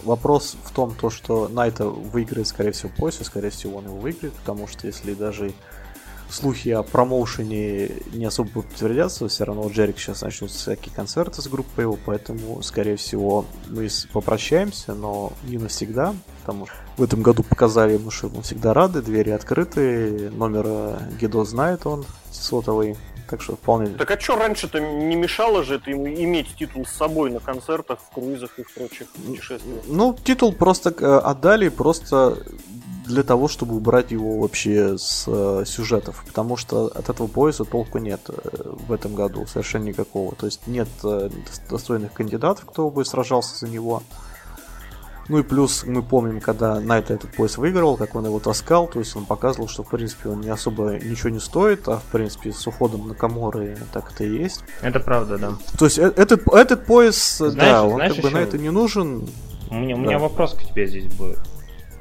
Вопрос в том, то, что Найта выиграет, скорее всего, после, скорее всего, он его выиграет, потому что если даже слухи о промоушене не особо подтвердятся, все равно Джерик сейчас начнутся всякие концерты с группой его, поэтому, скорее всего, мы попрощаемся, но не навсегда, потому что в этом году показали ему, что мы всегда рады, двери открыты, номер Гидо знает он, сотовый, так что вполне... Так а что раньше-то не мешало же это ему иметь титул с собой на концертах, в круизах и в прочих путешествиях? Ну, титул просто э, отдали просто для того, чтобы убрать его вообще с э, сюжетов, потому что от этого пояса толку нет э, в этом году, совершенно никакого. То есть нет э, достойных кандидатов, кто бы сражался за него. Ну и плюс мы помним, когда Найт этот пояс выиграл, как он его таскал, то есть он показывал, что в принципе он не особо ничего не стоит, а в принципе с уходом на Каморы так это и есть. Это правда, да. То есть э- этот, этот пояс, э, Знаешь- да, он знаешь как бы еще- на это не нужен, У меня, у меня Да. вопрос к тебе здесь будет.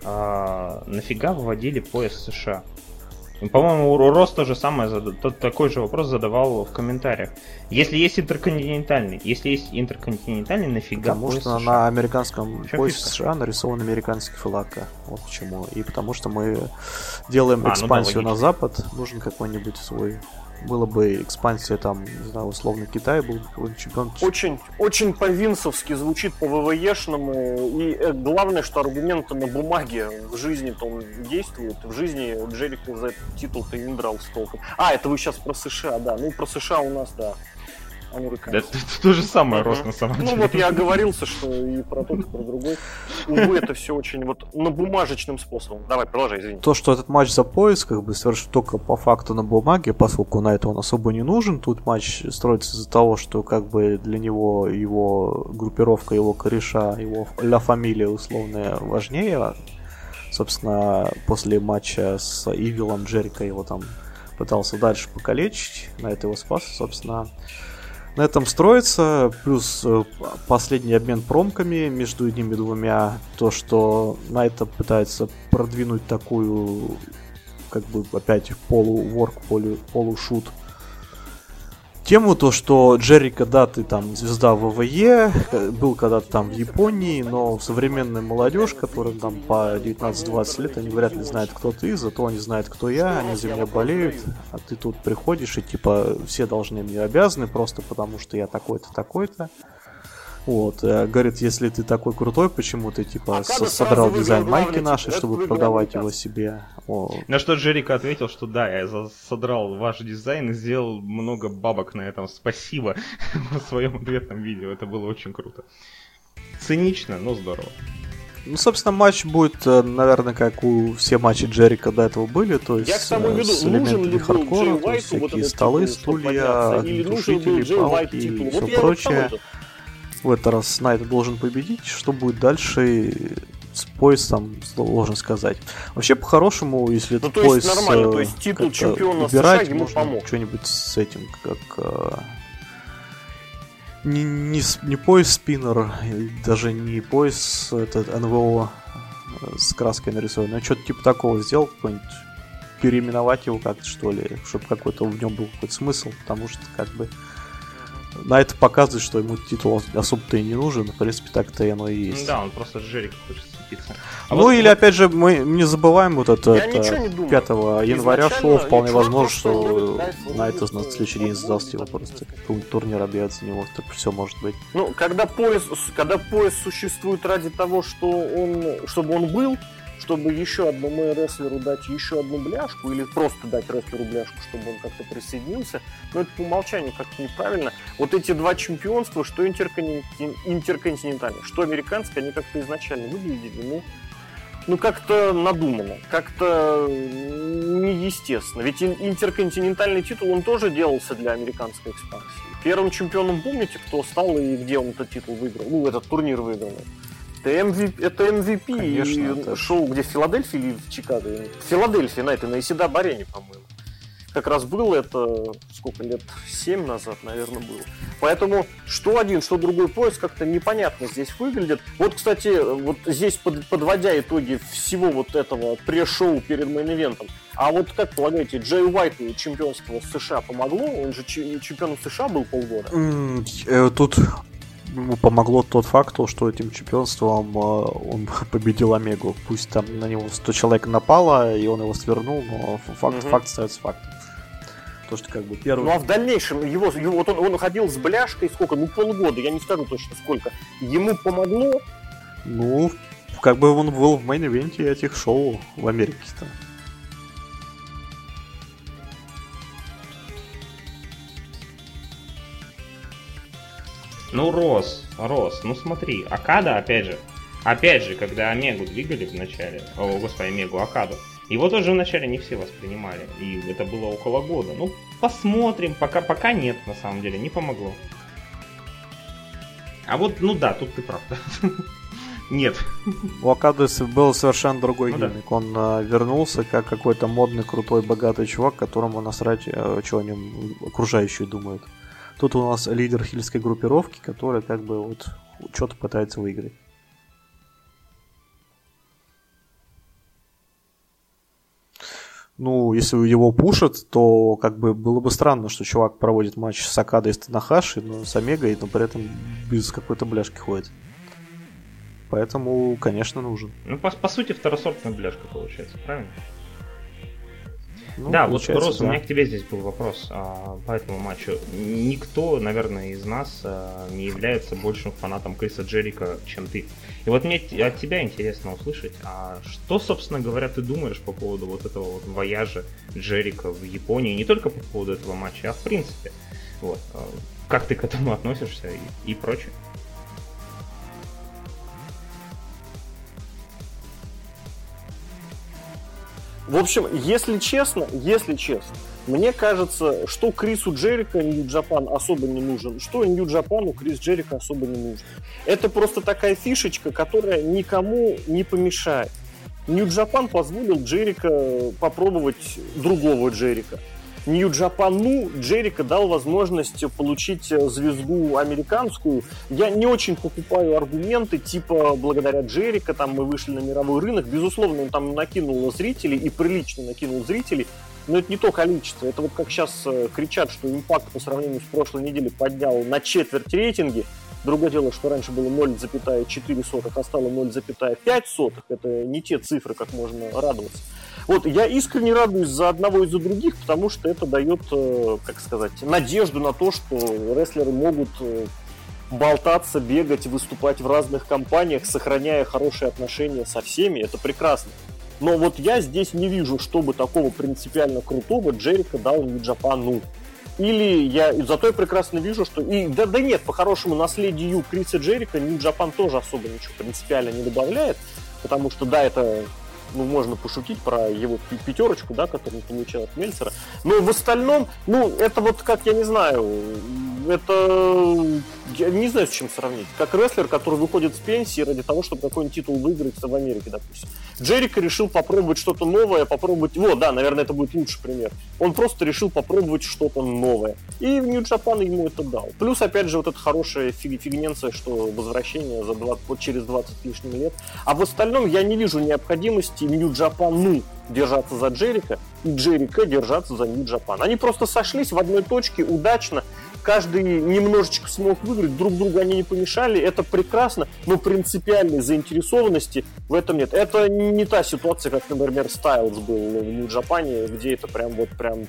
А, нафига выводили пояс США? Ну, По-моему, Рос то же самое, тот такой же вопрос задавал в комментариях. Если есть интерконтинентальный, если есть интерконтинентальный, нафига Потому что США? на американском поясе? США нарисован американский флаг. Вот почему. И потому что мы делаем А, ну да, экспансию на запад, нужен какой-нибудь свой. Было бы экспансия там, не знаю, условно Китай был бы чемпион. Очень, очень по-винсовски звучит по ВВЕшному. И э, главное, что аргументы на бумаге в жизни-то он действует. В жизни Джерико за этот титул-то не драл толком. А, это вы сейчас про США, да. Ну, про США у нас, да. Да, Американцы. это, это то же самое, Мгм. Рос, на самом Ну деле. вот я оговорился, что и про тот, и про другой. Увы, это все очень вот на бумажечным способом. Давай, продолжай, извини. То, что этот матч за пояс, как бы совершен только по факту на бумаге, поскольку на это он особо не нужен. Тут матч строится из-за того, что как бы для него его группировка, его кореша, его ля фамилия условно важнее. Собственно, после матча с Ивилом Джерика его там пытался дальше покалечить, на это его спас, собственно. На этом строится, плюс э, последний обмен промками между ними двумя, то, что Найта пытается продвинуть такую, как бы опять полуворк, полу, полушут тему, то, что Джерика, да, ты там звезда ВВЕ, был когда-то там в Японии, но современная молодежь, которым там по 19-20 лет, они вряд ли знают, кто ты, зато они знают, кто я, они за меня болеют, а ты тут приходишь и типа все должны мне обязаны просто потому, что я такой-то, такой-то. Вот, э, говорит, если ты такой крутой, почему ты типа а содрал дизайн майки нашей, чтобы продавать его себе? О. На что Джерика ответил, что да, я содрал ваш дизайн и сделал много бабок на этом. Спасибо в своем ответном видео. Это было очень круто. Цинично, но здорово. Ну, собственно, матч будет, э, наверное, как у все матчи Джерика до этого были, то есть Я к тому веду, с элементами хардкора, то есть всякие вот столы, стулья, душители, палки и все прочее в этот раз Найт должен победить. Что будет дальше, с поясом сложно сказать. Вообще, по-хорошему, если ну, это пояс нормально, то есть титул чемпиона убирать, США ему помог. что-нибудь с этим, как... Э, не, не, не пояс спиннер, даже не пояс этот НВО э, с краской нарисованный, а что-то типа такого сделал, какой-нибудь переименовать его как-то, что ли, чтобы какой-то в нем был какой-то смысл, потому что как бы на это показывает, что ему титул особо-то и не нужен. В принципе, так-то оно и есть. Да, он просто с Джерика хочет сцепиться. А ну вот, или, вот... опять же, мы не забываем вот это, это 5 января шоу. Вполне возможно, что на это на следующий день сдаст его просто. Какой-нибудь турнир объявит за него. Так все может быть. Ну, когда пояс, когда пояс существует ради того, что он, чтобы он был, чтобы еще одному рестлеру дать еще одну бляшку, или просто дать рестлеру бляшку, чтобы он как-то присоединился, но это по умолчанию как-то неправильно. Вот эти два чемпионства, что интерконтинентальное, что американское, они как-то изначально выглядели, ну, ну как-то надумано, как-то неестественно. Ведь интерконтинентальный титул, он тоже делался для американской экспансии. Первым чемпионом помните, кто стал и где он этот титул выиграл? Ну, этот турнир выиграл. Это MVP, это MVP Конечно, и это... шоу, где в Филадельфии или в Чикаго? В Филадельфии, на это, на Исида Барене, по-моему. Как раз было это, сколько лет, 7 назад, наверное, было. Поэтому что один, что другой пояс как-то непонятно здесь выглядит. Вот, кстати, вот здесь под, подводя итоги всего вот этого пре-шоу перед мейн-ивентом, а вот как полагаете, Джей Уайту чемпионство США помогло? Он же чемпионом США был полгода. Mm, тут ему помогло тот факт, что этим чемпионством э, он победил Омегу. Пусть там на него 100 человек напало, и он его свернул, но факт, угу. факт остается фактом. То, что как бы первый... Ну а в дальнейшем его, его вот он, он ходил с бляшкой сколько? Ну полгода, я не скажу точно сколько. Ему помогло? Ну, как бы он был в main event-е этих шоу в Америке-то. Ну, рос, рос. Ну, смотри, Окада, опять же, опять же, когда Омегу двигали в начале, о, господи, Омегу, Окаду, его тоже вначале не все воспринимали, и это было около года. Ну, посмотрим, пока, пока нет, на самом деле, не помогло. А вот, ну да, тут ты прав. Нет. У Акады был совершенно другой ну, гиммик. Да. Он э, вернулся как какой-то модный, крутой, богатый чувак, которому насрать, э, что о нем окружающие думают. Тут у нас лидер хильской группировки, который как бы вот что-то пытается выиграть. Ну, если его пушат, то как бы было бы странно, что чувак проводит матч с Акадой и с но с Омегой, но при этом без какой-то бляшки ходит. Поэтому, конечно, нужен. Ну, по, по сути, второсортная бляшка получается, правильно? Ну, да, вот Рос, да. у меня к тебе здесь был вопрос а, по этому матчу. Никто, наверное, из нас а, не является большим фанатом Криса Джерика, чем ты. И вот мне от тебя интересно услышать, а что, собственно говоря, ты думаешь по поводу вот этого вот вояжа Джерика в Японии, не только по поводу этого матча, а в принципе. Вот. А, как ты к этому относишься и, и прочее? В общем, если честно, если честно, мне кажется, что Крису Джерика Нью-Джапан особо не нужен, что Нью-Джапану Крис Джерика особо не нужен. Это просто такая фишечка, которая никому не помешает. Нью-Джапан позволил Джерика попробовать другого Джерика. Нью-Джапану Джерика дал возможность получить э, звезду американскую. Я не очень покупаю аргументы, типа, благодаря Джерика там мы вышли на мировой рынок. Безусловно, он там накинул зрителей и прилично накинул зрителей. Но это не то количество. Это вот как сейчас э, кричат, что импакт по сравнению с прошлой неделей поднял на четверть рейтинги. Другое дело, что раньше было 0,4, а стало 0,5. Это не те цифры, как можно радоваться. Вот, я искренне радуюсь за одного и за других, потому что это дает, э, как сказать, надежду на то, что рестлеры могут э, болтаться, бегать, выступать в разных компаниях, сохраняя хорошие отношения со всеми. Это прекрасно. Но вот я здесь не вижу, чтобы такого принципиально крутого Джерика дал Нью-Джапану. Или я зато я прекрасно вижу, что... И, да, да нет, по-хорошему, наследию Криса Джерика Нью-Джапан тоже особо ничего принципиально не добавляет. Потому что, да, это ну, можно пошутить про его пятерочку, да, которую он получил от Мельцера. Но в остальном, ну, это вот как, я не знаю, это... Я не знаю, с чем сравнить. Как рестлер, который выходит с пенсии ради того, чтобы какой-нибудь титул выиграть в Америке, допустим. Джерика решил попробовать что-то новое, попробовать... Вот, да, наверное, это будет лучший пример. Он просто решил попробовать что-то новое. И в Нью-Джапан ему это дал. Плюс, опять же, вот эта хорошая фиг фигненция, что возвращение за 20, вот через 20 лишним лет. А в остальном я не вижу необходимости Нью-Джапану держаться за Джерика и Джерика держаться за Нью-Джапан. Они просто сошлись в одной точке удачно, каждый немножечко смог выиграть, друг другу они не помешали, это прекрасно, но принципиальной заинтересованности в этом нет. Это не та ситуация, как, например, Стайлз был в Нью-Джапане, где это прям вот прям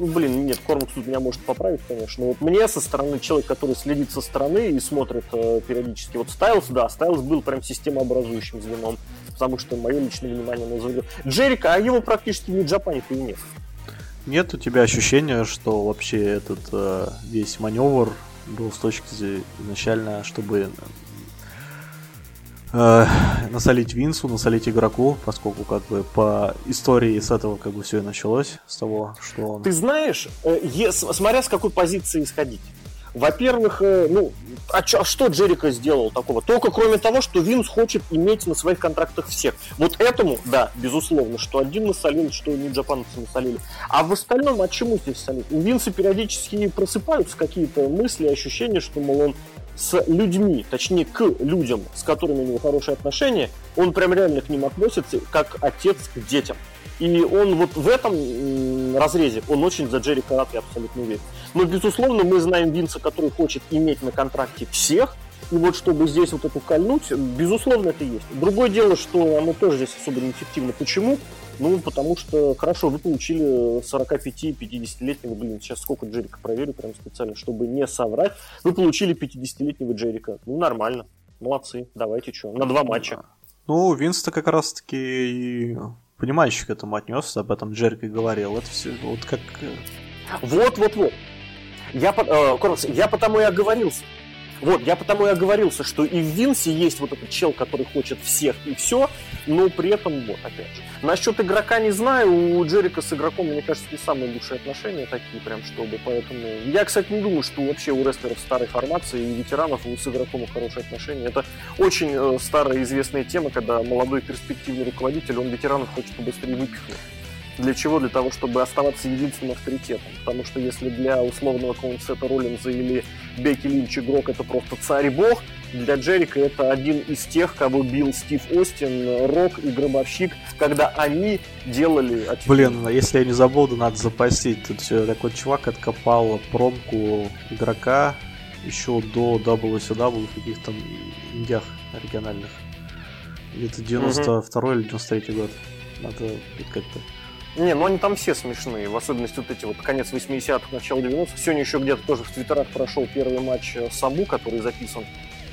ну, блин, нет, Кормакс тут меня может поправить, конечно. Вот мне со стороны, человек, который следит со стороны и смотрит э, периодически, вот Стайлз, да, Стайлз был прям системообразующим звеном, потому что мое личное внимание на. Джерика, а его практически в Нью-Джапане-то и нет. Нет у тебя ощущения, что вообще этот э, весь маневр был с точки зрения изначально, чтобы э, насолить Винсу, насолить игроку, поскольку как бы по истории с этого как бы все и началось, с того, что он... Ты знаешь, э, е, смотря с какой позиции исходить. Во-первых, э, ну, а, чё, а что Джерика сделал такого? Только кроме того, что Винс хочет иметь на своих контрактах всех. Вот этому, да, безусловно, что один насолил, что не джапанцы насолили. А в остальном, а чему здесь солить? У Винса периодически просыпаются какие-то мысли, ощущения, что, мол, он с людьми, точнее, к людям, с которыми у него хорошие отношения, он прям реально к ним относится как отец к детям. И он вот в этом разрезе, он очень за Джерри Карат, я абсолютно уверен. Но, безусловно, мы знаем Винса, который хочет иметь на контракте всех, и вот чтобы здесь вот эту кольнуть, безусловно, это есть. Другое дело, что оно тоже здесь особо неэффективно. Почему? Ну, потому что, хорошо, вы получили 45-50-летнего, блин, сейчас сколько Джерика проверю прям специально, чтобы не соврать. Вы получили 50-летнего Джерика. Ну, нормально. Молодцы. Давайте что, на два матча. Ну, Винс-то как раз-таки понимающий к этому отнесся, об этом Джерик и говорил. Это все вот как... Э, вот, вот, вот. Я, э, я потому и оговорился. Вот, я потому и оговорился, что и в Винсе есть вот этот чел, который хочет всех и все, но при этом, вот, опять же. Насчет игрока не знаю, у Джерика с игроком, мне кажется, не самые лучшие отношения такие прям, чтобы, поэтому... Я, кстати, не думаю, что вообще у рестлеров старой формации и ветеранов с игроком хорошие отношения. Это очень э, старая известная тема, когда молодой перспективный руководитель, он ветеранов хочет побыстрее выпихнуть. Для чего? Для того, чтобы оставаться единственным авторитетом. Потому что если для условного какого-нибудь Сета Роллинза или Бекки Линч игрок это просто царь и бог, для Джерика это один из тех, кого бил Стив Остин, Рок и Гробовщик, когда они делали... Блин, если я не забуду, надо запасить. Тут такой чувак откопал промку игрока еще до WCW в каких-то индиях региональных. Это 92 угу. или 93 год. Надо как-то не, ну они там все смешные, в особенности вот эти вот конец 80-х, начало 90-х. Сегодня еще где-то тоже в твиттерах прошел первый матч э, Сабу, который записан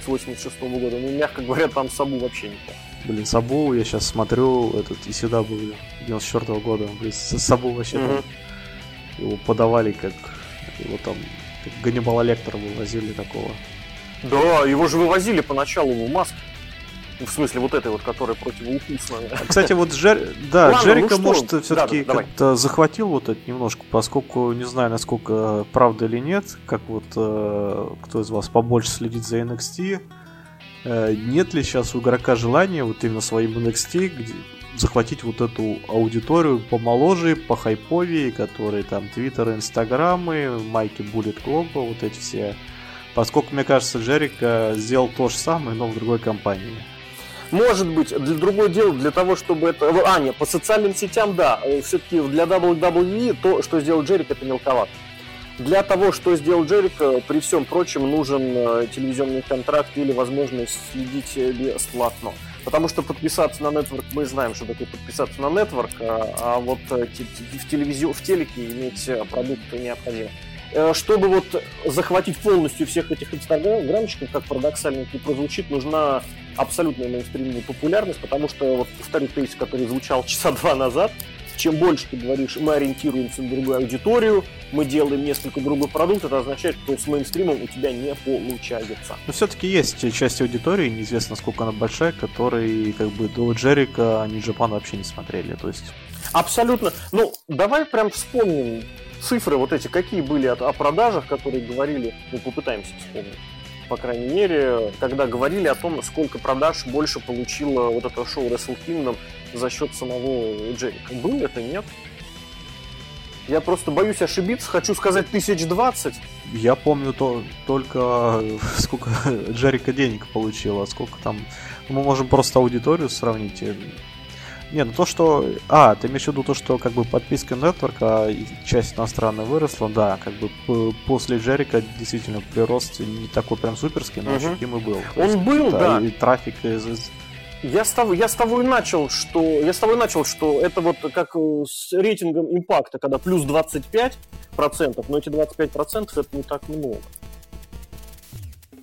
с 86 -го года. Ну, мягко говоря, там Сабу вообще не то. Блин, Сабу, я сейчас смотрю, этот и сюда был 94 -го года. Блин, Сабу вообще mm-hmm. там, его подавали как его там как Ганнибала Лектора вывозили такого. Да, его же вывозили поначалу в маске. В смысле, вот этой вот, которая противоукусная. Кстати, вот Джер... да, Ладно, Джерика, ну может, все-таки да, как-то захватил вот это немножко, поскольку не знаю, насколько правда или нет, как вот э, кто из вас побольше следит за NXT, э, нет ли сейчас у игрока желания вот именно своим NXT где, захватить вот эту аудиторию помоложе, по хайповее, которые там твиттеры, инстаграмы, майки Bullet Club, вот эти все. Поскольку, мне кажется, Джерика сделал то же самое, но в другой компании. Может быть, для другое дело, для того, чтобы это... А, нет, по социальным сетям, да. Э, Все-таки для WWE то, что сделал Джерик, это мелковато. Для того, что сделал Джерик, при всем прочем, нужен э, телевизионный контракт или возможность следить бесплатно. Потому что подписаться на нетворк, мы знаем, что такое подписаться на нетворк, а, а вот э, в, телевизию, в телеке иметь продукт необходимо. Э, чтобы вот захватить полностью всех этих инстаграмщиков, как парадоксально это прозвучит, нужна абсолютная мейнстримная популярность, потому что, вот повторю тезис, который звучал часа два назад, чем больше ты говоришь, мы ориентируемся на другую аудиторию, мы делаем несколько другой продукт, это означает, что с мейнстримом у тебя не получается. Но все-таки есть часть аудитории, неизвестно сколько она большая, которые как бы до Джерика они Джапан вообще не смотрели, то есть... Абсолютно. Ну, давай прям вспомним цифры вот эти, какие были о, о продажах, которые говорили, ну, попытаемся вспомнить. По крайней мере, когда говорили о том, сколько продаж больше получило вот это шоу Wrestle Kingdom за счет самого Джерика. Был это, нет? Я просто боюсь ошибиться, хочу сказать тысяч двадцать. Я помню то, только сколько Джерика денег получила, сколько там... Мы можем просто аудиторию сравнить. Не, ну то, что... А, ты имеешь в виду то, что как бы подписка Network, а часть иностранная выросла, да, как бы после Джерика действительно прирост не такой прям суперский, но угу. ощутимый был. То Он есть, был, да. И трафик из, из я с, того, я с того и начал, что я с того и начал, что это вот как с рейтингом импакта, когда плюс 25%, но эти 25% это не так много.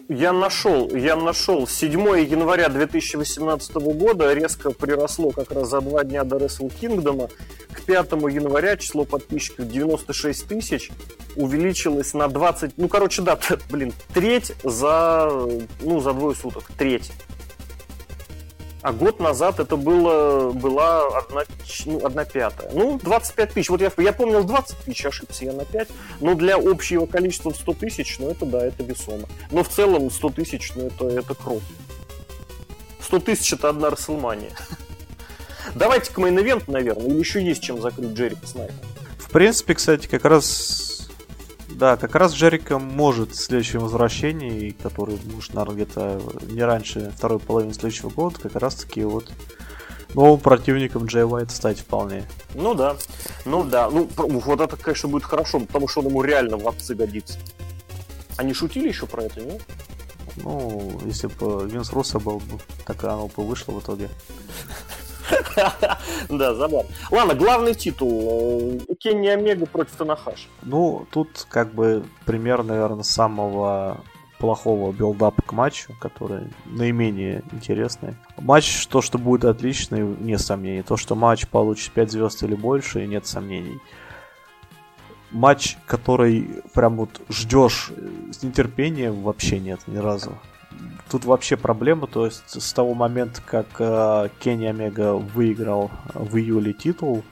Я нашел, я нашел. 7 января 2018 года резко приросло как раз за два дня до Wrestle Kingdom. К 5 января число подписчиков 96 тысяч увеличилось на 20, ну, короче, да, блин, треть за, ну, за двое суток, треть. А год назад это было, была одна, ну, пятая. Ну, 25 тысяч. Вот я, я помнил 20 тысяч, ошибся я на 5. Но для общего количества 100 тысяч, ну, это да, это весомо. Но в целом 100 тысяч, ну, это, это круто. 100 тысяч это одна Расселмания. Давайте к мейн-эвенту, наверное, или еще есть чем закрыть Джерика Снайпа. В принципе, кстати, как раз да, как раз Джерика может в следующем возвращении, который может, наверное, где-то не раньше второй половины следующего года, как раз таки вот новым противником Джей Уайт стать вполне. Ну да, ну да, ну вот это, конечно, будет хорошо, потому что он ему реально в отцы годится. Они шутили еще про это, нет? Ну, если бы Винс Руссо был, так оно бы вышло в итоге. Да, забавно. Ладно, главный титул. Кенни Омега против Танахаши. Ну, тут как бы пример, наверное, самого плохого билдапа к матчу, который наименее интересный. Матч, то, что будет отличный, нет сомнений. То, что матч получит 5 звезд или больше, нет сомнений. Матч, который прям вот ждешь с нетерпением, вообще нет ни разу тут вообще проблема, то есть с того момента, как э, Кенни Омега выиграл в июле титул,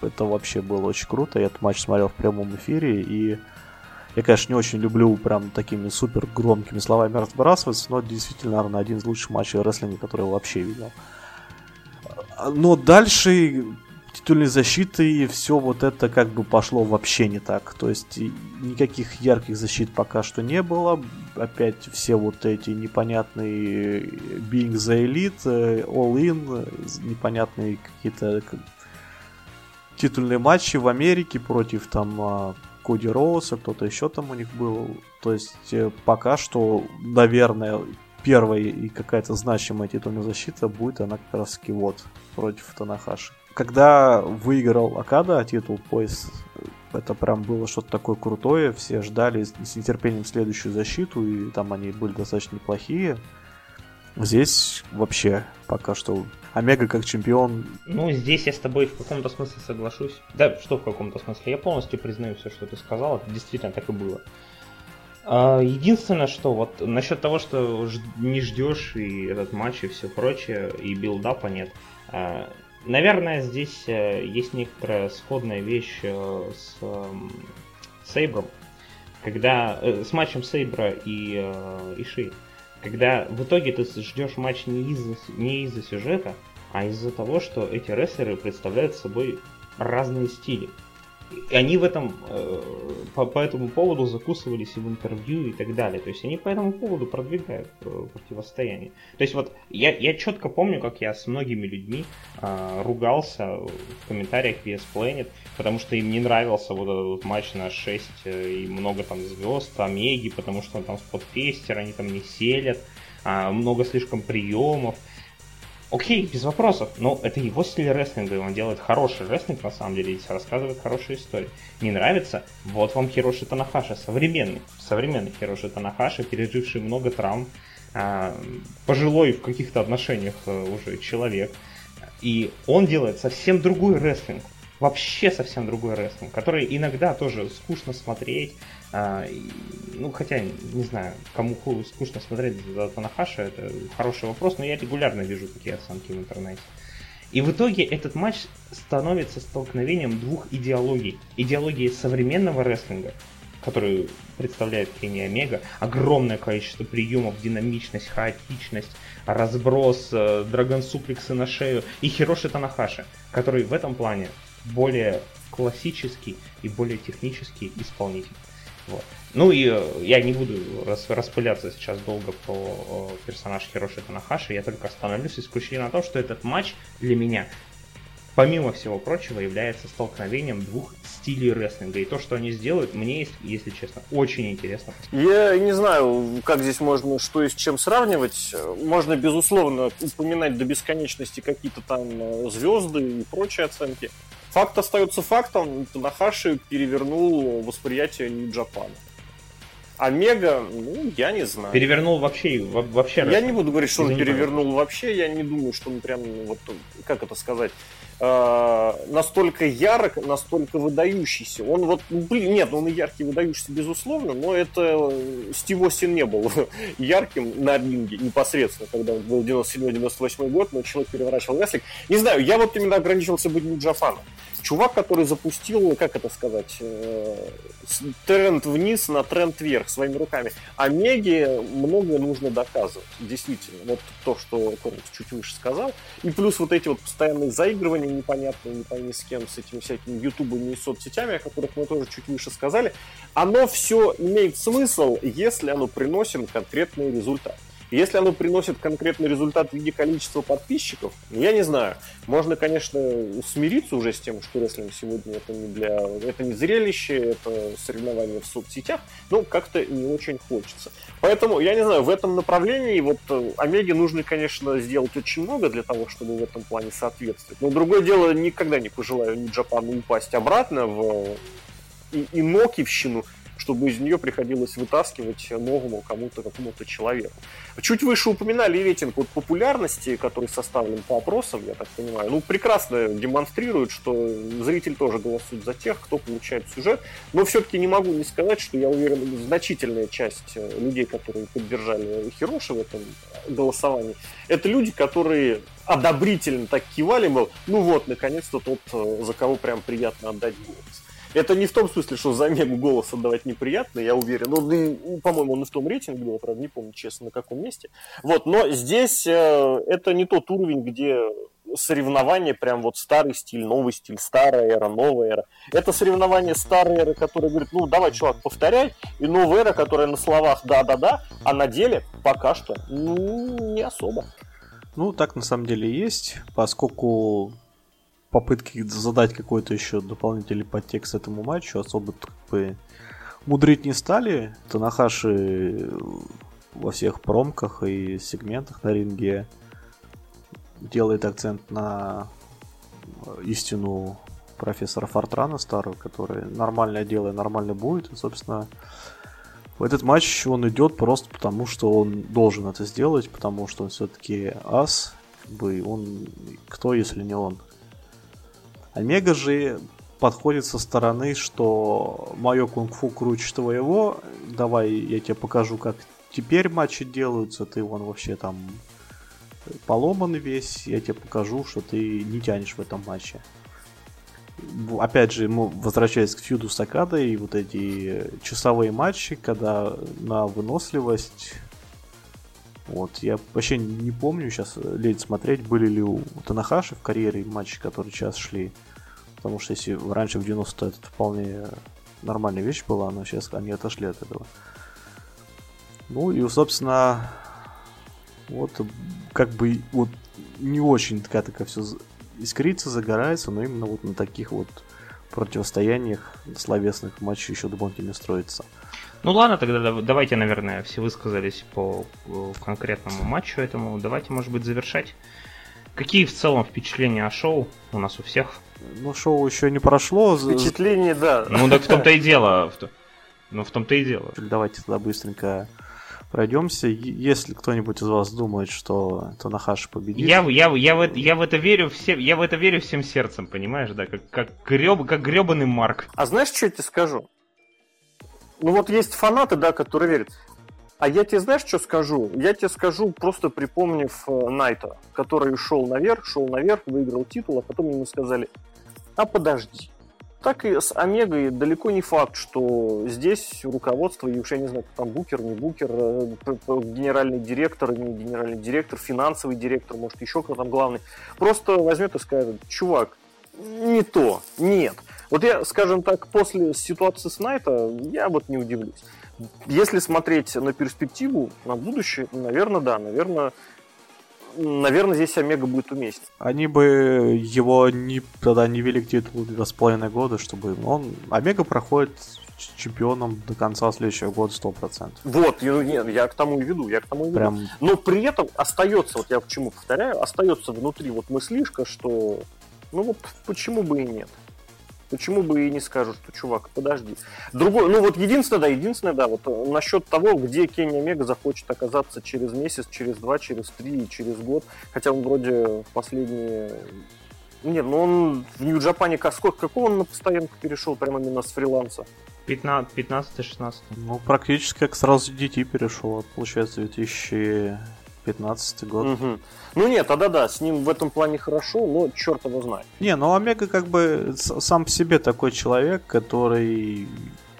это вообще было очень круто. Я этот матч смотрел в прямом эфире, и я, конечно, не очень люблю прям такими супер громкими словами разбрасываться, но действительно, наверное, один из лучших матчей рестлинга, который я вообще видел. Но дальше титульной защиты все вот это как бы пошло вообще не так. То есть никаких ярких защит пока что не было. Опять все вот эти непонятные Being the Elite, э, All In, непонятные какие-то титульные матчи в Америке против там а, Коди Роуса, кто-то еще там у них был. То есть э, пока что, наверное, первая и какая-то значимая титульная защита будет она как раз вот против Танахаши когда выиграл Акада титул пояс, это прям было что-то такое крутое. Все ждали с нетерпением следующую защиту, и там они были достаточно неплохие. Здесь вообще пока что Омега как чемпион. Ну, здесь я с тобой в каком-то смысле соглашусь. Да, что в каком-то смысле? Я полностью признаю все, что ты сказал. Это действительно так и было. А, единственное, что вот насчет того, что не ждешь и этот матч и все прочее, и билдапа нет. Наверное, здесь э, есть некоторая сходная вещь э, с эм, Сейбром, когда э, с матчем Сейбра и Иши, когда в итоге ты ждешь матч не из-за не из-за сюжета, а из-за того, что эти рестлеры представляют собой разные стили. И они в этом, э, по, по этому поводу закусывались и в интервью и так далее. То есть они по этому поводу продвигают э, противостояние. То есть вот я, я четко помню, как я с многими людьми э, ругался в комментариях VS Planet, потому что им не нравился вот этот вот матч на 6 э, и много там звезд, Омеги, потому что там спотфестер, они там не селят, а, много слишком приемов. Окей, без вопросов, но это его стиль рестлинга, и он делает хороший рестлинг, на самом деле, и рассказывает хорошие истории. Не нравится? Вот вам Хироши Танахаши, современный, современный Хироши Танахаши, переживший много травм, а, пожилой в каких-то отношениях э, уже человек, и он делает совсем другой рестлинг, вообще совсем другой рестлинг, который иногда тоже скучно смотреть, а, ну, хотя, не знаю, кому скучно смотреть за Танахаша, это хороший вопрос, но я регулярно вижу такие оценки в интернете. И в итоге этот матч становится столкновением двух идеологий. Идеологии современного рестлинга, который представляет Кенни Омега, огромное количество приемов, динамичность, хаотичность, разброс, э, драгон-суплексы на шею, и Хироши Танахаши, который в этом плане более классический и более технический исполнитель. Вот. Ну и э, я не буду рас, распыляться сейчас долго про э, персонаж Хироши Танахаши, я только остановлюсь исключительно на том, что этот матч для меня, помимо всего прочего, является столкновением двух стилей рестлинга. И то, что они сделают, мне, если честно, очень интересно. Я не знаю, как здесь можно что и с чем сравнивать. Можно, безусловно, упоминать до бесконечности какие-то там э, звезды и прочие оценки. Факт остается фактом. Танахаши перевернул восприятие Нью-Джапана. Омега, ну, я не знаю. Перевернул вообще, вообще. Я не буду говорить, что он перевернул вообще. Я не думаю, что он прям, вот, как это сказать, э, настолько ярок, настолько выдающийся. Он вот, ну, блин, нет, он и яркий, выдающийся, безусловно, но это Стив Остин не был ярким на ринге непосредственно, когда он был 97-98 год, но человек переворачивал рестлинг. Не знаю, я вот именно ограничился быть Нуджафаном чувак, который запустил, как это сказать, э, тренд вниз на тренд вверх своими руками. А Меге многое нужно доказывать, действительно. Вот то, что Корнус чуть выше сказал. И плюс вот эти вот постоянные заигрывания непонятные, не пойми с кем, с этими всякими ютубами и соцсетями, о которых мы тоже чуть выше сказали, оно все имеет смысл, если оно приносит конкретный результат. Если оно приносит конкретный результат в виде количества подписчиков, я не знаю. Можно, конечно, смириться уже с тем, что рестлинг сегодня это не для... Это не зрелище, это соревнование в соцсетях, но как-то не очень хочется. Поэтому, я не знаю, в этом направлении вот э, Омеге нужно, конечно, сделать очень много для того, чтобы в этом плане соответствовать. Но другое дело, никогда не пожелаю ни Джапану упасть обратно в и, и Нокивщину, чтобы из нее приходилось вытаскивать новому кому-то, какому-то человеку. Чуть выше упоминали рейтинг вот популярности, который составлен по опросам, я так понимаю. Ну, прекрасно демонстрирует, что зритель тоже голосует за тех, кто получает сюжет. Но все-таки не могу не сказать, что я уверен, значительная часть э, людей, которые поддержали Хироши в этом голосовании, это люди, которые одобрительно так кивали, мол, ну вот, наконец-то тот, э, за кого прям приятно отдать голос. Это не в том смысле, что за Мегу голос отдавать неприятно, я уверен. Ну, и, по-моему, он и в том рейтинге был, правда, не помню, честно, на каком месте. Вот, но здесь э, это не тот уровень, где соревнование прям вот старый стиль, новый стиль, старая эра, новая эра. Это соревнование старой эры, которая говорит, ну давай, чувак, повторяй, и новая эра, которая на словах да-да-да, а на деле пока что ну, не особо. Ну, так на самом деле есть, поскольку попытки задать какой-то еще дополнительный подтекст этому матчу особо как бы мудрить не стали. Танахаши во всех промках и сегментах на ринге делает акцент на истину профессора Фортрана старого, который нормально делает, нормально будет. И, собственно, в этот матч он идет просто потому, что он должен это сделать, потому что он все-таки ас, как бы он кто, если не он. Омега же подходит со стороны, что мое кунг-фу круче твоего, давай я тебе покажу, как теперь матчи делаются, ты вон вообще там поломанный весь, я тебе покажу, что ты не тянешь в этом матче. Опять же, мы возвращаясь к фьюду с Акадой, и вот эти часовые матчи, когда на выносливость вот, я вообще не помню сейчас, лень смотреть, были ли у Танахаши в карьере матчи, которые сейчас шли. Потому что если раньше в 90 это вполне нормальная вещь была, но сейчас они отошли от этого. Ну и, собственно, вот как бы вот не очень такая такая все искрится, загорается, но именно вот на таких вот противостояниях словесных матчей еще дополнительно строится. Ну ладно, тогда давайте, наверное, все высказались по конкретному матчу этому. Давайте, может быть, завершать. Какие в целом впечатления о шоу у нас у всех? Ну, шоу еще не прошло. Впечатление, да. Ну, так в том-то и дело. Ну, в том-то и дело. Давайте тогда быстренько пройдемся. Если кто-нибудь из вас думает, что Танахаши победит. Я, я, я, в, это, я в это верю всем, я в это верю всем сердцем, понимаешь, да, как, как, греб, как гребаный Марк. А знаешь, что я тебе скажу? Ну вот есть фанаты, да, которые верят. А я тебе знаешь, что скажу? Я тебе скажу, просто припомнив э, Найта, который шел наверх, шел наверх, выиграл титул, а потом ему сказали, а подожди. Так и с Омегой далеко не факт, что здесь руководство, и уж я не знаю, там букер, не букер, э, генеральный директор, не генеральный директор, финансовый директор, может еще кто там главный, просто возьмет и скажет, чувак, не то, нет. Вот я, скажем так, после ситуации с Найта, я вот не удивлюсь. Если смотреть на перспективу, на будущее, наверное, да, наверное, наверное, здесь Омега будет уместен. Они бы его не, тогда не вели к титулу два с половиной года, чтобы он... Омега проходит чемпионом до конца следующего года 100%. Вот, нет, я к тому и веду, я к тому и веду. Прям... Но при этом остается, вот я почему повторяю, остается внутри вот мыслишка, что ну вот почему бы и нет. Почему бы и не скажут, что, чувак, подожди. Другой, ну вот единственное, да, единственное, да, вот э, насчет того, где Кенни Омега захочет оказаться через месяц, через два, через три, через год. Хотя он вроде в последние... Нет, ну он в Нью-Джапане, как, сколько, какого он на постоянку перешел, прямо именно с фриланса? 15-16. Ну, практически как сразу DT перешел, получается, 2000 15 год. Угу. Ну нет, тогда да, с ним в этом плане хорошо, но черт его знает. Не, ну Омега как бы сам по себе такой человек, который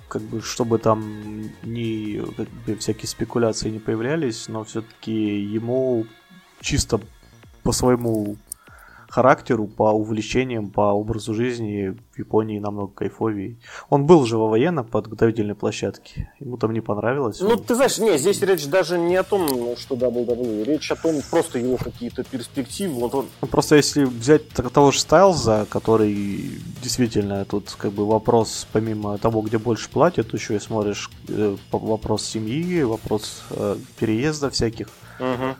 как бы, чтобы там ни как бы, всякие спекуляции не появлялись, но все-таки ему чисто по своему характеру, по увлечениям, по образу жизни в Японии намного кайфовее. Он был же во военно подготовительной площадке. Ему там не понравилось. Ну, он... ты знаешь, не, здесь речь даже не о том, что WWE. Речь о том, просто его какие-то перспективы. Вот он... Ну, просто если взять того же Стайлза, который действительно тут как бы вопрос, помимо того, где больше платят, еще и смотришь э, вопрос семьи, вопрос э, переезда всяких. Угу.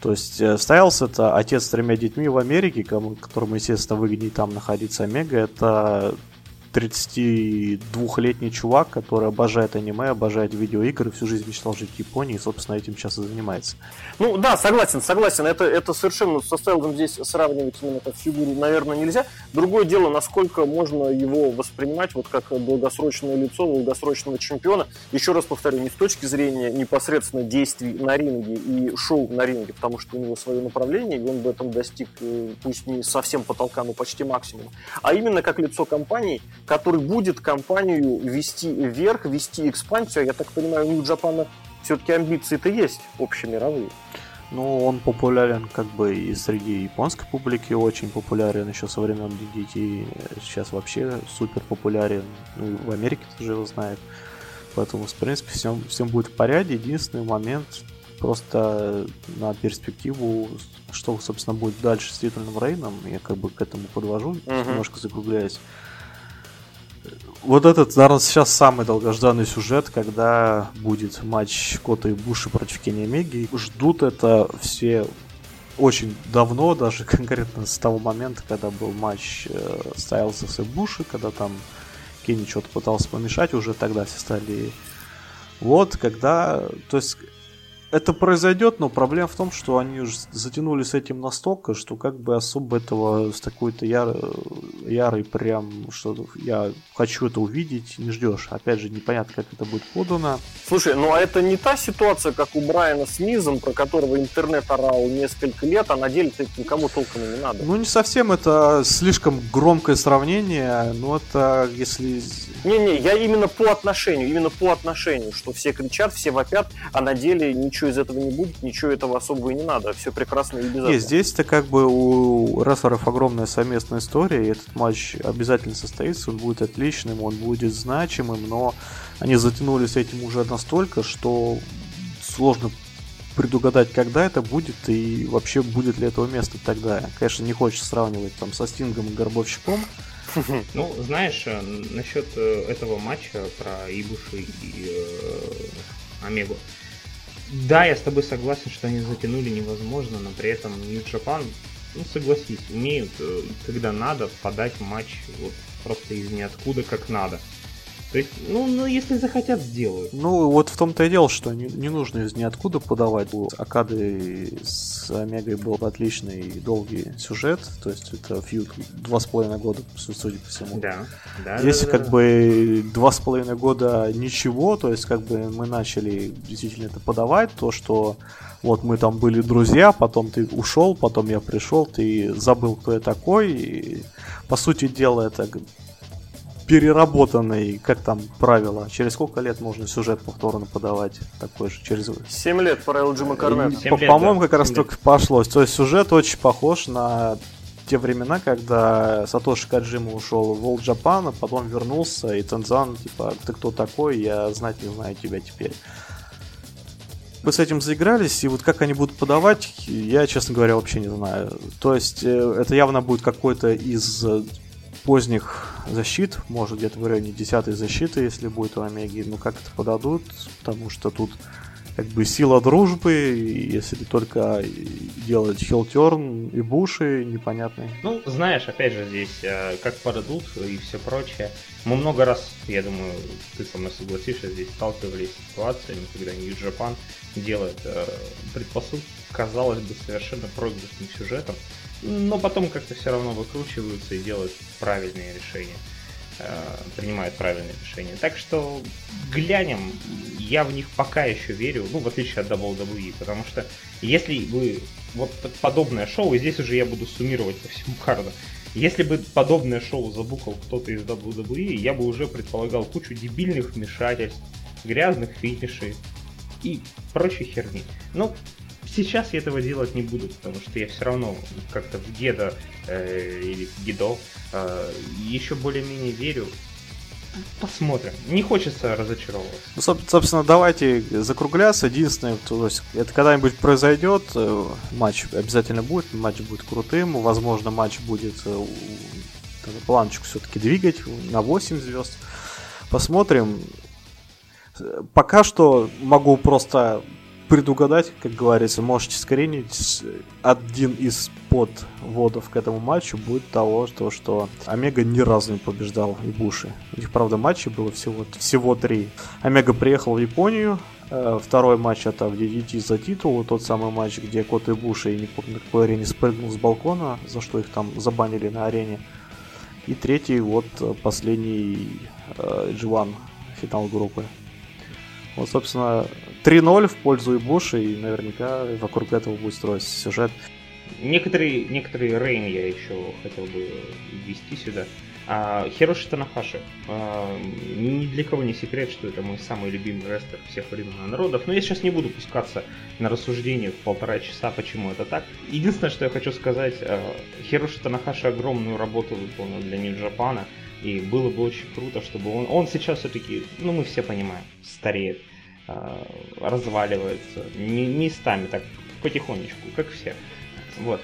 То есть э, Стайлс это отец с тремя детьми в Америке, которому, естественно, выгоднее там находиться. Омега это 32-летний чувак, который обожает аниме, обожает видеоигры, всю жизнь мечтал жить в Японии и, собственно, этим сейчас и занимается. Ну да, согласен, согласен. Это, это совершенно со Стайлзом здесь сравнивать именно как фигуру, наверное, нельзя. Другое дело, насколько можно его воспринимать вот как долгосрочное лицо, долгосрочного чемпиона. Еще раз повторю, не с точки зрения непосредственно действий на ринге и шоу на ринге, потому что у него свое направление, и он в этом достиг, э, пусть не совсем потолка, но почти максимум, а именно как лицо компании, который будет компанию вести вверх, вести экспансию. Я так понимаю, у Нью-Джапана все-таки амбиции-то есть общемировые. Ну, он популярен как бы и среди японской публики, очень популярен еще со времен DDT, сейчас вообще супер популярен, ну, в Америке тоже его знают. Поэтому, в принципе, всем, всем будет в порядке. Единственный момент просто на перспективу, что, собственно, будет дальше с титульным рейном, я как бы к этому подвожу, uh-huh. немножко закругляясь вот этот, наверное, сейчас самый долгожданный сюжет, когда будет матч Кота и Буши против Кенни Меги. Ждут это все очень давно, даже конкретно с того момента, когда был матч э, Стайлса и Буши, когда там Кенни что-то пытался помешать, уже тогда все стали... Вот, когда... То есть это произойдет, но проблема в том, что они уже затянули с этим настолько, что как бы особо этого с такой-то яр... ярой прям, что я хочу это увидеть, не ждешь. Опять же, непонятно, как это будет подано. Слушай, ну а это не та ситуация, как у Брайана с Мизом, про которого интернет орал несколько лет, а на деле это никому толком не надо. Ну не совсем, это слишком громкое сравнение, но это если... Не-не, я именно по отношению, именно по отношению, что все кричат, все вопят, а на деле ничего ничего из этого не будет, ничего этого особого и не надо, все прекрасно и без этого. здесь-то как бы у рестлеров огромная совместная история, и этот матч обязательно состоится, он будет отличным, он будет значимым, но они затянули с этим уже настолько, что сложно предугадать, когда это будет и вообще будет ли этого места тогда. Конечно, не хочется сравнивать там со Стингом и Горбовщиком. Ну, знаешь, э, насчет э, этого матча про Ибуши и э, Омегу. Да, я с тобой согласен, что они затянули невозможно, но при этом New Japan, ну согласись, умеют, э, когда надо, подать матч вот просто из ниоткуда как надо. То есть, ну, ну, если захотят, сделают. Ну, вот в том-то и дело, что не, не нужно из ниоткуда подавать. У Акады с Омегой был отличный и долгий сюжет, то есть это фьюд два с половиной года, судя по всему. Да, да. Если да, как да. бы два с половиной года ничего, то есть как бы мы начали действительно это подавать, то что вот мы там были друзья, потом ты ушел, потом я пришел, ты забыл, кто я такой, и по сути дела это переработанный, как там правило, через сколько лет можно сюжет повторно подавать такой же, через... 7 лет правил Джима Корнета. Семь По- лет, По-моему, да, как раз только пошло. То есть сюжет очень похож на те времена, когда Сатоши Каджима ушел в World Japan, а потом вернулся, и Тензан, типа, ты кто такой, я знать не знаю тебя теперь. Мы с этим заигрались, и вот как они будут подавать, я, честно говоря, вообще не знаю. То есть э, это явно будет какой-то из э, поздних защит, может где-то в районе 10 защиты, если будет у Омеги, ну как это подадут, потому что тут как бы сила дружбы, если только делать хилтерн и буши непонятные. Ну, знаешь, опять же, здесь э, как подадут и все прочее. Мы много раз, я думаю, ты со мной согласишься, здесь сталкивались с ситуациями, когда New Japan делает э, предпосылки, казалось бы, совершенно проигрышным сюжетом, но потом как-то все равно выкручиваются и делают правильные решения э, принимают правильные решения. Так что глянем, я в них пока еще верю, ну, в отличие от WWE, потому что если бы вот подобное шоу, и здесь уже я буду суммировать по всему карду, если бы подобное шоу забукал кто-то из WWE, я бы уже предполагал кучу дебильных вмешательств, грязных финишей и прочей херни. Ну, сейчас я этого делать не буду, потому что я все равно как-то в Геда э, или в Гидо э, еще более-менее верю. Посмотрим. Не хочется разочаровываться. Ну, соб- собственно, давайте закругляться. Единственное, то есть, это когда-нибудь произойдет, э, матч обязательно будет, матч будет крутым, возможно, матч будет э, планочку все-таки двигать на 8 звезд. Посмотрим. Э, Пока что могу просто предугадать, как говорится, можете скринить. Один из подводов к этому матчу будет того, что, что Омега ни разу не побеждал Ибуши. У них, правда, матчей было всего, всего три. Омега приехал в Японию, э, Второй матч это в DDT за титул, тот самый матч, где Кот и Буши, не помню, на какой арене, спрыгнул с балкона, за что их там забанили на арене. И третий, вот, э, последний э, G1 финал группы. Вот, собственно, 3-0 в пользу Ибуши, и наверняка вокруг этого будет строиться сюжет. Некоторые, некоторые Рейн я еще хотел бы ввести сюда. А, Хироши Танахаши. А, ни для кого не секрет, что это мой самый любимый рестлер всех времен и народов. Но я сейчас не буду пускаться на рассуждение в полтора часа, почему это так. Единственное, что я хочу сказать, а, Хироши Танахаши огромную работу выполнил для Нью Джапана. И было бы очень круто, чтобы он... Он сейчас все-таки, ну мы все понимаем, стареет, разваливается. Не, местами так, потихонечку, как все. Вот.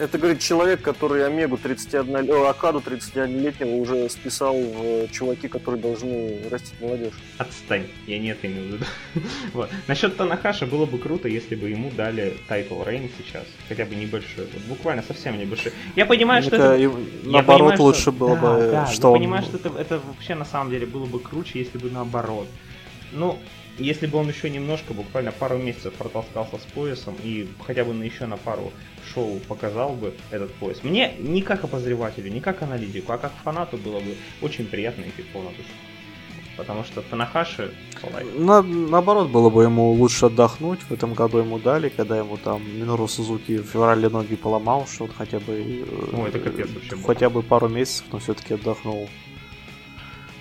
Это, говорит, человек, который Омегу 31, о, Окаду 31-летнего уже списал в э, чуваки, которые должны растить молодежь. Отстань, я не это имел в виду. вот. Насчет Танахаши было бы круто, если бы ему дали title reign сейчас. Хотя бы небольшой. Вот буквально совсем небольшой. Я понимаю, что это... наоборот, понимаю, что- лучше было Да, бы, да, что я он... понимаю, что это, это вообще на самом деле было бы круче, если бы наоборот. Ну, если бы он еще немножко, буквально пару месяцев протолкался с поясом и хотя бы на еще на пару шоу показал бы этот пояс. Мне не как обозревателю, не как аналитику, а как фанату было бы очень приятно и тепло на душу. Потому что Танахаши. На- наоборот, было бы ему лучше отдохнуть. В этом году ему дали, когда ему там Минору Сузуки в феврале ноги поломал, что он хотя бы... э, Ой, это капец вообще. Хотя бы пару месяцев, но все-таки отдохнул.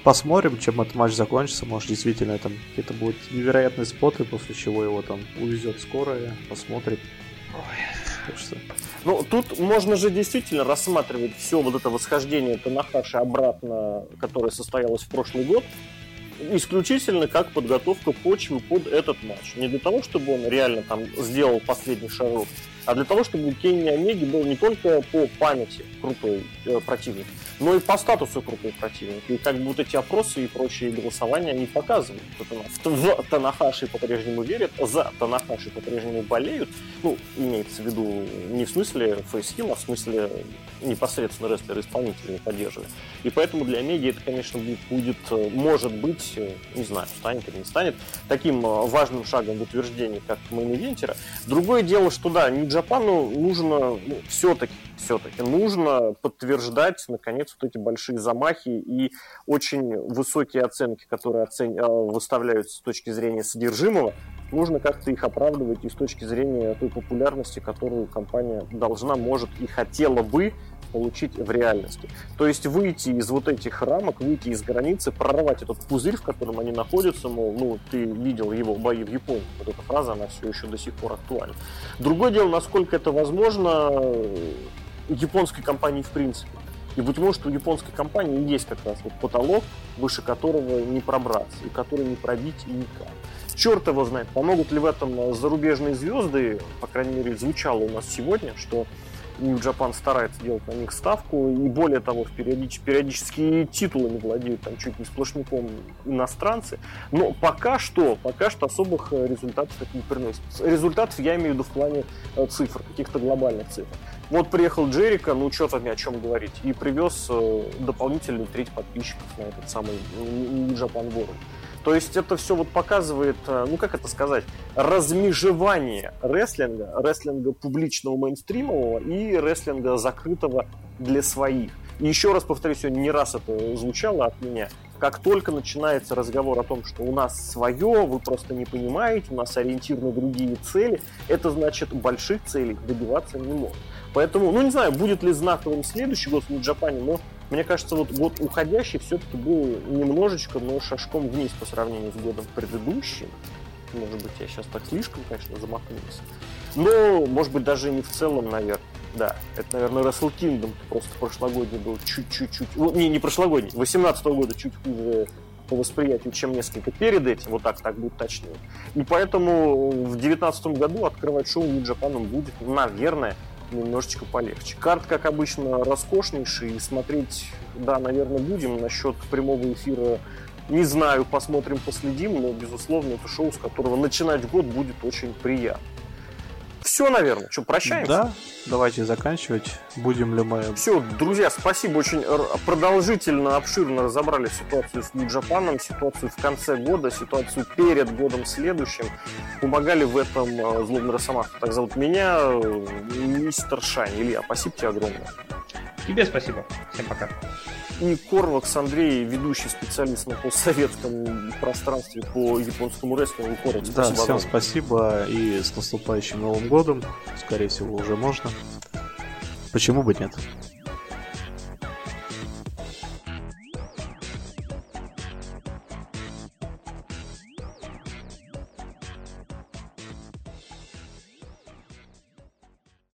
Посмотрим, чем этот матч закончится. Может, действительно, там какие-то будут невероятные споты, после чего его там увезет скорая. Посмотрим. Так что... Ну, тут можно же действительно рассматривать все вот это восхождение Танахаши обратно, которое состоялось в прошлый год, исключительно как подготовка почвы под этот матч. Не для того, чтобы он реально там сделал последний шарок, а для того, чтобы Кенни Омеги был не только по памяти крутой э, противник, но и по статусу крутой противник. И как бы эти опросы и прочие голосования, они показывают, что в Танахаши по-прежнему верят, за Танахаши по-прежнему болеют. Ну, имеется в виду не в смысле face-heel, а в смысле непосредственно рестлеры-исполнители не поддерживают. И поэтому для Омеги это, конечно, будет, э, может быть, э, не знаю, станет или не станет, таким важным шагом в утверждении, как main eventer-а. Другое дело, что да, New Japan-у нужно ну, все-таки, все-таки нужно подтверждать, наконец, вот эти большие замахи и очень высокие оценки, которые оцен... Выставляются с точки зрения содержимого, нужно как-то их оправдывать и с точки зрения той популярности, которую компания должна, может и хотела бы получить в реальности. То есть выйти из вот этих рамок, выйти из границы, прорвать этот пузырь, в котором они находятся, мол, ну, ты видел его бои в Японии. Вот эта фраза, она все еще до сих пор актуальна. Другое дело, насколько это возможно японской компании в принципе. И быть может, у японской компании есть как раз вот потолок, выше которого не пробраться, и который не пробить никак. Черт его знает, помогут ли в этом зарубежные звезды, по крайней мере, звучало у нас сегодня, что New Japan старается делать на них ставку, и более того, периодич, периодически титулами владеют там чуть не сплошняком иностранцы, но пока что, пока что особых э, результатов это не приносит. Результатов я имею в виду в плане э, цифр, каких-то глобальных цифр. Вот приехал Джерика, ну что там о чем говорить, и привез э, дополнительную треть подписчиков на этот самый New Japan World. То есть это все вот показывает, э, ну как это сказать, размежевание рестлинга, рестлинга публичного мейнстримового и рестлинга закрытого для своих. И еще раз повторюсь, сегодня не раз это звучало от меня. Как только начинается разговор о том, что у нас свое, вы просто не понимаете, у нас ориентир на другие цели, это значит больших целей добиваться не может. Поэтому, ну не знаю, будет ли знаковым следующий год в Нью-Джапане, но мне кажется, вот год уходящий все-таки был немножечко, но шажком вниз по сравнению с годом предыдущим. Может быть, я сейчас так слишком, конечно, замахнулся. Но, может быть, даже не в целом, наверное. Да, это, наверное, Wrestle Kingdom просто прошлогодний был чуть-чуть-чуть... Ну, не, не прошлогодний, 18 -го года чуть хуже по восприятию, чем несколько перед этим, вот так, так будет точнее. И поэтому в 2019 году открывать шоу Japan будет, наверное, немножечко полегче. Карт, как обычно, роскошнейший. Смотреть, да, наверное, будем. Насчет прямого эфира не знаю, посмотрим, последим, но, безусловно, это шоу, с которого начинать год будет очень приятно. Все, наверное. Что, прощаемся? Да, давайте заканчивать. Будем ли мы... Все, друзья, спасибо. Очень продолжительно, обширно разобрали ситуацию с Нью-Джапаном, ситуацию в конце года, ситуацию перед годом следующим. Помогали в этом э, злобный Росомах. Так зовут меня, э, мистер Шайн. Илья, спасибо тебе огромное. Тебе спасибо. Всем пока и Корвакс Андрей, ведущий специалист на постсоветском пространстве по японскому рестлингу. Корвакс, да, спасибо всем спасибо и с наступающим Новым годом. Скорее всего, уже можно. Почему бы нет?